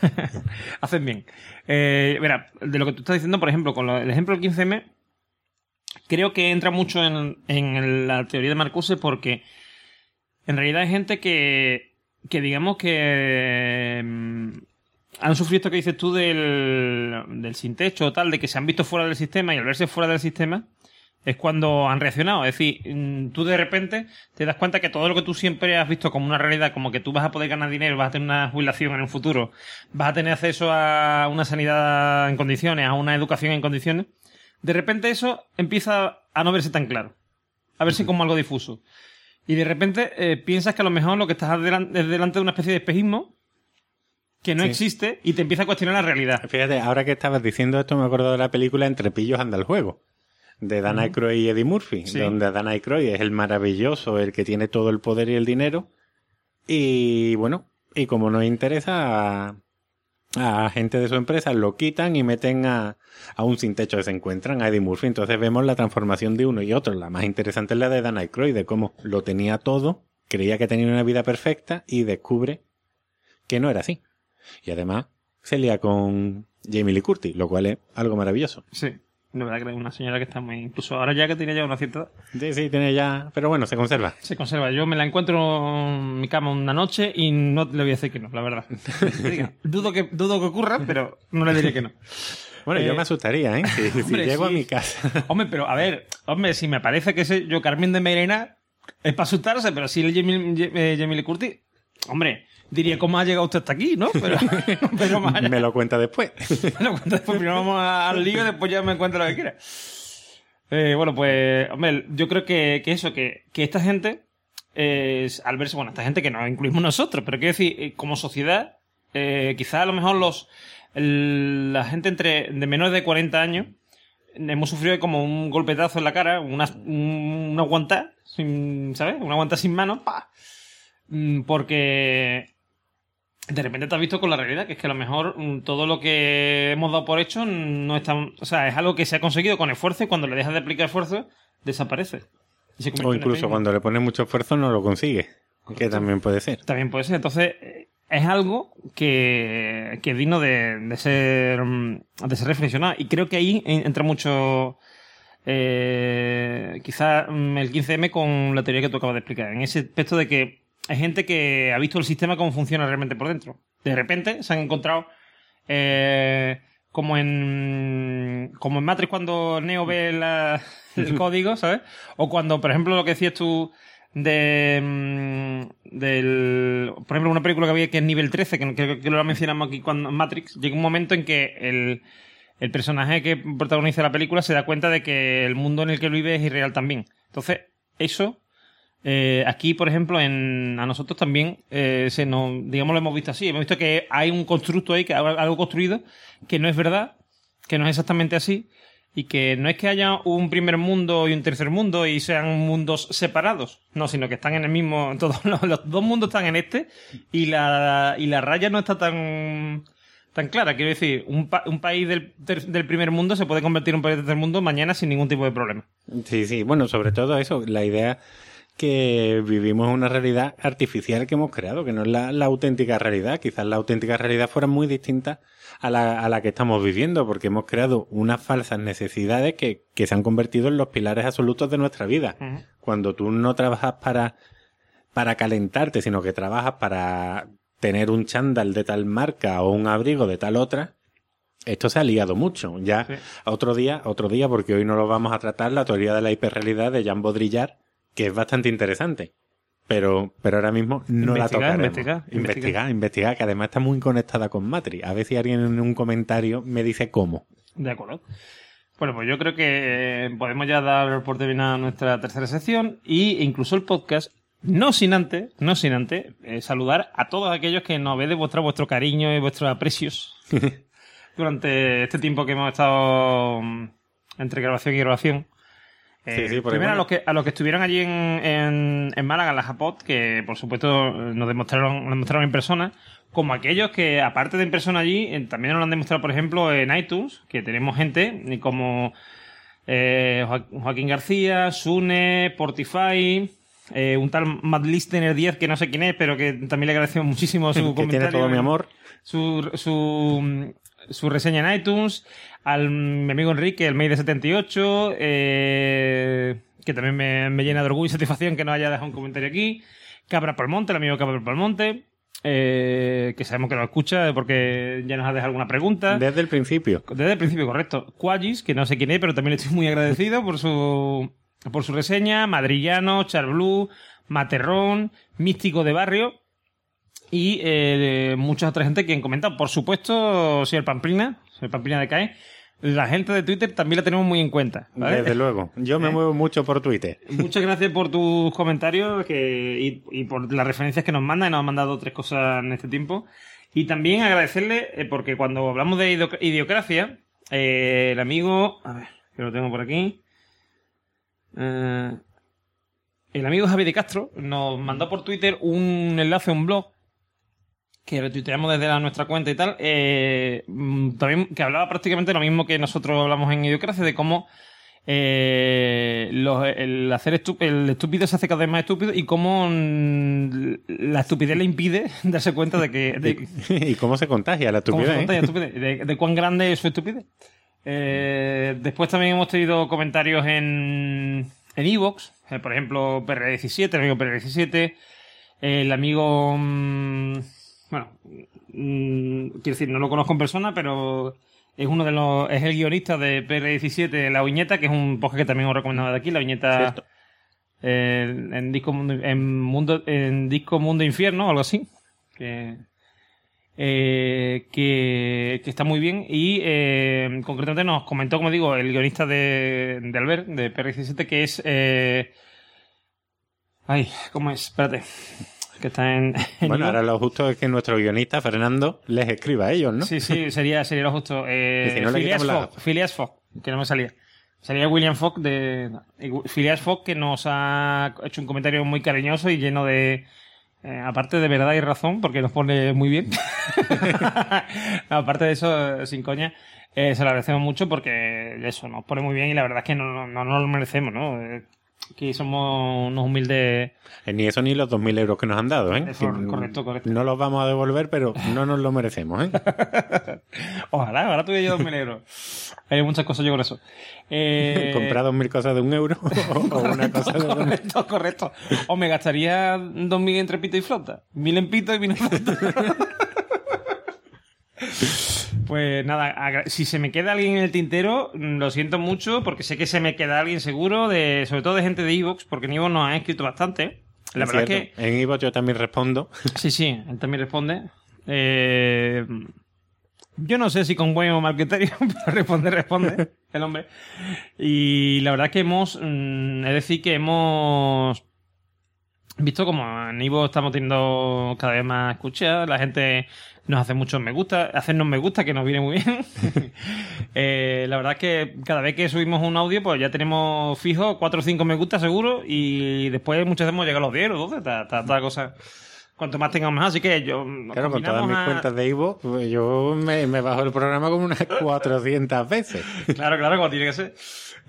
Hacen bien. Eh, mira, de lo que tú estás diciendo, por ejemplo, con lo- el ejemplo del 15M, creo que entra mucho en, en la teoría de Marcuse porque en realidad hay gente que, que digamos que mm, han sufrido esto que dices tú del, del sin techo o tal, de que se han visto fuera del sistema y al verse fuera del sistema es cuando han reaccionado. Es decir, mm, tú de repente te das cuenta que todo lo que tú siempre has visto como una realidad, como que tú vas a poder ganar dinero, vas a tener una jubilación en un futuro, vas a tener acceso a una sanidad en condiciones, a una educación en condiciones, de repente eso empieza a no verse tan claro, a verse como algo difuso. Y de repente eh, piensas que a lo mejor lo que estás delan- es delante de una especie de espejismo que no Sí. existe y te empieza a cuestionar la realidad. Fíjate, ahora que estabas diciendo esto, me acuerdo de la película Entre pillos anda el juego, de Dan Aykroyd y Eddie Murphy, Sí. donde Dan Aykroyd es el maravilloso, el que tiene todo el poder y el dinero, Y bueno, y como nos interesa, a, a gente de su empresa lo quitan y meten a, a un sin techo que se encuentran, a Eddie Murphy. Entonces vemos la transformación de uno y otro. La más interesante es la de Dan Aykroyd, de cómo lo tenía todo, creía que tenía una vida perfecta y descubre que no era así. Y además se lía con Jamie Lee Curtis, lo cual es algo maravilloso. Sí. De verdad que es una señora que está muy... Incluso ahora ya que tiene ya una cierta edad, Sí, sí, tiene ya... Pero bueno, se conserva. se conserva. Yo me la encuentro en mi cama una noche y no le voy a decir que no, la verdad. Diga, dudo, que, dudo que ocurra, pero no le diré que no. Bueno, yo Eh, me asustaría, ¿eh? Si, llego a mi casa. Hombre, pero a ver, hombre, si me parece que sé yo Carmen de Merena es para asustarse, pero si el Jamie, eh, Jamie Lee Curtis, hombre, diría cómo ha llegado usted hasta aquí, ¿no? Pero, pero más allá. me lo cuenta después. Me lo cuenta después. Primero vamos al lío y después ya me cuenta lo que quiera. Eh, bueno, pues, hombre, yo creo que, que eso, que, que esta gente, al verse, bueno, esta gente que nos incluimos nosotros, pero quiero decir, eh, como sociedad, eh, quizá a lo mejor los, el- la gente entre, de menores de 40 años, hemos sufrido como un golpetazo en la cara, una, un- una sin, ¿sabes? Una guantá sin mano, ¡pa! Mm, Porque de repente te has visto con la realidad, que es que a lo mejor mm, todo lo que hemos dado por hecho no está. O sea, es algo que se ha conseguido con esfuerzo y cuando le dejas de aplicar esfuerzo, desaparece. Y se convierte O incluso cuando le pones mucho esfuerzo no lo consigue. Que también puede ser. También puede ser. Entonces, eh, es algo que, que es digno de, de ser mm, de ser reflexionado. Y creo que ahí en- entra mucho. Eh, quizá mm, el 15M con la teoría que tú acabas de explicar. En ese aspecto de que hay gente que ha visto el sistema cómo funciona realmente por dentro. De repente se han encontrado. eh, como en como en Matrix cuando Neo ve el código, ¿sabes? O cuando, por ejemplo, lo que decías tú de mm, del por ejemplo una película que había que es nivel 13 que creo que lo mencionamos aquí cuando en Matrix llega un momento en que el, el personaje que protagoniza la película se da cuenta de que el mundo en el que vive es irreal también entonces eso eh, aquí por ejemplo en a nosotros también eh, se nos digamos lo hemos visto así hemos visto que hay un constructo ahí que algo construido que no es verdad que no es exactamente así y que no es que haya un primer mundo y un tercer mundo y sean mundos separados, no, sino que están en el mismo, todos los, dos mundos están en este y la, y la raya no está tan, tan clara. Quiero decir, un, pa- un país del, del primer mundo se puede convertir en un país del tercer mundo mañana sin ningún tipo de problema. Sí, sí. Bueno, sobre todo eso, la idea que vivimos una realidad artificial que hemos creado, que no es la, la auténtica realidad. Quizás la auténtica realidad fuera muy distinta a la, a la que estamos viviendo, porque hemos creado unas falsas necesidades que, que se han convertido en los pilares absolutos de nuestra vida. Cuando tú no trabajas para, para calentarte, sino que trabajas para tener un chándal de tal marca o un abrigo de tal otra, esto se ha liado mucho. Ya Sí. otro día, otro día, porque hoy no lo vamos a tratar, la teoría de la hiperrealidad de Jean Baudrillard, que es bastante interesante. Pero, pero ahora mismo no la tocaremos. investigar, investigar, investigar, que además está muy conectada con Matrix. A ver si alguien en un comentario me dice cómo. De acuerdo. Bueno, pues yo creo que eh, podemos ya dar por terminada nuestra tercera sección y incluso el podcast, no sin antes, no sin antes, eh, saludar a todos aquellos que nos habéis demostrado vuestro cariño y vuestros aprecios durante este tiempo que hemos estado mm, entre grabación y grabación. Eh, Sí, sí, porque primero a, los que, a los que estuvieron allí en, en, en Málaga, en la Japot, que por supuesto nos demostraron, nos demostraron en persona, como aquellos que, aparte de en persona allí, también nos lo han demostrado, por ejemplo, en iTunes, que tenemos gente como eh, Jo- Joaquín García, Sune, Portify, eh, un tal Mad Listener 10, que no sé quién es, pero que también le agradecemos muchísimo su que comentario. tiene todo mi amor. Su, su, su reseña en iTunes, al mi amigo Enrique, el May de 78, eh, que también me, me llena de orgullo y satisfacción que nos haya dejado un comentario aquí. Cabra Palmonte, el amigo Cabra Palmonte, eh, que sabemos que lo escucha porque ya nos ha dejado alguna pregunta. Desde el principio. Desde el principio, correcto. Quagis, que no sé quién es, pero también le estoy muy agradecido por su, por su reseña. Madrillano, Charblue, Materrón, Místico de Barrio y eh, mucha otra gente que han comentado. Por supuesto, señor Pamplina, señor Pamplina de CAE. La gente de Twitter también la tenemos muy en cuenta. ¿vale? Desde luego. Yo me ¿Eh? muevo mucho por Twitter. Muchas gracias por tus comentarios que, y, y por las referencias que nos mandan. y Nos han mandado tres cosas en este tiempo. Y también agradecerle, eh, porque cuando hablamos de idio- idiocracia, eh, el amigo. A ver, que lo tengo por aquí. Eh, el amigo Javi de Castro nos mandó por Twitter un enlace a un blog que retuiteamos desde la- nuestra cuenta y tal, eh, mm, también que hablaba prácticamente lo mismo que nosotros hablamos en Idiocracia, de cómo eh, los- el hacer estu- el estúpido se hace cada vez más estúpido y cómo mm, la estupidez le impide darse cuenta de que de- ¿Y cómo se contagia la cómo se estupidez? contagia estupidez, de, de cuán grande es su estupidez. Eh, después también hemos tenido comentarios en en Evox, por ejemplo, PR17, el amigo PR17, el amigo mm, bueno, mm, quiero decir, no lo conozco en persona, pero es uno de los es el guionista de PR17 La Viñeta, que es un podcast que también os recomendaba de aquí, La Viñeta eh, en Disco Mundo en Mundo en Disco Mundo Infierno o algo así. Que eh, que, que está muy bien y eh, concretamente nos comentó, como digo, el guionista de, de Albert, de PR17, que es... eh, ay, ¿cómo es? Espérate. Que está en... en Bueno, ahora lo justo es que nuestro guionista, Fernando, les escriba a ellos, ¿no? Sí, sí, sería, sería lo justo. Eh, si no, le Phileas la Fogg, Phileas Fogg, que no me salía. Sería William Fogg de... Phileas Fogg que nos ha hecho un comentario muy cariñoso y lleno de... eh, aparte de verdad y razón, porque nos pone muy bien. No, aparte de eso, eh, sin coña, eh, se lo agradecemos mucho porque eso nos pone muy bien y la verdad es que no, no, no lo merecemos, ¿no? Aquí somos unos humildes... Eh, Ni eso ni los 2.000 euros que nos han dado, ¿eh? Eso, correcto, correcto. No los vamos a devolver, pero no nos lo merecemos, ¿eh? Ojalá, ahora tuviera yo dos mil euros. Hay muchas cosas yo con eso. Eh, Comprar 2.000 cosas de un euro o una cosa de dos mil. correcto, correcto. O me gastaría dos mil entre pito y flauta. Mil en pito y mil en flauta. Pues nada, si se me queda alguien en el tintero, mm, lo siento mucho porque sé que se me queda alguien seguro, de, sobre todo de gente de Evox, porque en Evox nos ha escrito bastante. La verdad es que. En Ivo yo también respondo. Sí, sí, él también responde. Eh, yo no sé si con buen o mal criterio, pero responde, responde el hombre. Y la verdad es que hemos, mm, es decir, que hemos visto como en Ivo estamos teniendo cada vez más escuchas, la gente nos hace muchos me gusta, hacernos me gusta, que nos viene muy bien. Eh, la verdad es que cada vez que subimos un audio, pues ya tenemos fijo 4 o 5 me gusta seguro y después muchas veces hemos llegado a los 10 o 12, ta, ta, ta cosa. Cuanto más tengamos mejor, así que yo... Claro, con todas mis a- cuentas de Ivo, pues yo me, me bajo el programa como unas 400 veces. Claro, claro, como tiene que ser.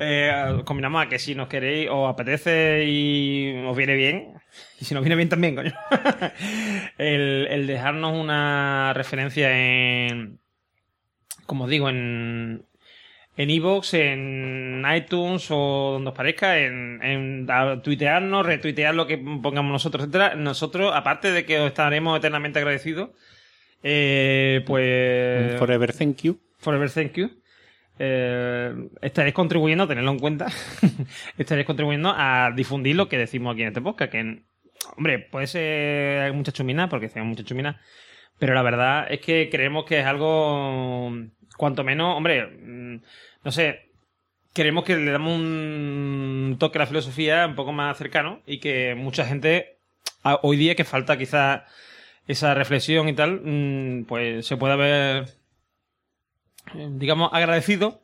Eh, combinamos a que si nos queréis, os apetece y os viene bien, y si nos viene bien también, coño. el, el dejarnos una referencia en, como os digo, en en iVoox, en iTunes o donde os parezca, en, en tuitearnos, retuitear lo que pongamos nosotros, etcétera. Nosotros, aparte de que os estaremos eternamente agradecidos, eh, pues... Forever thank you. Forever Thank You. Eh, estaréis contribuyendo, tenedlo en cuenta, estaréis contribuyendo a difundir lo que decimos aquí en este podcast. Que, hombre, puede ser mucha chumina, porque decimos mucha chumina, pero la verdad es que creemos que es algo, cuanto menos, hombre, mm, no sé, creemos que le damos un toque a la filosofía un poco más cercano y que mucha gente, hoy día que falta quizá esa reflexión y tal, mm, pues se puede ver digamos, agradecido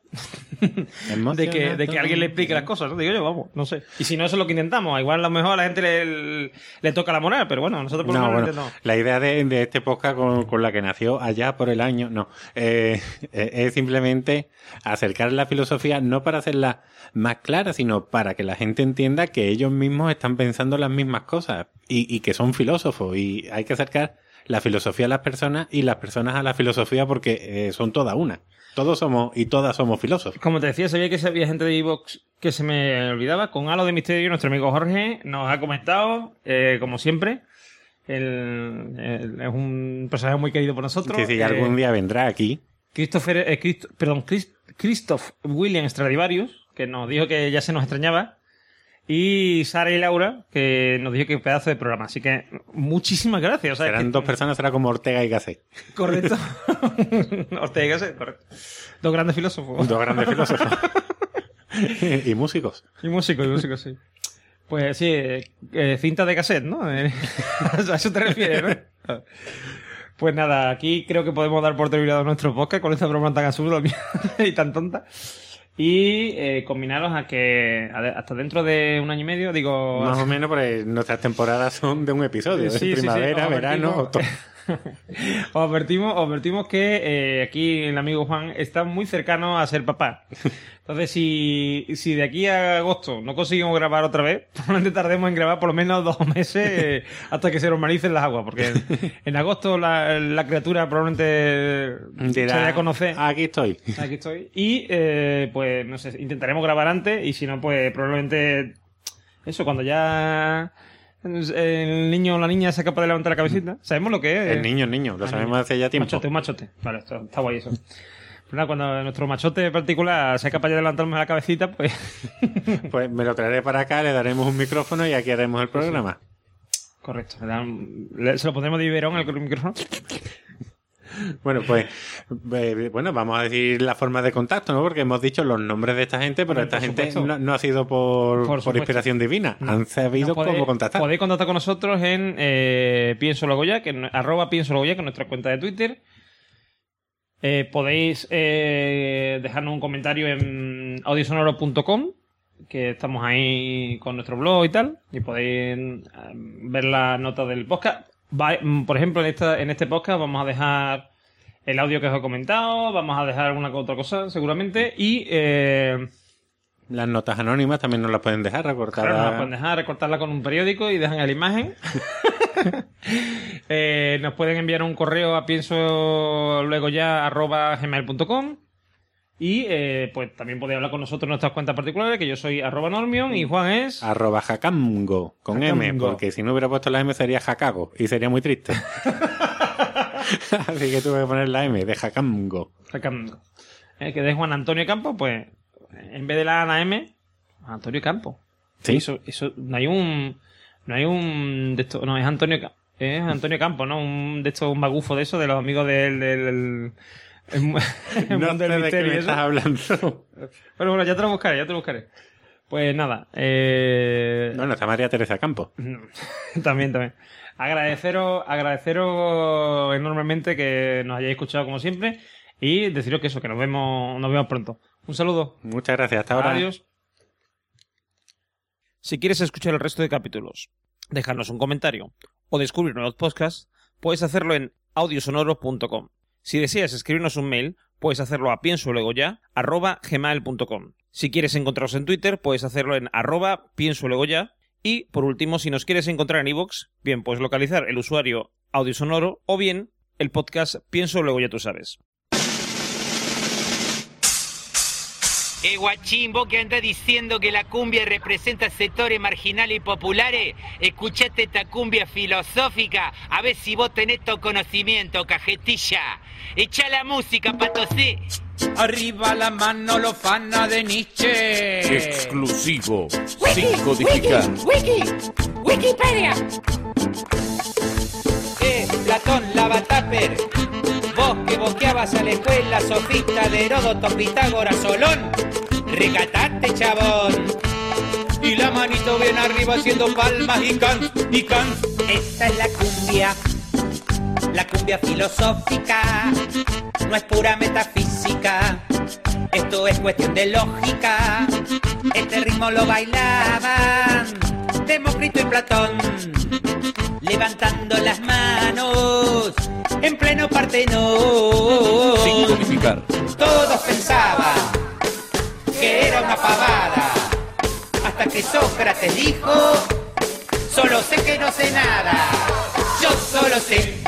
de que, de que alguien le explique las cosas, ¿no? Digo yo, vamos, no sé. Y si no, eso es lo que intentamos. Igual a lo mejor a la gente le, le toca la moral, pero bueno, nosotros por lo No, menos bueno, lo intentamos. la idea de, de este podcast con, con la que nació allá por el año, no, eh, eh, es simplemente acercar la filosofía no para hacerla más clara, sino para que la gente entienda que ellos mismos están pensando las mismas cosas y, y que son filósofos y hay que acercar la filosofía a las personas y las personas a la filosofía porque eh, son toda una. Todos somos y todas somos filósofos. Como te decía, sabía que había gente de Evox que se me olvidaba. Con Halo de Misterio, nuestro amigo Jorge nos ha comentado, eh, como siempre. Es un personaje muy querido por nosotros. Que si Eh, algún día vendrá aquí, Christopher, eh, Christ- perdón, Chris- Christoph William Stradivarius, que nos dijo que ya se nos extrañaba. Y Sara y Laura, que nos dijo que pedazo de programa. Así que muchísimas gracias. O sea, serán que- dos personas, será como Ortega y Gasset. Correcto. Ortega y Gasset, correcto. Dos grandes filósofos. Dos grandes filósofos. y músicos. Y músico, y músico, sí. Pues sí, eh, eh, cinta de cassette, ¿no? Eh, a eso te refieres, ¿no? Pues nada, aquí creo que podemos dar por terminado nuestro podcast con esta broma tan absurda y tan tonta. Y eh, combinaros a que hasta dentro de un año y medio, digo... Más o menos, porque nuestras temporadas son de un episodio. Sí, sí, primavera, verano, otoño. os advertimos, os advertimos que eh, aquí el amigo Juan está muy cercano a ser papá. Entonces, si, si de aquí a agosto no conseguimos grabar otra vez, probablemente tardemos en grabar por lo menos dos meses eh, hasta que se normalicen las aguas, porque en, en agosto la, la criatura probablemente se Dirá, dé a conocer. Aquí estoy. Aquí estoy. Y, eh, pues, no sé, intentaremos grabar antes y si no, pues probablemente eso, cuando ya el niño o la niña sea capaz de levantar la cabecita. Sabemos lo que es. El niño, el niño, lo Ah, sabemos hace ya tiempo. Machote, un machote. Vale, está guay eso. Pero nada, cuando nuestro machote particular sea capaz de levantarme la cabecita, pues Pues me lo traeré para acá, le daremos un micrófono y aquí haremos el programa. correcto. Se lo pondremos de biberón al micrófono. Bueno, pues eh, bueno, vamos a decir la forma de contacto, ¿no? Porque hemos dicho los nombres de esta gente, pero esta gente no, no ha sido por, Por por supuesto. inspiración divina. No. Han sabido cómo contactar. Podéis contactar con nosotros en eh, Pienso Ya, que arroba Pienso Ya, que es nuestra cuenta de Twitter. Eh, podéis eh, dejarnos un comentario en audiosonoro.com, que estamos ahí con nuestro blog y tal, y podéis eh, ver la nota del podcast. Va- mm, por ejemplo, en, esta, en este podcast vamos a dejar el audio que os he comentado, vamos a dejar alguna otra cosa seguramente, y... Eh, Las notas anónimas también nos las pueden dejar recortadas. Claro, nos pueden dejar recortarla con un periódico y dejan la imagen. Eh, nos pueden enviar un correo a pienso luego ya arroba gmail.com y eh, pues también podéis hablar con nosotros en nuestras cuentas particulares, que yo soy arroba normion y Juan es... Arroba jacamgo con M, porque si no hubiera puesto la M sería jacago y sería muy triste. Así que tuve que poner la M de jacamgo. Sacando. Eh, que de Juan Antonio Campo, pues en vez de la A, la M, Antonio Campo. Sí. Eso, eso, no hay un... No hay un... De esto, no, es Antonio. Es Antonio Campo, ¿no? Un de estos, un magufo de eso, de los amigos del... del, del- el mu- el No mundo sé del de qué me estás hablando. Pero bueno, ya te lo buscaré, ya te lo buscaré. Pues nada, eh... Bueno, está María Teresa Campos. también, también. Agradeceros, agradeceros enormemente que nos hayáis escuchado como siempre y deciros que eso, que nos vemos, nos vemos pronto. Un saludo. Muchas gracias. Hasta ahora. Adiós. Si quieres escuchar el resto de capítulos, dejarnos un comentario o descubrir nuevos podcasts, puedes hacerlo en audiosonoro.com. Si deseas escribirnos un mail, puedes hacerlo a pienso luego ya, arroba gmail.com. Si quieres encontrarnos en Twitter, puedes hacerlo en arroba pienso luego ya. Y, por último, si nos quieres encontrar en iVoox, bien puedes localizar el usuario audiosonoro o bien el podcast Pienso luego ya tú sabes. Eh, guachín, vos que andás diciendo que la cumbia representa sectores marginales y populares, escuchate esta cumbia filosófica, a ver si vos tenés tu conocimiento, cajetilla. Echa la música, patosé. Arriba la mano lo fana de Nietzsche. Exclusivo. Sin codificar. Wiki, Wikipedia. Eh, Platón, Lavataper. Vos que boqueabas a la escuela, sofista de Heródoto, Pitágoras, Solón. Recatate, chabón. Y la manito bien arriba haciendo palmas y can, y can. Esta es la cumbia. La cumbia filosófica. No es pura metafísica. Esto es cuestión de lógica. Este ritmo lo bailaban Demócrito y Platón, levantando las manos en pleno Partenón. Sin. Todos pensaban que era una pavada, hasta que Sócrates dijo: Solo sé que no sé nada. Yo solo sé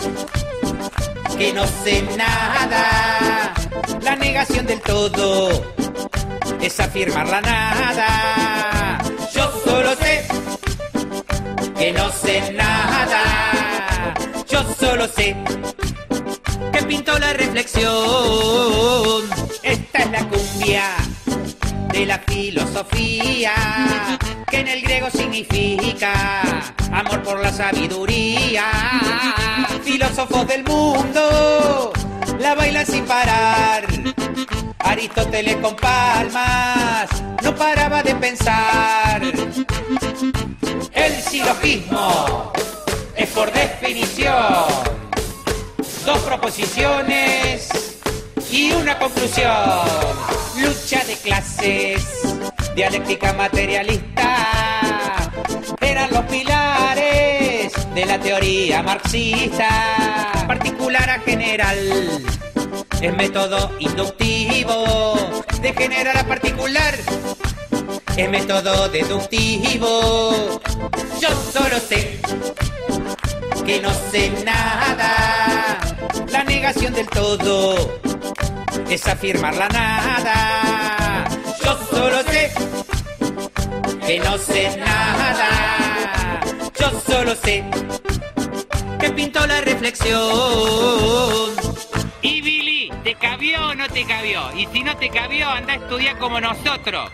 que no sé nada. La negación del todo es afirmar la nada. Yo solo sé que no sé nada. Yo solo sé que pintó la reflexión. Esta es la cumbia de la filosofía, que en el griego significa amor por la sabiduría. Filósofos del mundo la bailan sin parar. Aristóteles con palmas no paraba de pensar. El silogismo es por definición dos proposiciones y una conclusión. Lucha de clases, dialéctica materialista, eran los pilares de la teoría marxista. Particular a general, es método inductivo, de general a particular, es método deductivo. Yo solo sé que no sé nada, la negación del todo es afirmar la nada. Yo solo sé que no sé nada. Yo solo sé que pintó la reflexión. Y Billy, ¿te cabió o no te cabió? Y si no te cabió, anda a estudiar como nosotros.